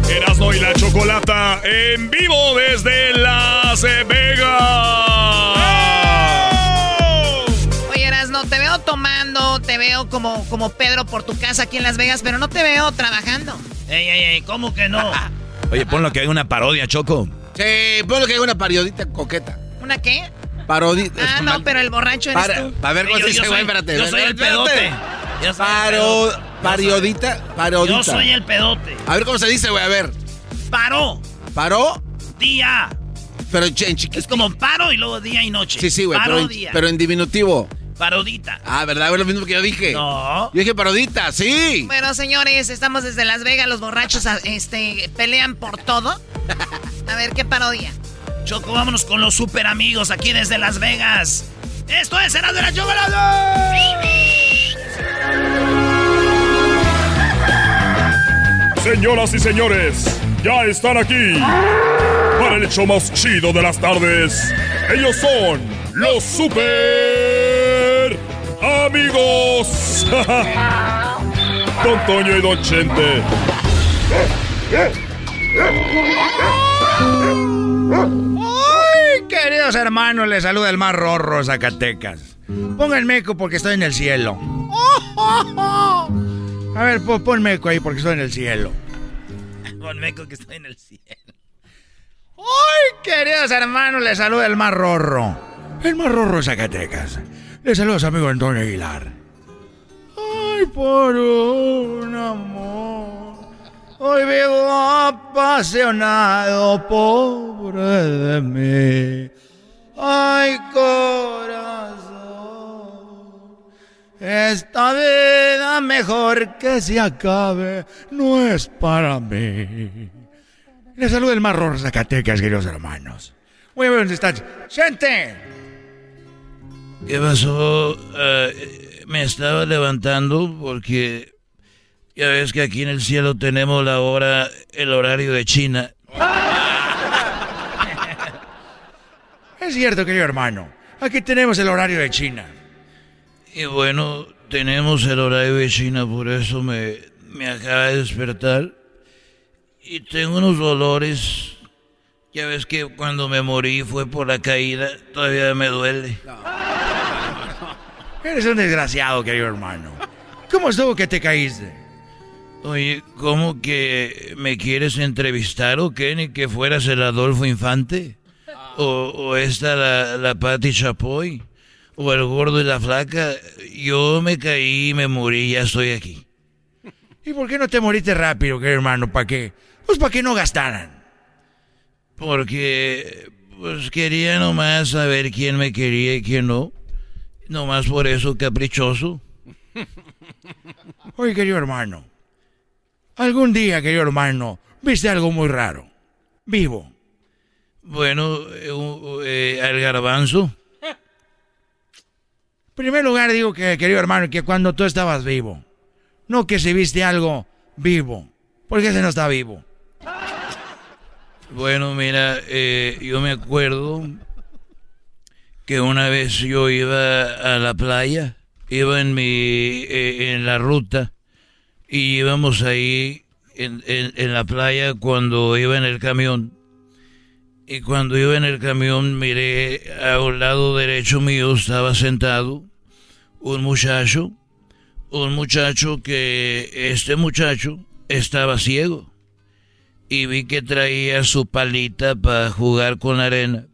Speaker 9: Erasmo y la Chocolata en vivo desde Las Vegas.
Speaker 7: Oye, Erasmo, te veo tomando, te veo como, como Pedro por tu casa aquí en Las Vegas, pero no te veo trabajando.
Speaker 3: Ey, ey, ey, ¿cómo que no?
Speaker 5: Oye, ponlo que hay una parodia, Choco.
Speaker 4: Sí, ponlo que hay una periodita coqueta.
Speaker 7: ¿Una qué?
Speaker 4: Parodita.
Speaker 7: Ah, no, pero el borracho eres
Speaker 4: Para,
Speaker 7: tú.
Speaker 4: a ver cómo se dice, güey, espérate.
Speaker 3: yo soy el pedote. Yo soy el
Speaker 4: Paro,
Speaker 3: pedote.
Speaker 4: periodita, parodita.
Speaker 3: Yo soy el pedote.
Speaker 4: A ver cómo se dice, güey, a ver.
Speaker 3: Paró.
Speaker 4: ¿Paró?
Speaker 3: Día.
Speaker 4: Pero en chiquito.
Speaker 3: Es como paro y luego día y noche.
Speaker 4: Sí, sí, güey, pero, en- pero en diminutivo.
Speaker 3: Parodita.
Speaker 4: Ah, ¿verdad? Es lo mismo que yo dije.
Speaker 3: No.
Speaker 4: Yo dije parodita, sí.
Speaker 7: Bueno, señores, estamos desde Las Vegas. Los borrachos este, pelean por todo. A ver, ¿qué parodia?
Speaker 3: Choco, vámonos con los super amigos aquí desde Las Vegas. Esto es Será de la Chocolata.
Speaker 9: Señoras y señores, ya están aquí para el hecho más chido de las tardes. Ellos son los super amigos. Don Toño y Don Chente.
Speaker 23: ¡Ay, queridos hermanos! Les saluda el más rorro Zacatecas. Pongan meco porque estoy en el cielo. A ver, pon, pon meco ahí porque estoy en el cielo.
Speaker 3: Con meco que está en el cielo.
Speaker 23: ¡Ay, queridos hermanos! Les saluda el más rorro. El más rorro Zacatecas. A su amigo Antonio Aguilar. Ay, por un amor. Hoy vivo apasionado, pobre de mí. Ay, corazón. Esta vida mejor que se acabe no es para mí. Les saluda el rorro Zacatecas, queridos hermanos. Muy bien, ¿dónde están? ¡Gente!
Speaker 5: ¿Qué pasó? Eh, me estaba levantando porque ya ves que aquí en el cielo tenemos la hora, el horario de China.
Speaker 23: Es cierto, querido hermano. Aquí tenemos el horario de China.
Speaker 5: Y bueno, tenemos el horario de China, por eso me, me acaba de despertar. Y tengo unos dolores. Ya ves que cuando me morí fue por la caída, todavía me duele.
Speaker 23: Eres un desgraciado, querido hermano. ¿Cómo estuvo que te caíste?
Speaker 5: Oye, ¿cómo que me quieres entrevistar o qué? ¿Ni que fueras el Adolfo Infante? ¿O, o esta la, la Patti Chapoy? ¿O el gordo y la flaca? Yo me caí, me morí, ya estoy aquí.
Speaker 23: ¿Y por qué no te moriste rápido, querido hermano? ¿Para qué? Pues para que no gastaran.
Speaker 5: Porque, pues quería nomás saber quién me quería y quién no. Nomás por eso, caprichoso.
Speaker 23: Oye, querido hermano. Algún día, querido hermano, viste algo muy raro. Vivo.
Speaker 5: Bueno, eh, u- eh, al garbanzo.
Speaker 23: En primer lugar, digo que, querido hermano, que cuando tú estabas vivo. No que si viste algo vivo. Porque ese no está vivo.
Speaker 5: Bueno, mira, eh, yo me acuerdo que una vez yo iba a la playa, iba en mi eh, en la ruta y íbamos ahí en, en- en la playa cuando iba en el camión. Y cuando iba en el camión miré a un lado derecho mío estaba sentado un muchacho, un muchacho que este muchacho estaba ciego y vi que traía su palita para jugar con la arena.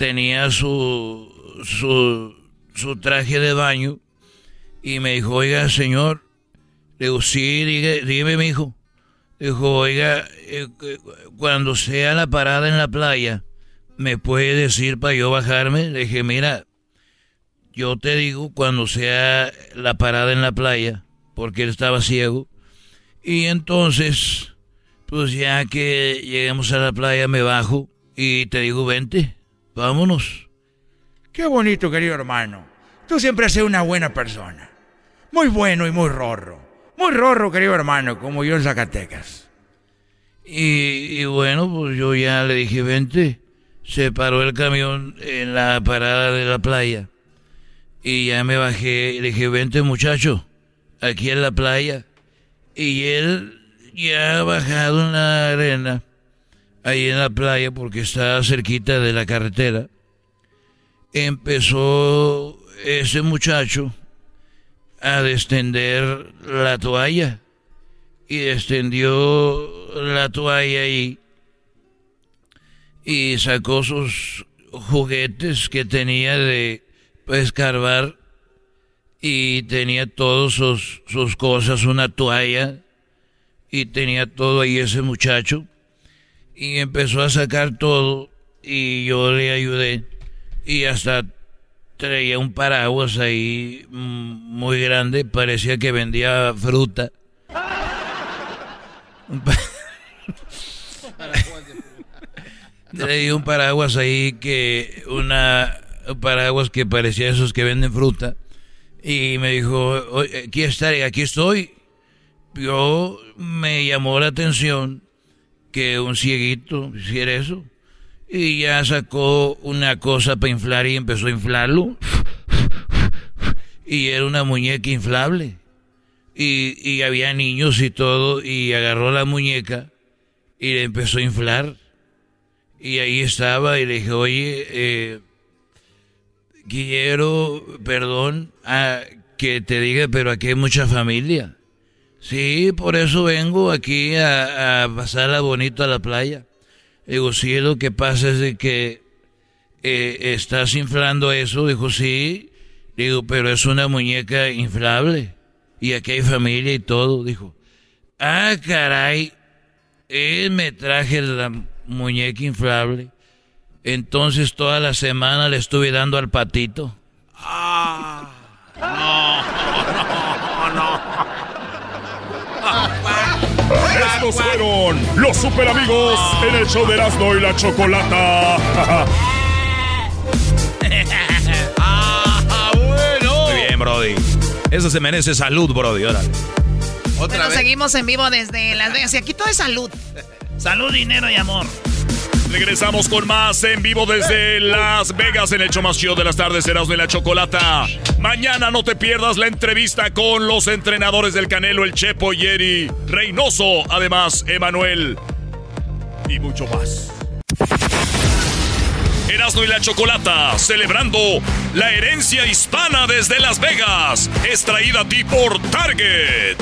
Speaker 5: Tenía su, su, su traje de baño y me dijo, oiga, señor, le digo, sí, diga- dígame, mi hijo. Dijo, oiga, eh, cu- cuando sea la parada en la playa, ¿me puede decir para yo bajarme? Le dije, mira, yo te digo cuando sea la parada en la playa, porque él estaba ciego. Y entonces, pues ya que lleguemos a la playa me bajo y te digo, vente, vámonos.
Speaker 23: Qué bonito, querido hermano. Tú siempre has sido una buena persona. Muy bueno y muy rorro. Muy rorro, querido hermano, como yo en Zacatecas.
Speaker 5: Y, y bueno, pues yo ya le dije, vente. Se paró el camión en la parada de la playa. Y ya me bajé y le dije, vente muchacho, aquí en la playa. Y él ya ha bajado en la arena, ahí en la playa, porque está cerquita de la carretera. Empezó ese muchacho
Speaker 23: a descender la toalla. Y descendió la toalla y, y sacó sus juguetes que tenía de escarbar y tenía todas sus, sus cosas, una toalla y tenía todo ahí ese muchacho y empezó a sacar todo y yo le ayudé y hasta traía un paraguas ahí mm, muy grande, parecía que vendía fruta. Traía un paraguas ahí que una un paraguas que parecía esos que venden fruta y me dijo, "Oye, aquí estaré, aquí estoy. Yo me llamó la atención que un cieguito hiciera eso. Y ya sacó una cosa para inflar y empezó a inflarlo. Y era una muñeca inflable. Y, y había niños y todo. Y agarró la muñeca y le empezó a inflar. Y ahí estaba y le dije, oye, eh, quiero, perdón, a que te diga, pero aquí hay mucha familia. Sí, por eso vengo aquí a, a pasarla bonito a la playa. Digo, sí, lo que pasa es de que eh, estás inflando eso. Dijo, sí. Digo, pero es una muñeca inflable. Y aquí hay familia y todo. Dijo, ah, caray. Él me traje la muñeca inflable. Entonces toda la semana le estuve dando al patito.
Speaker 9: Fueron los super amigos en el show de Erasmo y la Chocolata.
Speaker 5: Muy bien, Brody. Eso se merece salud, Brody. Órale.
Speaker 7: Bueno, seguimos en vivo desde Las Vegas y aquí todo es salud.
Speaker 3: Salud, dinero y amor.
Speaker 9: Regresamos con más en vivo desde Las Vegas en el show más de las tardes, Erasmo y la Chocolata. Mañana no te pierdas la entrevista con los entrenadores del Canelo, el Chepo Yeri, Reynoso, además Emanuel y mucho más. Erasmo y la Chocolata, celebrando la herencia hispana desde Las Vegas, es traída a ti por Target.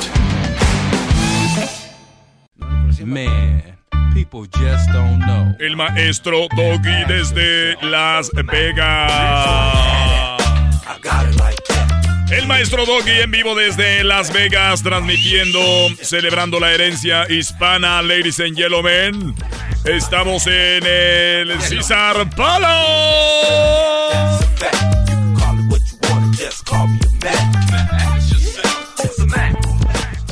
Speaker 24: Man, people just don't know.
Speaker 9: El maestro Doggy desde Las Vegas. El maestro Doggy en vivo desde Las Vegas, transmitiendo, celebrando la herencia hispana, ladies and gentlemen. Estamos en el César Palace.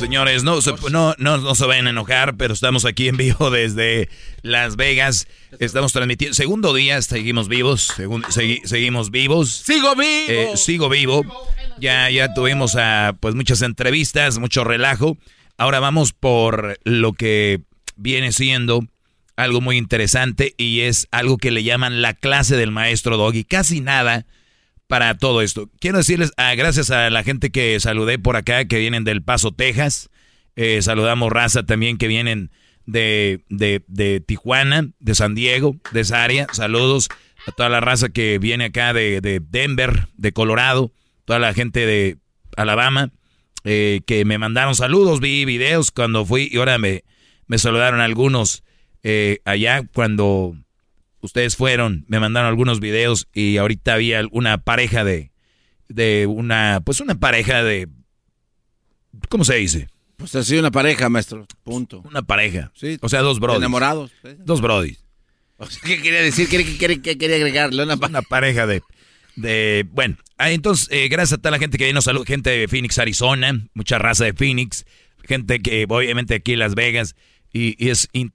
Speaker 5: Señores, no se, no, no, no se vayan a enojar, pero estamos aquí en vivo desde Las Vegas. Estamos transmitiendo. Segundo día, seguimos vivos. segun- segui- seguimos vivos.
Speaker 4: ¡Sigo vivo!
Speaker 5: Eh, sigo vivo. Ya, ya tuvimos a, pues muchas entrevistas, mucho relajo. Ahora vamos por lo que viene siendo algo muy interesante y es algo que le llaman la clase del maestro Doggy. Casi nada para todo esto. Quiero decirles, ah, gracias a la gente que saludé por acá, que vienen del Paso, Texas. Eh, saludamos raza también que vienen de, de, de Tijuana, de San Diego, de esa área. Saludos a toda la raza que viene acá de, de Denver, de Colorado, toda la gente de Alabama, eh, que me mandaron saludos, vi videos cuando fui y ahora me, me saludaron algunos eh, allá cuando ustedes fueron, me mandaron algunos videos y ahorita había una pareja de, de una, pues una pareja de, ¿cómo se dice?
Speaker 4: Pues así una pareja, maestro. Punto.
Speaker 5: Una pareja.
Speaker 4: Sí.
Speaker 5: O sea, dos brodis.
Speaker 4: Enamorados.
Speaker 5: Dos brodis.
Speaker 4: O sea, ¿Qué quería decir? ¿Qué, qué- qué- qué quería agregarle? Una, pa-
Speaker 5: Una pareja de, de, bueno, entonces, eh, gracias a toda la gente que nos saluda, gente de Phoenix, Arizona, mucha raza de Phoenix, gente que obviamente aquí en Las Vegas, y, y es in-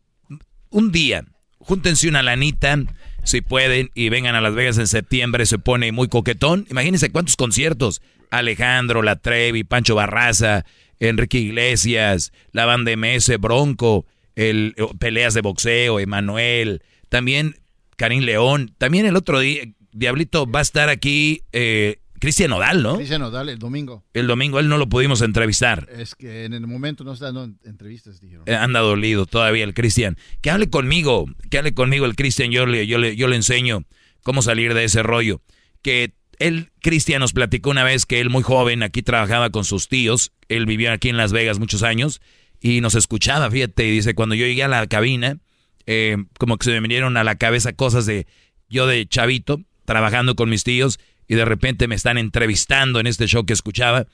Speaker 5: un día, júntense una lanita, si pueden, y vengan a Las Vegas en septiembre, se pone muy coquetón. Imagínense cuántos conciertos. Alejandro, La Trevi, Pancho Barraza, Enrique Iglesias, la banda MS, Bronco, el, eh, peleas de boxeo, Emanuel, también Karim León, también el otro día, Diablito, va a estar aquí eh, Cristian Odal, ¿no?
Speaker 8: Cristian Nodal el domingo.
Speaker 5: El domingo él no lo pudimos entrevistar.
Speaker 8: Es que en el momento no está dando entrevistas, dijeron.
Speaker 5: Eh, anda dolido todavía el Cristian. Que hable conmigo, que hable conmigo el Cristian, yo le, yo, le, yo le enseño cómo salir de ese rollo. Que él, Cristian, nos platicó una vez que él muy joven aquí trabajaba con sus tíos. Él vivía aquí en Las Vegas muchos años y nos escuchaba, fíjate. Y dice, cuando yo llegué a la cabina, eh, como que se me vinieron a la cabeza cosas de yo de chavito, trabajando con mis tíos y de repente me están entrevistando en este show que escuchaba.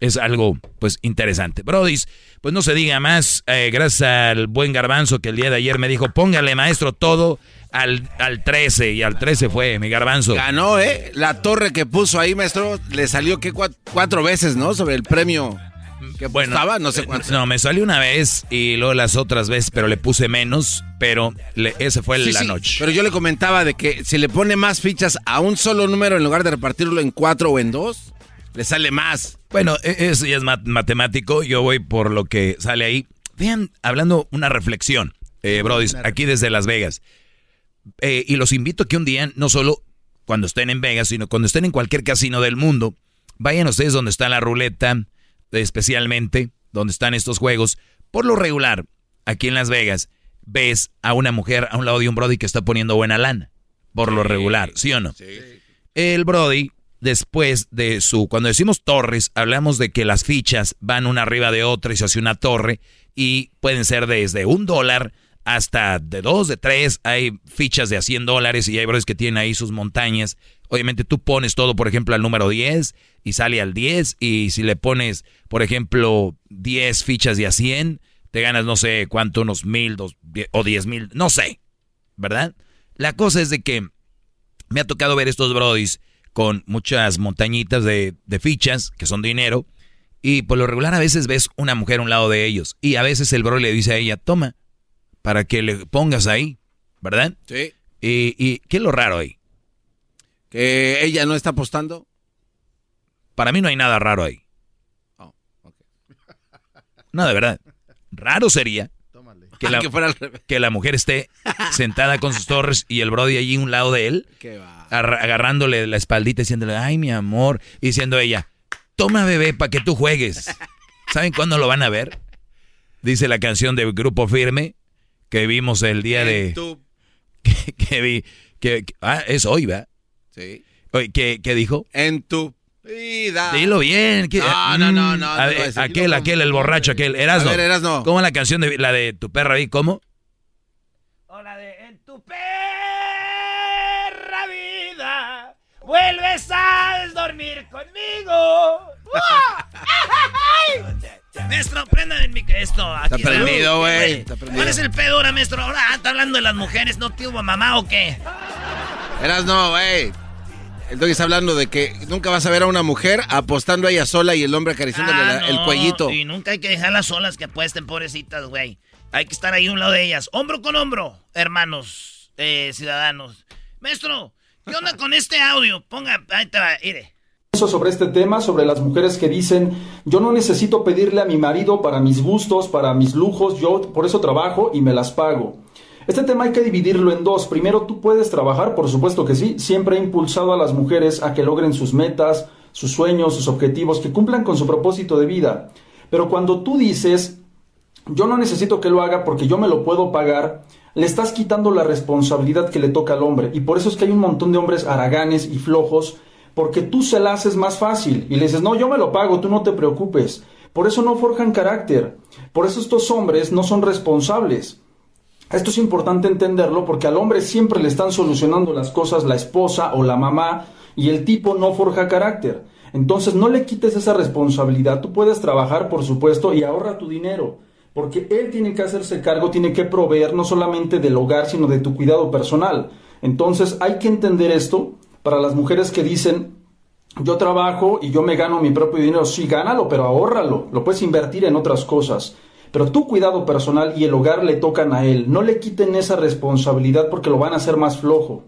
Speaker 5: Es algo, pues, interesante. Brody, pues no se diga más. Eh, gracias al buen garbanzo que el día de ayer me dijo, póngale, maestro, todo al, al 13. Y al 13 fue mi garbanzo.
Speaker 4: Ganó, ¿eh? La torre que puso ahí, maestro, le salió que cuatro, veces, ¿no? Sobre el premio bueno, estaba, no sé cuánto.
Speaker 5: No, me salió una vez y luego las otras veces, pero le puse menos, pero le, ese fue la noche.
Speaker 4: Pero yo le comentaba de que si le pone más fichas a un solo número en lugar de repartirlo en cuatro o en dos, le sale más.
Speaker 5: Bueno, e, eso ya es matemático, yo voy por lo que sale ahí. Vean, hablando una reflexión, eh, Brody, aquí desde Las Vegas. Eh, y los invito a que un día, no solo cuando estén en Vegas, sino cuando estén en cualquier casino del mundo, vayan ustedes donde está la ruleta, especialmente donde están estos juegos. Por lo regular, aquí en Las Vegas, ves a una mujer a un lado de un Brody que está poniendo buena lana. Por lo regular, ¿sí o no? El Brody, después de su. Cuando decimos torres, hablamos de que las fichas van una arriba de otra y se hace una torre. Y pueden ser desde un dólar hasta de dos, de tres. Hay fichas de a 100 dólares y hay Brodis que tienen ahí sus montañas. Obviamente tú pones todo, por ejemplo, al número 10 y sale al 10. Y si le pones, por ejemplo, 10 fichas de a 100, te ganas no sé cuánto, unos mil dos, o 10 mil, no sé, ¿verdad? La cosa es de que me ha tocado ver estos brodis con muchas montañitas de, de fichas, que son dinero. Y por lo regular a veces ves una mujer a un lado de ellos. Y a veces el bro le dice a ella, toma, para que le pongas ahí, ¿verdad?
Speaker 4: Sí.
Speaker 5: ¿Y, y qué es lo raro ahí?
Speaker 4: ¿Que ella no está apostando?
Speaker 5: Para mí no hay nada raro ahí. Oh, no, de verdad. Raro sería que la, que, la, mujer esté sentada con sus torres y el Brody allí a un lado de él, agarrándole la espaldita diciéndole, ay, mi amor, y diciendo ella, toma bebé para que tú juegues. ¿Saben cuándo lo van a ver? Dice la canción de Grupo Firme que vimos el día de... Que, vi... Que, ah, es hoy, ¿va?
Speaker 4: Sí.
Speaker 5: ¿qué, ¿Qué dijo?
Speaker 4: En tu
Speaker 5: Dilo bien.
Speaker 4: no, no, no, no,
Speaker 5: aquel, aquel, el borracho, aquel. Erasno.
Speaker 4: A ver, Erasno.
Speaker 5: ¿Cómo es la canción de la de tu perra ahí? ¿Cómo?
Speaker 3: O la de En tu perra vida vuelves a dormir conmigo. Maestro, prendan el Esto,
Speaker 4: aquí está prendido, güey.
Speaker 3: ¿Cuál es el pedo ahora, maestro? Ahora está hablando de las mujeres, ¿no tuvo mamá o qué?
Speaker 4: Eras no, güey. El doggy está hablando de que nunca vas a ver a una mujer apostando a ella sola y el hombre acariciándole
Speaker 3: ah,
Speaker 4: el cuellito.
Speaker 3: Y nunca hay que dejarlas solas que apuesten, pobrecitas, güey. Hay que estar ahí a un lado de ellas. Hombro con hombro, hermanos, eh, ciudadanos. Maestro, ¿qué onda con este audio? Ponga, ahí te va, mire
Speaker 25: sobre este tema, sobre las mujeres que dicen, yo no necesito pedirle a mi marido para mis gustos, para mis lujos, yo por eso trabajo y me las pago. Este tema hay que dividirlo en dos. Primero, tú puedes trabajar, por supuesto que sí. Siempre he impulsado a las mujeres a que logren sus metas, sus sueños, sus objetivos, que cumplan con su propósito de vida. Pero cuando tú dices, yo no necesito que lo haga porque yo me lo puedo pagar, le estás quitando la responsabilidad que le toca al hombre. Y por eso es que hay un montón de hombres haraganes y flojos porque tú se la haces más fácil y le dices, no, yo me lo pago, tú no te preocupes. Por eso no forjan carácter. Por eso estos hombres no son responsables. Esto es importante entenderlo porque al hombre siempre le están solucionando las cosas la esposa o la mamá y el tipo no forja carácter. Entonces no le quites esa responsabilidad. Tú puedes trabajar, por supuesto, y ahorra tu dinero. Porque él tiene que hacerse cargo, tiene que proveer no solamente del hogar, sino de tu cuidado personal. Entonces hay que entender esto para las mujeres que dicen, yo trabajo y yo me gano mi propio dinero, sí, gánalo, pero ahórralo, lo puedes invertir en otras cosas. Pero tu cuidado personal y el hogar le tocan a él. No le quiten esa responsabilidad porque lo van a hacer más flojo.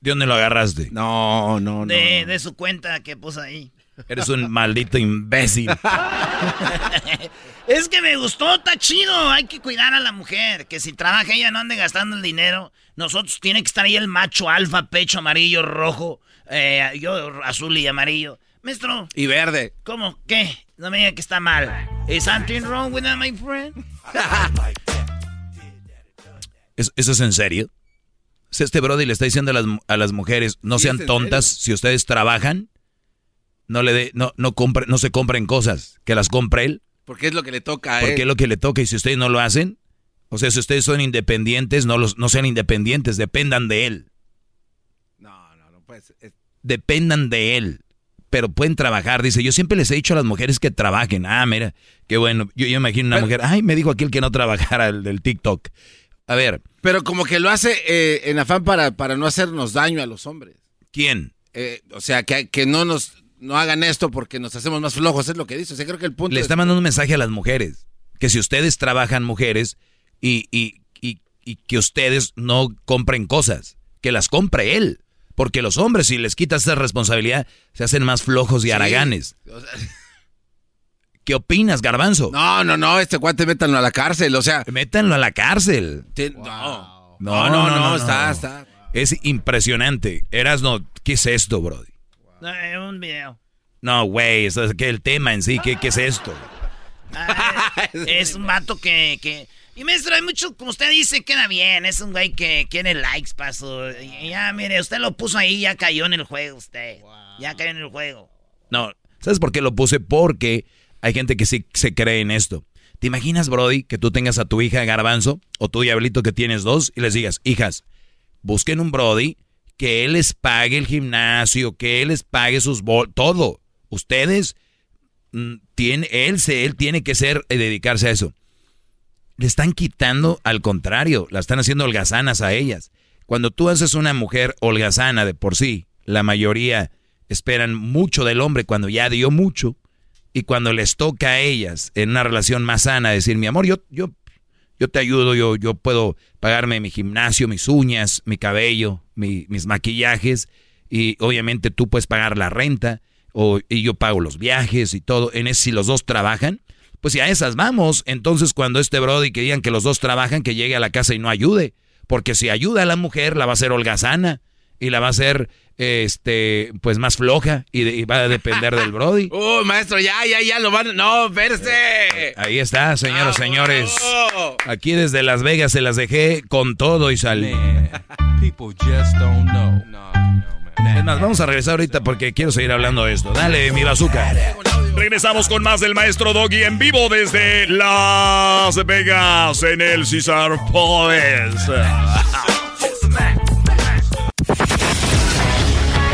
Speaker 5: ¿De dónde lo agarraste?
Speaker 4: No, no, no.
Speaker 3: De, de su cuenta que puso ahí.
Speaker 5: Eres un maldito imbécil.
Speaker 3: es que me gustó, está chido. Hay que cuidar a la mujer. Que si trabaja ella no ande gastando el dinero. Nosotros tiene que estar ahí el macho alfa, pecho amarillo, rojo. Eh, yo azul y amarillo. Maestro.
Speaker 4: Y verde.
Speaker 3: ¿Cómo? ¿Qué? No me diga que está mal. ¿Is something wrong with that, my friend?
Speaker 5: ¿Eso es en serio? Si este Brody le está diciendo a las, a las mujeres, no
Speaker 4: ¿Sí
Speaker 5: sean
Speaker 4: es
Speaker 5: tontas, si ustedes trabajan, no le dé, no, no compre, no se compren cosas, que las compre él,
Speaker 4: Porque es lo que le toca a
Speaker 5: porque
Speaker 4: él.
Speaker 5: es lo que le toca, y si ustedes no lo hacen, o sea, si ustedes son independientes, no los, no sean independientes, dependan de él.
Speaker 4: No, no, no puede ser. Es-
Speaker 5: dependan de él. Pero pueden trabajar, dice. Yo siempre les he dicho a las mujeres que trabajen. Ah, mira, qué bueno. Yo, yo imagino una mujer. Ay, me dijo aquel que no trabajara el del TikTok. A ver,
Speaker 4: Pero como que lo hace eh, en afán para, para no hacernos daño a los hombres.
Speaker 5: ¿quién?
Speaker 4: Eh, o sea, que, que no nos no hagan esto porque nos hacemos más flojos, es lo que dice. O sea, creo que el punto
Speaker 5: Le
Speaker 4: es-
Speaker 5: está mandando un mensaje a las mujeres. Que si ustedes trabajan mujeres y, y, y, y que ustedes no compren cosas, que las compre él. Porque los hombres, si les quitas esa responsabilidad, se hacen más flojos y
Speaker 4: Sí.
Speaker 5: haraganes.
Speaker 4: O sea,
Speaker 5: ¿Qué opinas, Garbanzo?
Speaker 4: no, no, no, este cuate métanlo a la cárcel, o sea.
Speaker 5: Métanlo a la cárcel.
Speaker 4: te- no.
Speaker 5: No,
Speaker 4: no, no, está, está.
Speaker 5: Es impresionante. Erasno, ¿qué es esto, Brody?
Speaker 3: No, es un video.
Speaker 5: No, güey, eso es que el tema en sí, ¿qué, qué es esto?
Speaker 3: Ah, es un vato que, que... Y maestro, hay mucho, como usted dice, queda bien. Es un güey que quiere likes, paso. Ya, mire, usted lo puso ahí, ya cayó en el juego usted. Ya cayó en el juego.
Speaker 5: No, ¿sabes por qué lo puse? Porque hay gente que sí se cree en esto. ¿Te imaginas, Brody, que tú tengas a tu hija Garbanzo o tu diablito que tienes dos y les digas, hijas, busquen un Brody que él les pague el gimnasio, que él les pague sus bol, todo. Ustedes, mm, tiene, él, se, él tiene que ser, eh, dedicarse a eso. Le están quitando, al contrario, la están haciendo holgazanas a ellas. Cuando tú haces una mujer holgazana de por sí, la mayoría esperan mucho del hombre cuando ya dio mucho y cuando les toca a ellas en una relación más sana decir, mi amor, yo, yo, yo te ayudo, yo, yo puedo pagarme mi gimnasio, mis uñas, mi cabello, mi- mis maquillajes y obviamente tú puedes pagar la renta o, y yo pago los viajes y todo. En ese, si los dos trabajan, pues si a esas vamos, entonces cuando este Brody que digan que los dos trabajan, que llegue a la casa y no ayude, porque si ayuda a la mujer la va a hacer holgazana y la va a hacer este pues más floja y, de- y va a depender del Brody.
Speaker 4: Uh, maestro, ya, ya, ya lo van. No, verse.
Speaker 5: Ahí está, señoras, señores. Aquí desde Las Vegas se las dejé con todo y salí.
Speaker 24: People just don't know.
Speaker 5: Es más, vamos a regresar ahorita porque quiero seguir hablando de esto. Dale, mi bazooka.
Speaker 26: Regresamos con más del maestro Doggy en vivo desde Las Vegas en el Cesar Palace.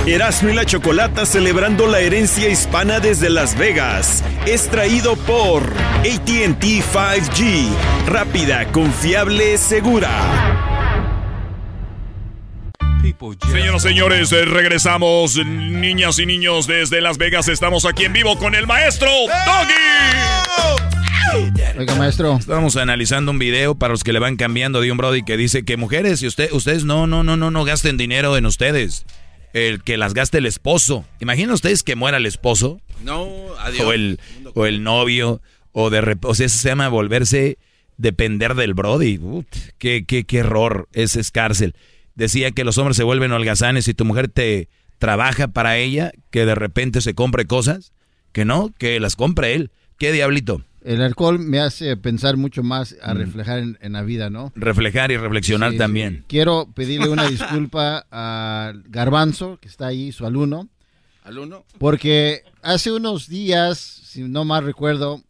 Speaker 1: Erasmo y la Chocolata celebrando la herencia hispana desde Las Vegas. Es traído por ATT 5G. Rápida, confiable, segura.
Speaker 26: Señoras y señores, eh, regresamos, niñas y niños, desde Las Vegas. Estamos aquí en vivo con el maestro Doggy.
Speaker 8: Oiga, maestro.
Speaker 5: Estamos analizando un video para los que le van cambiando de un Brody que dice que mujeres, y usted, ustedes no, no, no, no, no gasten dinero en ustedes. El que las gaste el esposo. Imaginen ustedes que muera el esposo.
Speaker 4: No, adiós.
Speaker 5: O el, o el novio. O de rep- o sea, eso se llama volverse depender del Brody. Ut, qué, qué, qué error. Ese es cárcel. Decía que los hombres se vuelven holgazanes y tu mujer te trabaja para ella, que de repente se compre cosas. Que no, que las compre él. ¿Qué diablito?
Speaker 8: El alcohol me hace pensar mucho más a
Speaker 5: Mm.
Speaker 8: reflejar en, en la vida, ¿no?
Speaker 5: Reflejar y reflexionar
Speaker 8: Sí,
Speaker 5: también.
Speaker 8: sí. Quiero pedirle una disculpa a Garbanzo, que está ahí, su alumno,
Speaker 4: ¿Alumno?
Speaker 8: porque hace unos días, si no mal recuerdo,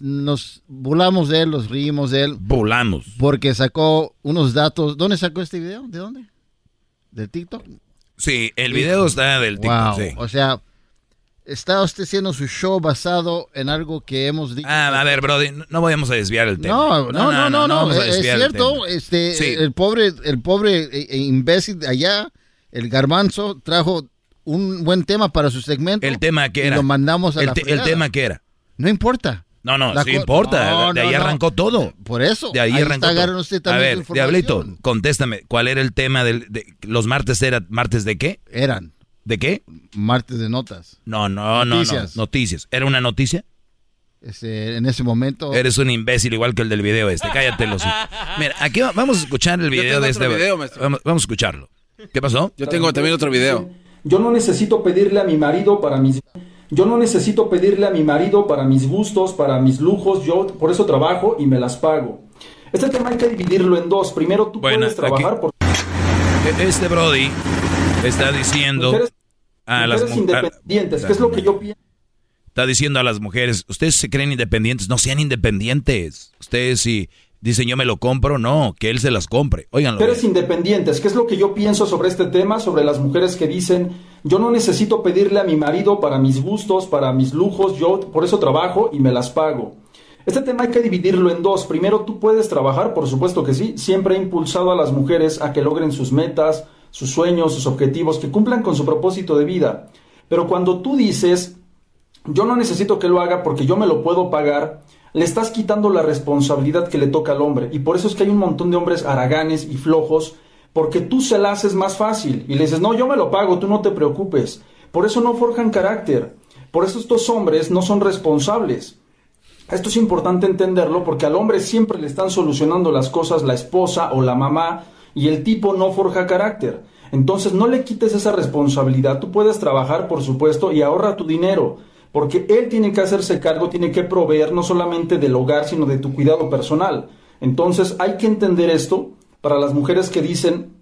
Speaker 8: nos burlamos de él, nos reímos de él.
Speaker 5: Volamos.
Speaker 8: Porque sacó unos datos. ¿Dónde sacó este video? ¿De dónde? ¿Del TikTok?
Speaker 5: Sí, el video está del TikTok.
Speaker 8: Wow.
Speaker 5: sí.
Speaker 8: O sea, está usted haciendo su show basado en algo que hemos dicho.
Speaker 5: Ah, a ver, Brody, no- vamos a desviar el tema.
Speaker 8: No, no, no, no, no, es cierto, este, el pobre, el pobre eh, eh, imbécil de allá, el garbanzo, trajo un buen tema para su segmento.
Speaker 5: ¿El tema qué
Speaker 8: y
Speaker 5: era?
Speaker 8: lo mandamos a
Speaker 5: el,
Speaker 8: la
Speaker 5: el tema qué era?
Speaker 8: No importa.
Speaker 5: No, no,
Speaker 8: La
Speaker 5: sí importa.
Speaker 8: No,
Speaker 5: de ahí
Speaker 8: no, no.
Speaker 5: arrancó todo.
Speaker 8: Por eso.
Speaker 5: De ahí,
Speaker 8: ahí
Speaker 5: arrancó
Speaker 8: está,
Speaker 5: todo.
Speaker 8: usted
Speaker 5: A ver. Diablito, contéstame. ¿Cuál era el tema del, de los martes? ¿Era martes de qué?
Speaker 8: Eran.
Speaker 5: ¿De qué?
Speaker 8: Martes de notas.
Speaker 5: No, no, no,
Speaker 8: Noticias.
Speaker 5: no. Noticias. ¿Era una noticia?
Speaker 8: Este, en ese momento.
Speaker 5: Eres un imbécil igual que el del video este. Cállate los. Mira, aquí va- vamos a escuchar el
Speaker 4: Yo
Speaker 5: video
Speaker 4: tengo
Speaker 5: de
Speaker 4: otro
Speaker 5: este.
Speaker 4: video, maestro.
Speaker 5: vamos, vamos a escucharlo. ¿Qué pasó?
Speaker 4: Yo tengo también otro video.
Speaker 25: Yo no necesito pedirle a mi marido para mis yo no necesito pedirle a mi marido para mis gustos, para mis lujos, yo por eso trabajo y me las pago. Este tema hay que dividirlo en dos. Primero tú
Speaker 5: Bueno,
Speaker 25: puedes trabajar
Speaker 5: aquí-
Speaker 25: por
Speaker 5: E- Este Brody está diciendo a las
Speaker 25: mujeres
Speaker 5: mu- a-
Speaker 25: independientes, que es lo que yo pienso.
Speaker 5: Está diciendo a las mujeres, ustedes se creen independientes, no sean independientes. Ustedes si dicen yo me lo compro, no, que él se las compre. Óiganlo.
Speaker 25: Mujeres independientes, ¿qué es lo que yo pienso sobre este tema? Sobre las mujeres que dicen, yo no necesito pedirle a mi marido para mis gustos, para mis lujos, yo por eso trabajo y me las pago. Este tema hay que dividirlo en dos. Primero, tú puedes trabajar, por supuesto que sí. Siempre he impulsado a las mujeres a que logren sus metas, sus sueños, sus objetivos, que cumplan con su propósito de vida. Pero cuando tú dices, yo no necesito que lo haga porque yo me lo puedo pagar, le estás quitando la responsabilidad que le toca al hombre. Y por eso es que hay un montón de hombres haraganes y flojos, porque tú se la haces más fácil y le dices, no, yo me lo pago, tú no te preocupes. Por eso no forjan carácter. Por eso estos hombres no son responsables. Esto es importante entenderlo porque al hombre siempre le están solucionando las cosas la esposa o la mamá y el tipo no forja carácter. Entonces no le quites esa responsabilidad. Tú puedes trabajar, por supuesto, y ahorra tu dinero. Porque él tiene que hacerse cargo, tiene que proveer no solamente del hogar, sino de tu cuidado personal. Entonces hay que entender esto para las mujeres que dicen,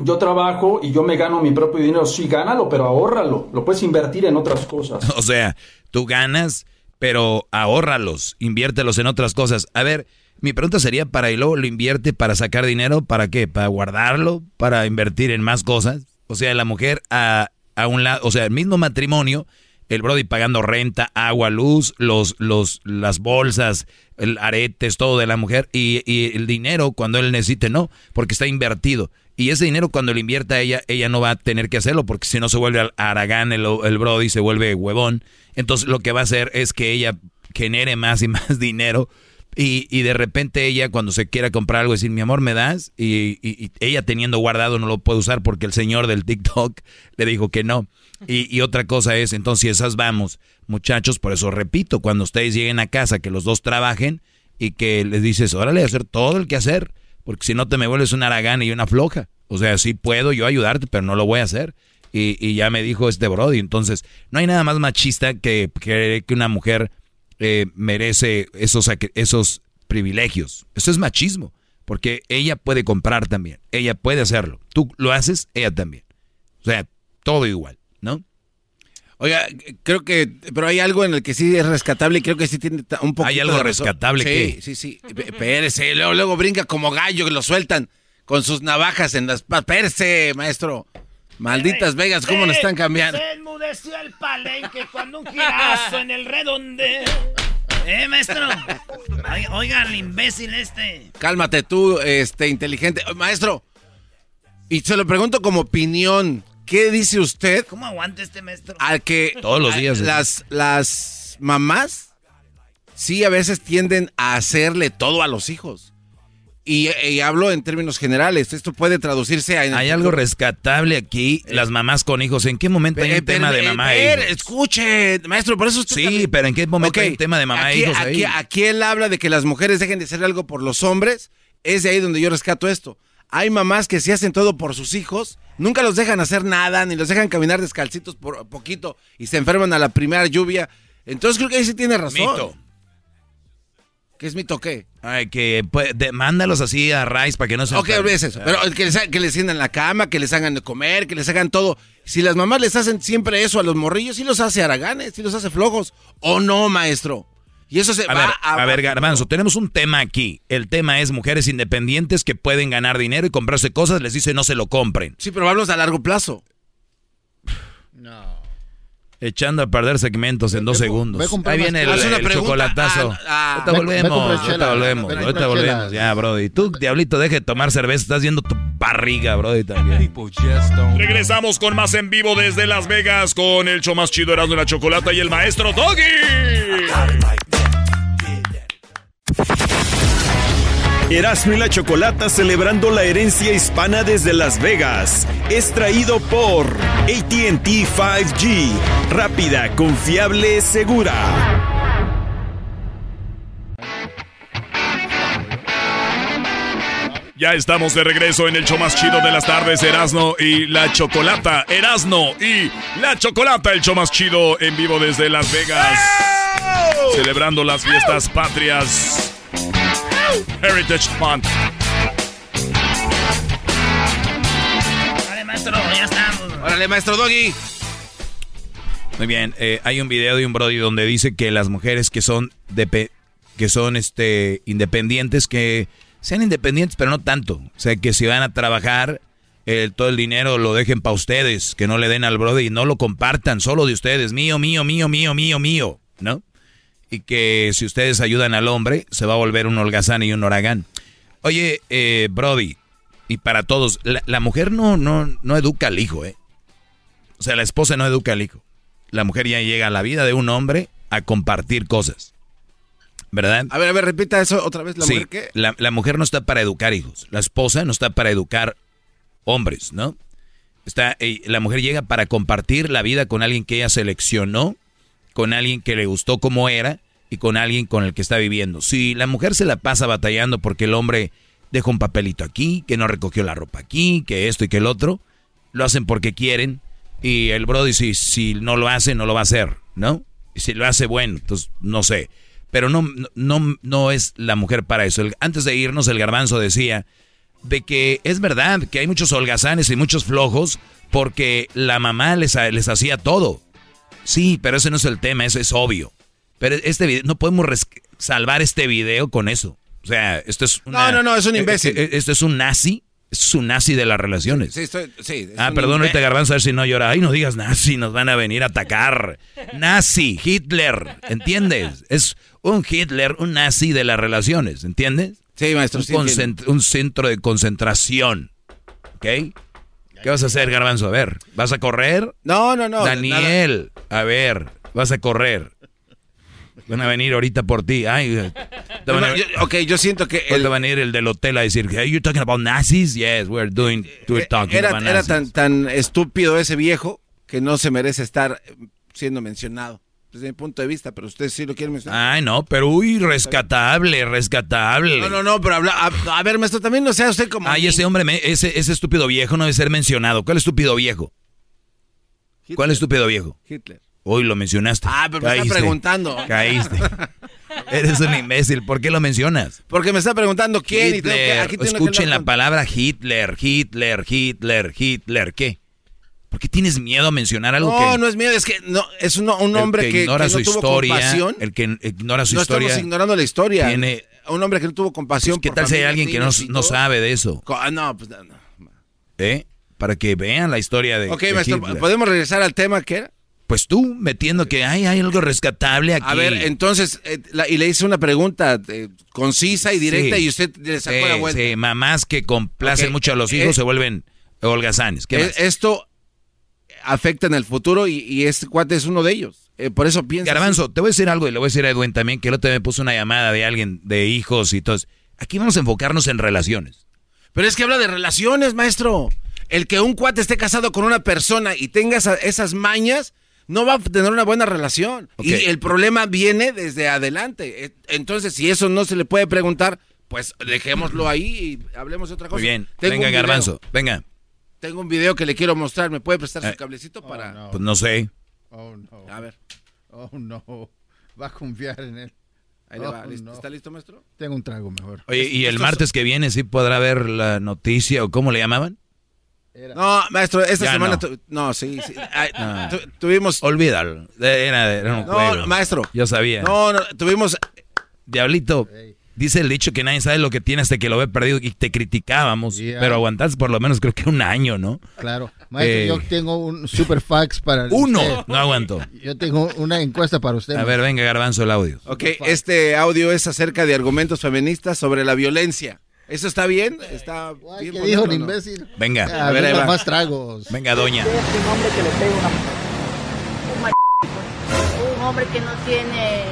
Speaker 25: yo trabajo y yo me gano mi propio dinero. Sí, gánalo, pero ahórralo. Lo puedes invertir en otras cosas.
Speaker 5: O sea, tú ganas, pero ahórralos, inviértelos en otras cosas. A ver, mi pregunta sería, ¿para y luego lo invierte para sacar dinero? ¿Para qué? ¿Para guardarlo? ¿Para invertir en más cosas? O sea, la mujer a, a un lado, o sea, el mismo matrimonio, el Brody pagando renta, agua, luz, los, los, las bolsas, el aretes, todo de la mujer, y, y el dinero cuando él necesite, no, porque está invertido. Y ese dinero cuando lo invierta ella, ella no va a tener que hacerlo, porque si no se vuelve al- Aragán el, el Brody, se vuelve huevón. Entonces lo que va a hacer es que ella genere más y más dinero. Y, y de repente ella cuando se quiera comprar algo decir, mi amor, ¿me das? Y, y- y ella teniendo guardado no lo puede usar porque el señor del TikTok le dijo que no. Y, otra cosa es, entonces esas vamos, muchachos, por eso repito, cuando ustedes lleguen a casa, que los dos trabajen y que les dices, órale, hacer todo el que hacer, porque si no te me vuelves una aragana y una floja. O sea, sí puedo yo ayudarte, pero no lo voy a hacer. Y, ya me dijo este Brody. Entonces, no hay nada más machista que creer que una mujer eh, merece esos, esos privilegios. Eso es machismo, porque ella puede comprar también, ella puede hacerlo. Tú lo haces, ella también. O sea, todo igual, ¿no?
Speaker 4: Oiga, creo que, pero hay algo en el que sí es rescatable y creo que sí tiene un poco.
Speaker 5: ¿Hay algo rescatable
Speaker 4: sí,
Speaker 5: qué?
Speaker 4: Sí, sí, P- Espérese, luego, luego brinca como gallo que lo sueltan con sus navajas en las... Espérese, maestro. Malditas Vegas, ¿cómo nos están cambiando?
Speaker 3: Se enmudeció el palenque cuando un girazo en el redondeo. ¿Eh, maestro? Oiga, el imbécil este.
Speaker 4: Cálmate tú, este, inteligente. Maestro, y se lo pregunto como opinión, ¿qué dice usted
Speaker 3: ¿Cómo aguanta este maestro?
Speaker 4: al que
Speaker 5: Todos los días, ¿eh?
Speaker 4: las, las mamás sí a veces tienden a hacerle todo a los hijos? Y, y hablo en términos generales, esto puede traducirse a...
Speaker 5: Hay algo rescatable aquí, las mamás con hijos. ¿En qué momento hay un
Speaker 4: Eh,
Speaker 5: tema de
Speaker 4: eh,
Speaker 5: mamá
Speaker 4: eh,
Speaker 5: e hijos?
Speaker 4: Escuche, maestro, por eso usted
Speaker 5: Sí,
Speaker 4: también-
Speaker 5: pero ¿en qué momento
Speaker 4: Ok,
Speaker 5: hay un tema de mamá
Speaker 4: aquí,
Speaker 5: e hijos
Speaker 4: aquí,
Speaker 5: ahí?
Speaker 4: aquí él habla de que las mujeres dejen de hacer algo por los hombres. Es de ahí donde yo rescato esto. Hay mamás que sí hacen todo por sus hijos, nunca los dejan hacer nada, ni los dejan caminar descalcitos por poquito y se enferman a la primera lluvia. Entonces creo que ahí sí tiene razón.
Speaker 5: Mito.
Speaker 4: ¿Qué es mito qué?
Speaker 5: Ay, que pues, de- mándalos así a Rice para que no se
Speaker 4: Ok, olvides eso. Pero que les, que les tiendan la cama, que les hagan de comer, que les hagan todo. Si las mamás les hacen siempre eso a los morrillos, sí los hace haraganes, sí los hace flojos. ¿O no, maestro? Y eso se
Speaker 5: A
Speaker 4: va
Speaker 5: ver, a ver, Garbanzo, tenemos un tema aquí. El tema es mujeres independientes que pueden ganar dinero y comprarse cosas, les dice no se lo compren.
Speaker 4: Sí, pero hablamos a largo plazo.
Speaker 5: Echando a perder segmentos en dos segundos. Ahí viene el, el chocolatazo.
Speaker 4: Ah, ah,
Speaker 5: ahorita volvemos, ahorita volvemos, ahorita volvemos. Ya, Brody. Tú, Diablito, deje de tomar cerveza, estás viendo tu barriga, Brody, también.
Speaker 26: Regresamos con más en vivo desde Las Vegas con el show más chido Erasmo y la Chocolata y el maestro Doggy.
Speaker 1: Erasmo y la Chocolata celebrando la herencia hispana desde Las Vegas. Es traído por ATT 5G. Rápida, confiable, segura.
Speaker 26: Ya estamos de regreso en el show más chido de las tardes, Erasno y la Chocolata. Erasno y la Chocolata, el show más chido en vivo desde Las Vegas. Celebrando las fiestas patrias. Heritage Month.
Speaker 3: maestro, ya estamos.
Speaker 4: Órale, maestro Doggy.
Speaker 5: Muy bien, eh, hay un video de un Brody donde dice que las mujeres que son de que son este independientes, que sean independientes, pero no tanto. O sea, que si van a trabajar, eh, todo el dinero lo dejen para ustedes, que no le den al Brody y no lo compartan, solo de ustedes, mío, mío, mío, mío, mío, mío, ¿no? Y que si ustedes ayudan al hombre, se va a volver un holgazán y un oragán. Oye, eh, Brody, y para todos, la, la mujer no, no, no educa al hijo, ¿eh? O sea, la esposa no educa al hijo la mujer ya llega a la vida de un hombre a compartir cosas. ¿Verdad?
Speaker 4: A ver, a ver, repita eso otra vez. ¿La
Speaker 5: sí,
Speaker 4: mujer qué?
Speaker 5: La, la mujer no está para educar hijos. La esposa no está para educar hombres, ¿no? Está, eh, la mujer llega para compartir la vida con alguien que ella seleccionó, con alguien que le gustó como era y con alguien con el que está viviendo. Si la mujer se la pasa batallando porque el hombre dejó un papelito aquí, que no recogió la ropa aquí, que esto y que el otro, lo hacen porque quieren, y el Brody, si, si no lo hace, no lo va a hacer, ¿no? Y si lo hace, bueno, entonces no sé. Pero no, no, no es la mujer para eso. antes de irnos, el garbanzo decía de que es verdad que hay muchos holgazanes y muchos flojos porque la mamá les, les hacía todo. Sí, pero ese no es el tema, eso es obvio. Pero este video, no podemos salvar este video con eso. O sea, esto es
Speaker 4: No, no, no, es un imbécil.
Speaker 5: Eh, eh, esto es un nazi es un nazi de las relaciones.
Speaker 4: Sí, estoy, sí,
Speaker 5: ah, perdón, ahorita Garbanzo, a ver si no llora. Ay, no digas nazi, nos van a venir a atacar. Nazi, Hitler, ¿entiendes? Es un Hitler, un nazi de las relaciones, ¿entiendes?
Speaker 4: Sí, maestro.
Speaker 5: Un, un centro de concentración, ¿ok? ¿Qué vas a hacer, Garbanzo? A ver, ¿vas a correr?
Speaker 4: No, no, no.
Speaker 5: Daniel, a ver, vas a correr. Van a venir ahorita por ti. Ay,
Speaker 4: eh, ok, yo siento que...
Speaker 5: El, va a venir el del hotel a decir, ¿Are you talking about Nazis? Yes, we're doing... We're talking
Speaker 4: era,
Speaker 5: about
Speaker 4: Era tan, tan estúpido ese viejo que no se merece estar siendo mencionado. Desde mi punto de vista, pero ustedes sí lo quieren mencionar.
Speaker 5: Ay, no, pero uy, rescatable, rescatable.
Speaker 4: No, no, no, pero habla, a, ver, maestro, también no sea usted como...
Speaker 5: Ay, ese hombre, ese, ese estúpido viejo no debe ser mencionado. ¿Cuál estúpido viejo? ¿Cuál estúpido viejo?
Speaker 4: Hitler.
Speaker 5: Hoy lo mencionaste.
Speaker 4: Ah, pero me está preguntando.
Speaker 5: Caíste. Eres un imbécil. ¿Por qué lo mencionas?
Speaker 4: Porque me está preguntando quién.
Speaker 5: Hitler. Y Escuchen la palabra Hitler, Hitler, Hitler, Hitler. ¿Qué? ¿Por qué tienes miedo a mencionar algo
Speaker 4: no,
Speaker 5: que...
Speaker 4: No, no es miedo, es que no, es un, un hombre que,
Speaker 5: ignora su
Speaker 4: no tuvo
Speaker 5: historia,
Speaker 4: compasión.
Speaker 5: El que ignora su
Speaker 4: no
Speaker 5: historia.
Speaker 4: No estamos ignorando la historia.
Speaker 5: Tiene...
Speaker 4: Un hombre que no tuvo compasión.
Speaker 5: Pues, ¿Qué tal si hay alguien que no, no sabe de eso?
Speaker 4: Ah, no, pues no.
Speaker 5: ¿Eh? Para que vean la historia de.
Speaker 4: Ok,
Speaker 5: de
Speaker 4: maestro,
Speaker 5: Hitler.
Speaker 4: ¿podemos regresar al tema que era?
Speaker 5: Pues tú metiendo que hay, hay algo rescatable aquí.
Speaker 4: A ver, entonces, eh, la, y le hice una pregunta eh, concisa y directa
Speaker 5: Sí.
Speaker 4: y usted le sacó
Speaker 5: Sí,
Speaker 4: la vuelta.
Speaker 5: sí, mamás que complacen mucho a los hijos
Speaker 4: eh,
Speaker 5: se vuelven holgazanes. ¿Qué más?
Speaker 4: Esto afecta en el futuro y, y este cuate es uno de ellos. Eh, por eso piensa.
Speaker 5: Garbanzo, te voy a decir algo y le voy a decir a Edwin también, que el otro día me puso una llamada de alguien, de hijos y todo. Aquí vamos a enfocarnos en relaciones.
Speaker 4: Pero es que habla de relaciones, maestro. El que un cuate esté casado con una persona y tenga esa- esas mañas, no va a tener una buena relación. Y el problema viene desde adelante. Eh, Entonces, si eso no se le puede preguntar, pues dejémoslo ahí y hablemos de otra cosa.
Speaker 5: Muy bien,
Speaker 4: Tengo
Speaker 5: venga. Garbanzo, venga.
Speaker 4: Tengo un video que le quiero mostrar. ¿Me puede prestar
Speaker 5: Eh,
Speaker 4: su cablecito para...?
Speaker 5: Pues no sé.
Speaker 8: Oh, no.
Speaker 4: A ver.
Speaker 8: Oh, no. Va a confiar en él.
Speaker 4: Ahí le va.
Speaker 8: Oh.
Speaker 4: ¿Está listo, maestro?
Speaker 8: Tengo un trago mejor.
Speaker 5: Oye, ¿y el martes que viene sí podrá ver la noticia o cómo le llamaban?
Speaker 4: No, maestro, esta
Speaker 5: Ya
Speaker 4: semana...
Speaker 5: no.
Speaker 4: tu- No, sí, sí. Ay,
Speaker 5: No.
Speaker 4: tu- tuvimos...
Speaker 5: Olvídalo. Era, era un
Speaker 4: No,
Speaker 5: juego.
Speaker 4: maestro.
Speaker 5: Yo sabía.
Speaker 4: No, no, tuvimos...
Speaker 5: Diablito, dice el dicho que nadie sabe lo que tiene hasta que lo ve perdido y te criticábamos.
Speaker 8: Yeah.
Speaker 5: Pero aguantaste por lo menos creo que un año, ¿no?
Speaker 8: Claro. Maestro,
Speaker 5: Eh,
Speaker 8: yo tengo un super fax para
Speaker 5: Uno.
Speaker 8: usted.
Speaker 5: No aguanto.
Speaker 8: Yo tengo una encuesta para usted.
Speaker 5: A ver, venga, Garbanzo, el audio.
Speaker 4: Ok, este audio es acerca de argumentos feministas sobre la violencia. ¿Eso está bien? ¿Está bien
Speaker 8: ¿Qué dijo el
Speaker 4: no?
Speaker 8: imbécil?
Speaker 5: Venga.
Speaker 8: Ah,
Speaker 4: A ver, ahí
Speaker 8: venga,
Speaker 4: va.
Speaker 8: más tragos.
Speaker 5: Venga, doña.
Speaker 27: un hombre que le pega una un mar- un hombre que no tiene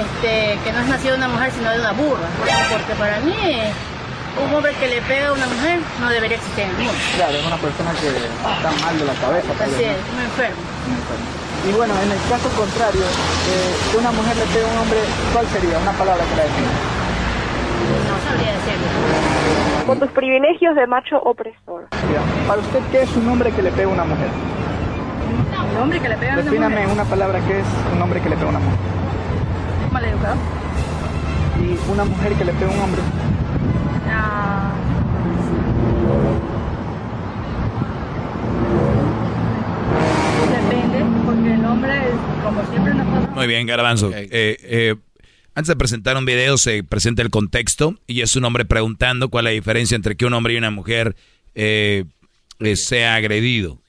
Speaker 27: este que no es nacido de una mujer sino de una burra porque para mí un hombre que le pega a una mujer no debería existir en el mundo
Speaker 22: Claro, es una persona que está mal de la cabeza.
Speaker 27: así es un enfermo.
Speaker 22: Y bueno, en el caso contrario, eh, que una mujer le pegue a un hombre, ¿cuál sería una palabra que le define?
Speaker 27: no sabría decirlo
Speaker 28: Con tus privilegios de macho opresor.
Speaker 22: Para usted, ¿qué es un hombre que le pega a una mujer?
Speaker 27: un hombre que le pega a una
Speaker 22: Defíname
Speaker 27: mujer
Speaker 22: en una palabra qué es un hombre que le pega a una mujer. ¿Y una mujer que le pega un hombre?
Speaker 5: Muy bien, Garbanzo. Eh, eh, antes de presentar un video se presenta el contexto y es un hombre preguntando cuál es la diferencia entre que un hombre y una mujer eh, eh sea agredido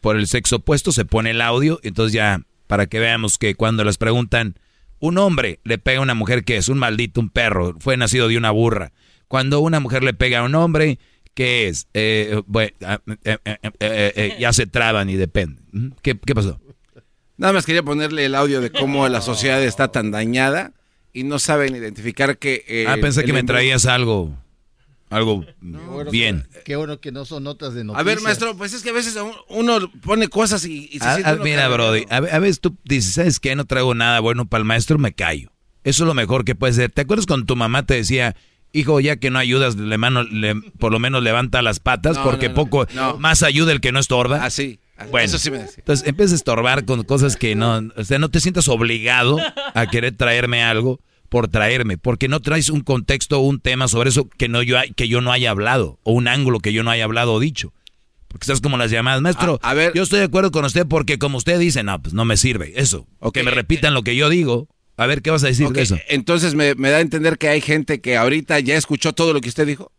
Speaker 5: por el sexo opuesto. Se pone el audio, entonces ya para que veamos que cuando les preguntan un hombre le pega a una mujer que es un maldito, un perro, fue nacido de una burra. Cuando una mujer le pega a un hombre, ¿qué es? Eh, bueno, ah, eh, eh, eh, ya se traban y depende. ¿Qué, qué pasó?
Speaker 4: Nada más quería ponerle el audio de cómo la sociedad está tan dañada y no saben identificar que...
Speaker 5: ah, pensé que me traías algo, algo bien.
Speaker 8: Qué bueno que no son notas de
Speaker 4: A
Speaker 8: noticias.
Speaker 4: ver, maestro, pues es que a veces un- uno pone cosas y, y se
Speaker 5: Ah,
Speaker 4: siente
Speaker 5: ah,
Speaker 4: uno
Speaker 5: mira,
Speaker 4: cargado.
Speaker 5: Brody, a, a veces tú dices, ¿sabes qué? No traigo nada bueno para el maestro, me callo. Eso es lo mejor que puede ser. ¿Te acuerdas cuando tu mamá te decía, hijo, ya que no ayudas, le mano, le- por lo menos levanta las patas,
Speaker 4: No,
Speaker 5: porque
Speaker 4: no,
Speaker 5: poco
Speaker 4: no.
Speaker 5: más ayuda el que no estorba?
Speaker 4: Así.
Speaker 5: Bueno,
Speaker 4: Eso sí me decía.
Speaker 5: entonces empiezas a estorbar con cosas que no, o sea, no te sientas obligado a querer traerme algo por traerme, porque no traes un contexto o un tema sobre eso que no yo que yo no haya hablado o un ángulo que yo no haya hablado o dicho. Porque estás como las llamadas, maestro. A, ver, yo estoy de acuerdo con usted porque como usted dice, no, pues no me sirve eso. O que me repitan lo que yo digo. A ver, ¿qué vas a decir
Speaker 4: Ok,
Speaker 5: de eso?
Speaker 4: Entonces me, me da a entender que hay gente que ahorita ya escuchó todo lo que usted dijo.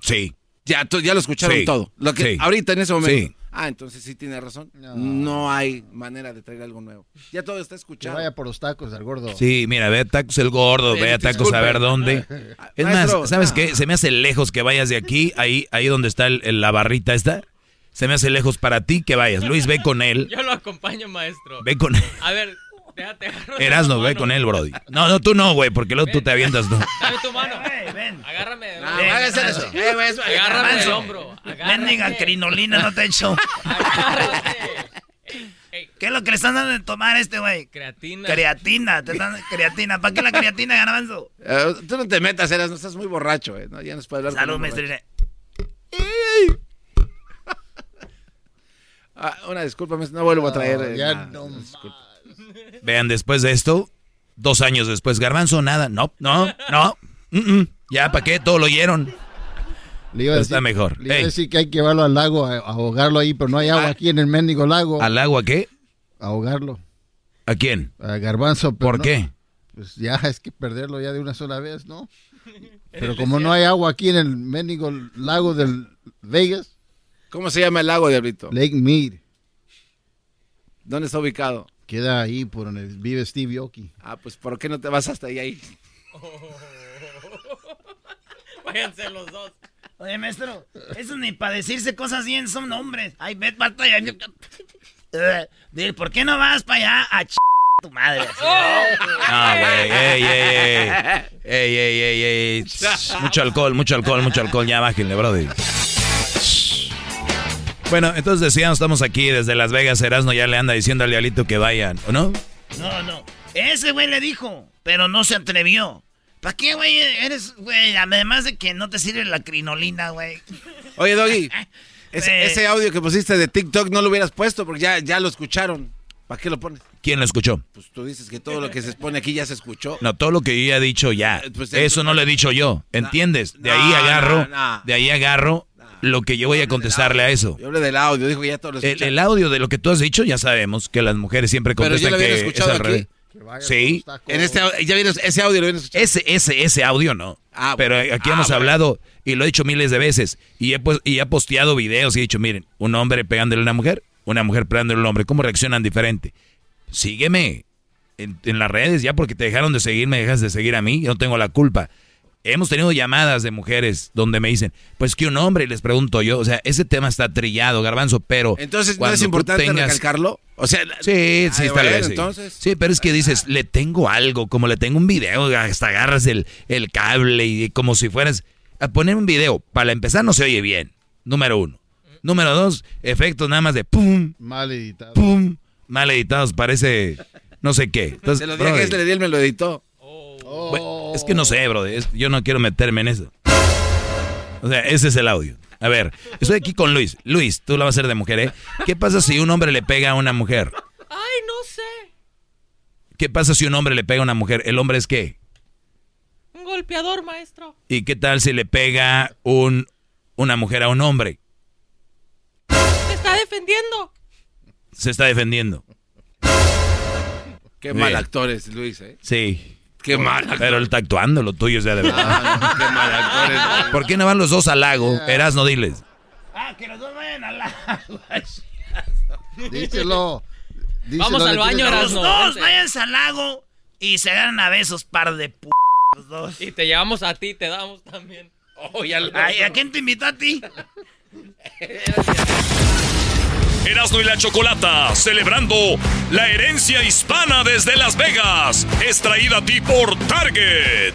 Speaker 5: Sí.
Speaker 4: Ya, ya lo escucharon
Speaker 5: Sí.
Speaker 4: todo. Lo que
Speaker 5: Sí.
Speaker 4: ahorita en ese momento.
Speaker 5: Sí.
Speaker 4: Ah, entonces sí tiene razón. No. hay manera de traer algo nuevo. Ya todo está
Speaker 8: Que
Speaker 4: escuchado.
Speaker 8: vaya por los tacos al gordo.
Speaker 5: Sí, mira, ve a tacos el gordo, ve a tacos a
Speaker 4: disculpe.
Speaker 5: ver dónde. Es
Speaker 4: Maestro,
Speaker 5: más, ¿sabes
Speaker 4: ah.
Speaker 5: qué? Se me hace lejos que vayas de aquí, ahí, ahí donde está el- el- la barrita esta. Se me hace lejos para ti que vayas. Luis, ve con él.
Speaker 29: Yo lo acompaño, maestro.
Speaker 5: Ve con él.
Speaker 29: A ver, déjate
Speaker 5: Erasno, ve con él, Brody. No, no, tú no, güey, porque luego tú te avientas, ¿no?
Speaker 29: Dame tu mano. Agárrame. de-
Speaker 3: Ven,
Speaker 29: Agárrame
Speaker 3: eso.
Speaker 29: Agárrame del
Speaker 3: Garbanzo.
Speaker 29: hombro.
Speaker 3: Mendiga crinolina no te he hecho. ¿Qué es lo que le están dando de tomar a este güey?
Speaker 29: Creatina.
Speaker 3: Creatina, te están creatina. ¿Para qué la creatina, Garbanzo?
Speaker 4: Eh, tú no te metas, eras, no estás muy borracho, eh. No, ya nos puede hablar.
Speaker 3: Salud, maestrina.
Speaker 4: Ah, una disculpa, no vuelvo a traer. eh,
Speaker 8: ya
Speaker 4: nada,
Speaker 8: no
Speaker 4: disculpa.
Speaker 5: Vean, después de esto, dos años después, Garbanzo, nada. No, no, no. Mm, mm. Ya, ¿para qué? Todo lo oyeron.
Speaker 8: Le iba a
Speaker 5: Está
Speaker 8: decir-
Speaker 5: mejor.
Speaker 8: Le iba a decir que hay que llevarlo al lago a, a ahogarlo ahí, pero no hay agua aquí en el mendigo lago.
Speaker 5: ¿Al agua qué?
Speaker 8: ahogarlo.
Speaker 5: ¿A quién?
Speaker 8: A Garbanzo. pero
Speaker 5: ¿Por
Speaker 8: no-
Speaker 5: qué?
Speaker 8: Pues ya es que perderlo ya de una sola vez, ¿no? Pero como no hay agua aquí en el mendigo lago del Vegas.
Speaker 4: ¿Cómo se llama el lago, Diablito?
Speaker 8: Lake Mead.
Speaker 4: ¿Dónde está ubicado?
Speaker 8: Queda ahí por donde vive Steve Yoki.
Speaker 4: Ah, pues ¿por qué no te vas hasta ahí? ahí?
Speaker 29: Váyanse los dos.
Speaker 3: Oye, maestro, eso ni para decirse cosas bien son hombres. Ay, ve, basta ya. Dile, ¿por qué no vas para allá a ch tu madre? Así.
Speaker 5: No, güey, ey, ey, ey. Ey, ey, ey, ey. Shh, Mucho alcohol, mucho alcohol, mucho alcohol. Ya bájenle, brody. Bueno, entonces decíamos, estamos aquí desde Las Vegas. Erasmo ya le anda diciendo al diablito que vayan, ¿o no?
Speaker 3: No, no. Ese güey le dijo, pero no se atrevió. ¿Para qué, güey? Eres, güey, además de que no te sirve la crinolina, güey.
Speaker 4: Oye, Doggy, ese,
Speaker 3: Eh.
Speaker 4: ese audio que pusiste de TikTok no lo hubieras puesto porque ya, ya lo escucharon. ¿Para qué lo pones?
Speaker 5: ¿Quién lo escuchó?
Speaker 4: Pues tú dices que todo lo que se expone aquí ya se escuchó.
Speaker 5: No, todo lo que yo ya he dicho ya.
Speaker 4: Pues,
Speaker 5: Eso no lo he dicho yo. ¿Entiendes? De ahí agarro,
Speaker 4: no, no.
Speaker 5: de ahí agarro lo que yo voy a contestarle a eso.
Speaker 4: Yo hablé del audio, dijo que ya todo lo
Speaker 5: El, el audio de lo que tú has dicho, ya sabemos que las mujeres siempre
Speaker 4: Pero
Speaker 5: contestan
Speaker 4: lo
Speaker 5: que es
Speaker 4: escuchado
Speaker 5: al
Speaker 4: aquí.
Speaker 5: revés. Sí.
Speaker 4: En este, ya vieron ese audio, lo escuchado.
Speaker 5: Ese, ese, ese audio no.
Speaker 4: Ah,
Speaker 5: Pero aquí
Speaker 4: Ah,
Speaker 5: hemos
Speaker 4: bueno.
Speaker 5: hablado y lo he dicho miles de veces. Y he, pues- y he posteado videos y he dicho, miren, un hombre pegándole a una mujer, una mujer pegándole a un hombre, ¿cómo reaccionan diferente? Sígueme en, en las redes, ya porque te dejaron de seguir, me dejas de seguir a mí, yo no tengo la culpa. Hemos tenido llamadas de mujeres donde me dicen, pues que un hombre, y les pregunto yo, o sea, ese tema está trillado, garbanzo, pero...
Speaker 4: Entonces, ¿no
Speaker 5: cuando
Speaker 4: es importante
Speaker 5: tengas-
Speaker 4: recalcarlo? O sea,
Speaker 5: Sí, sí,
Speaker 4: Ay,
Speaker 5: tal
Speaker 4: bueno,
Speaker 5: vez. Sí.
Speaker 4: entonces.
Speaker 5: Sí, pero es que dices, le tengo algo, como le tengo un video, hasta agarras el, el cable y como si fueras a poner un video. Para empezar, no se oye bien. Número uno. Número dos, efectos nada más de pum,
Speaker 8: Mal editado.
Speaker 5: pum, mal editados, parece no sé qué. Entonces,
Speaker 4: se lo dije este, le di, él me lo editó.
Speaker 5: bueno, es que no sé, bro. es- yo no quiero meterme en eso. O sea, ese es el audio. A ver, estoy aquí con Luis. Luis, tú la vas a hacer de mujer, ¿eh? ¿Qué pasa si un hombre le pega a una mujer?
Speaker 29: Ay, no sé.
Speaker 5: ¿Qué pasa si un hombre le pega a una mujer? ¿El hombre es qué?
Speaker 29: Un golpeador, maestro.
Speaker 5: ¿Y qué tal si le pega un, una mujer a un hombre?
Speaker 29: Se está defendiendo.
Speaker 5: Se está defendiendo.
Speaker 4: Qué mal actor es Luis, ¿eh?
Speaker 5: Sí.
Speaker 4: Qué mal actor.
Speaker 5: Pero él está actuando, lo tuyo es ya de verdad.
Speaker 4: Ah, qué mal actor es.
Speaker 5: ¿Por qué no van los dos al lago? Erasno, diles.
Speaker 3: Ah, que los dos vayan al agua.
Speaker 8: Díselo.
Speaker 29: Vamos al baño,
Speaker 3: Los
Speaker 29: Erasno.
Speaker 3: dos
Speaker 29: vente.
Speaker 3: váyanse al lago y se agarran a besos, par de p. Los dos.
Speaker 29: Y te llevamos a ti, te damos también.
Speaker 3: Ay, ¿a quién te invitó a ti?
Speaker 9: Erasmo y la Chocolata, celebrando la herencia hispana desde Las Vegas. Es traída a ti por Target.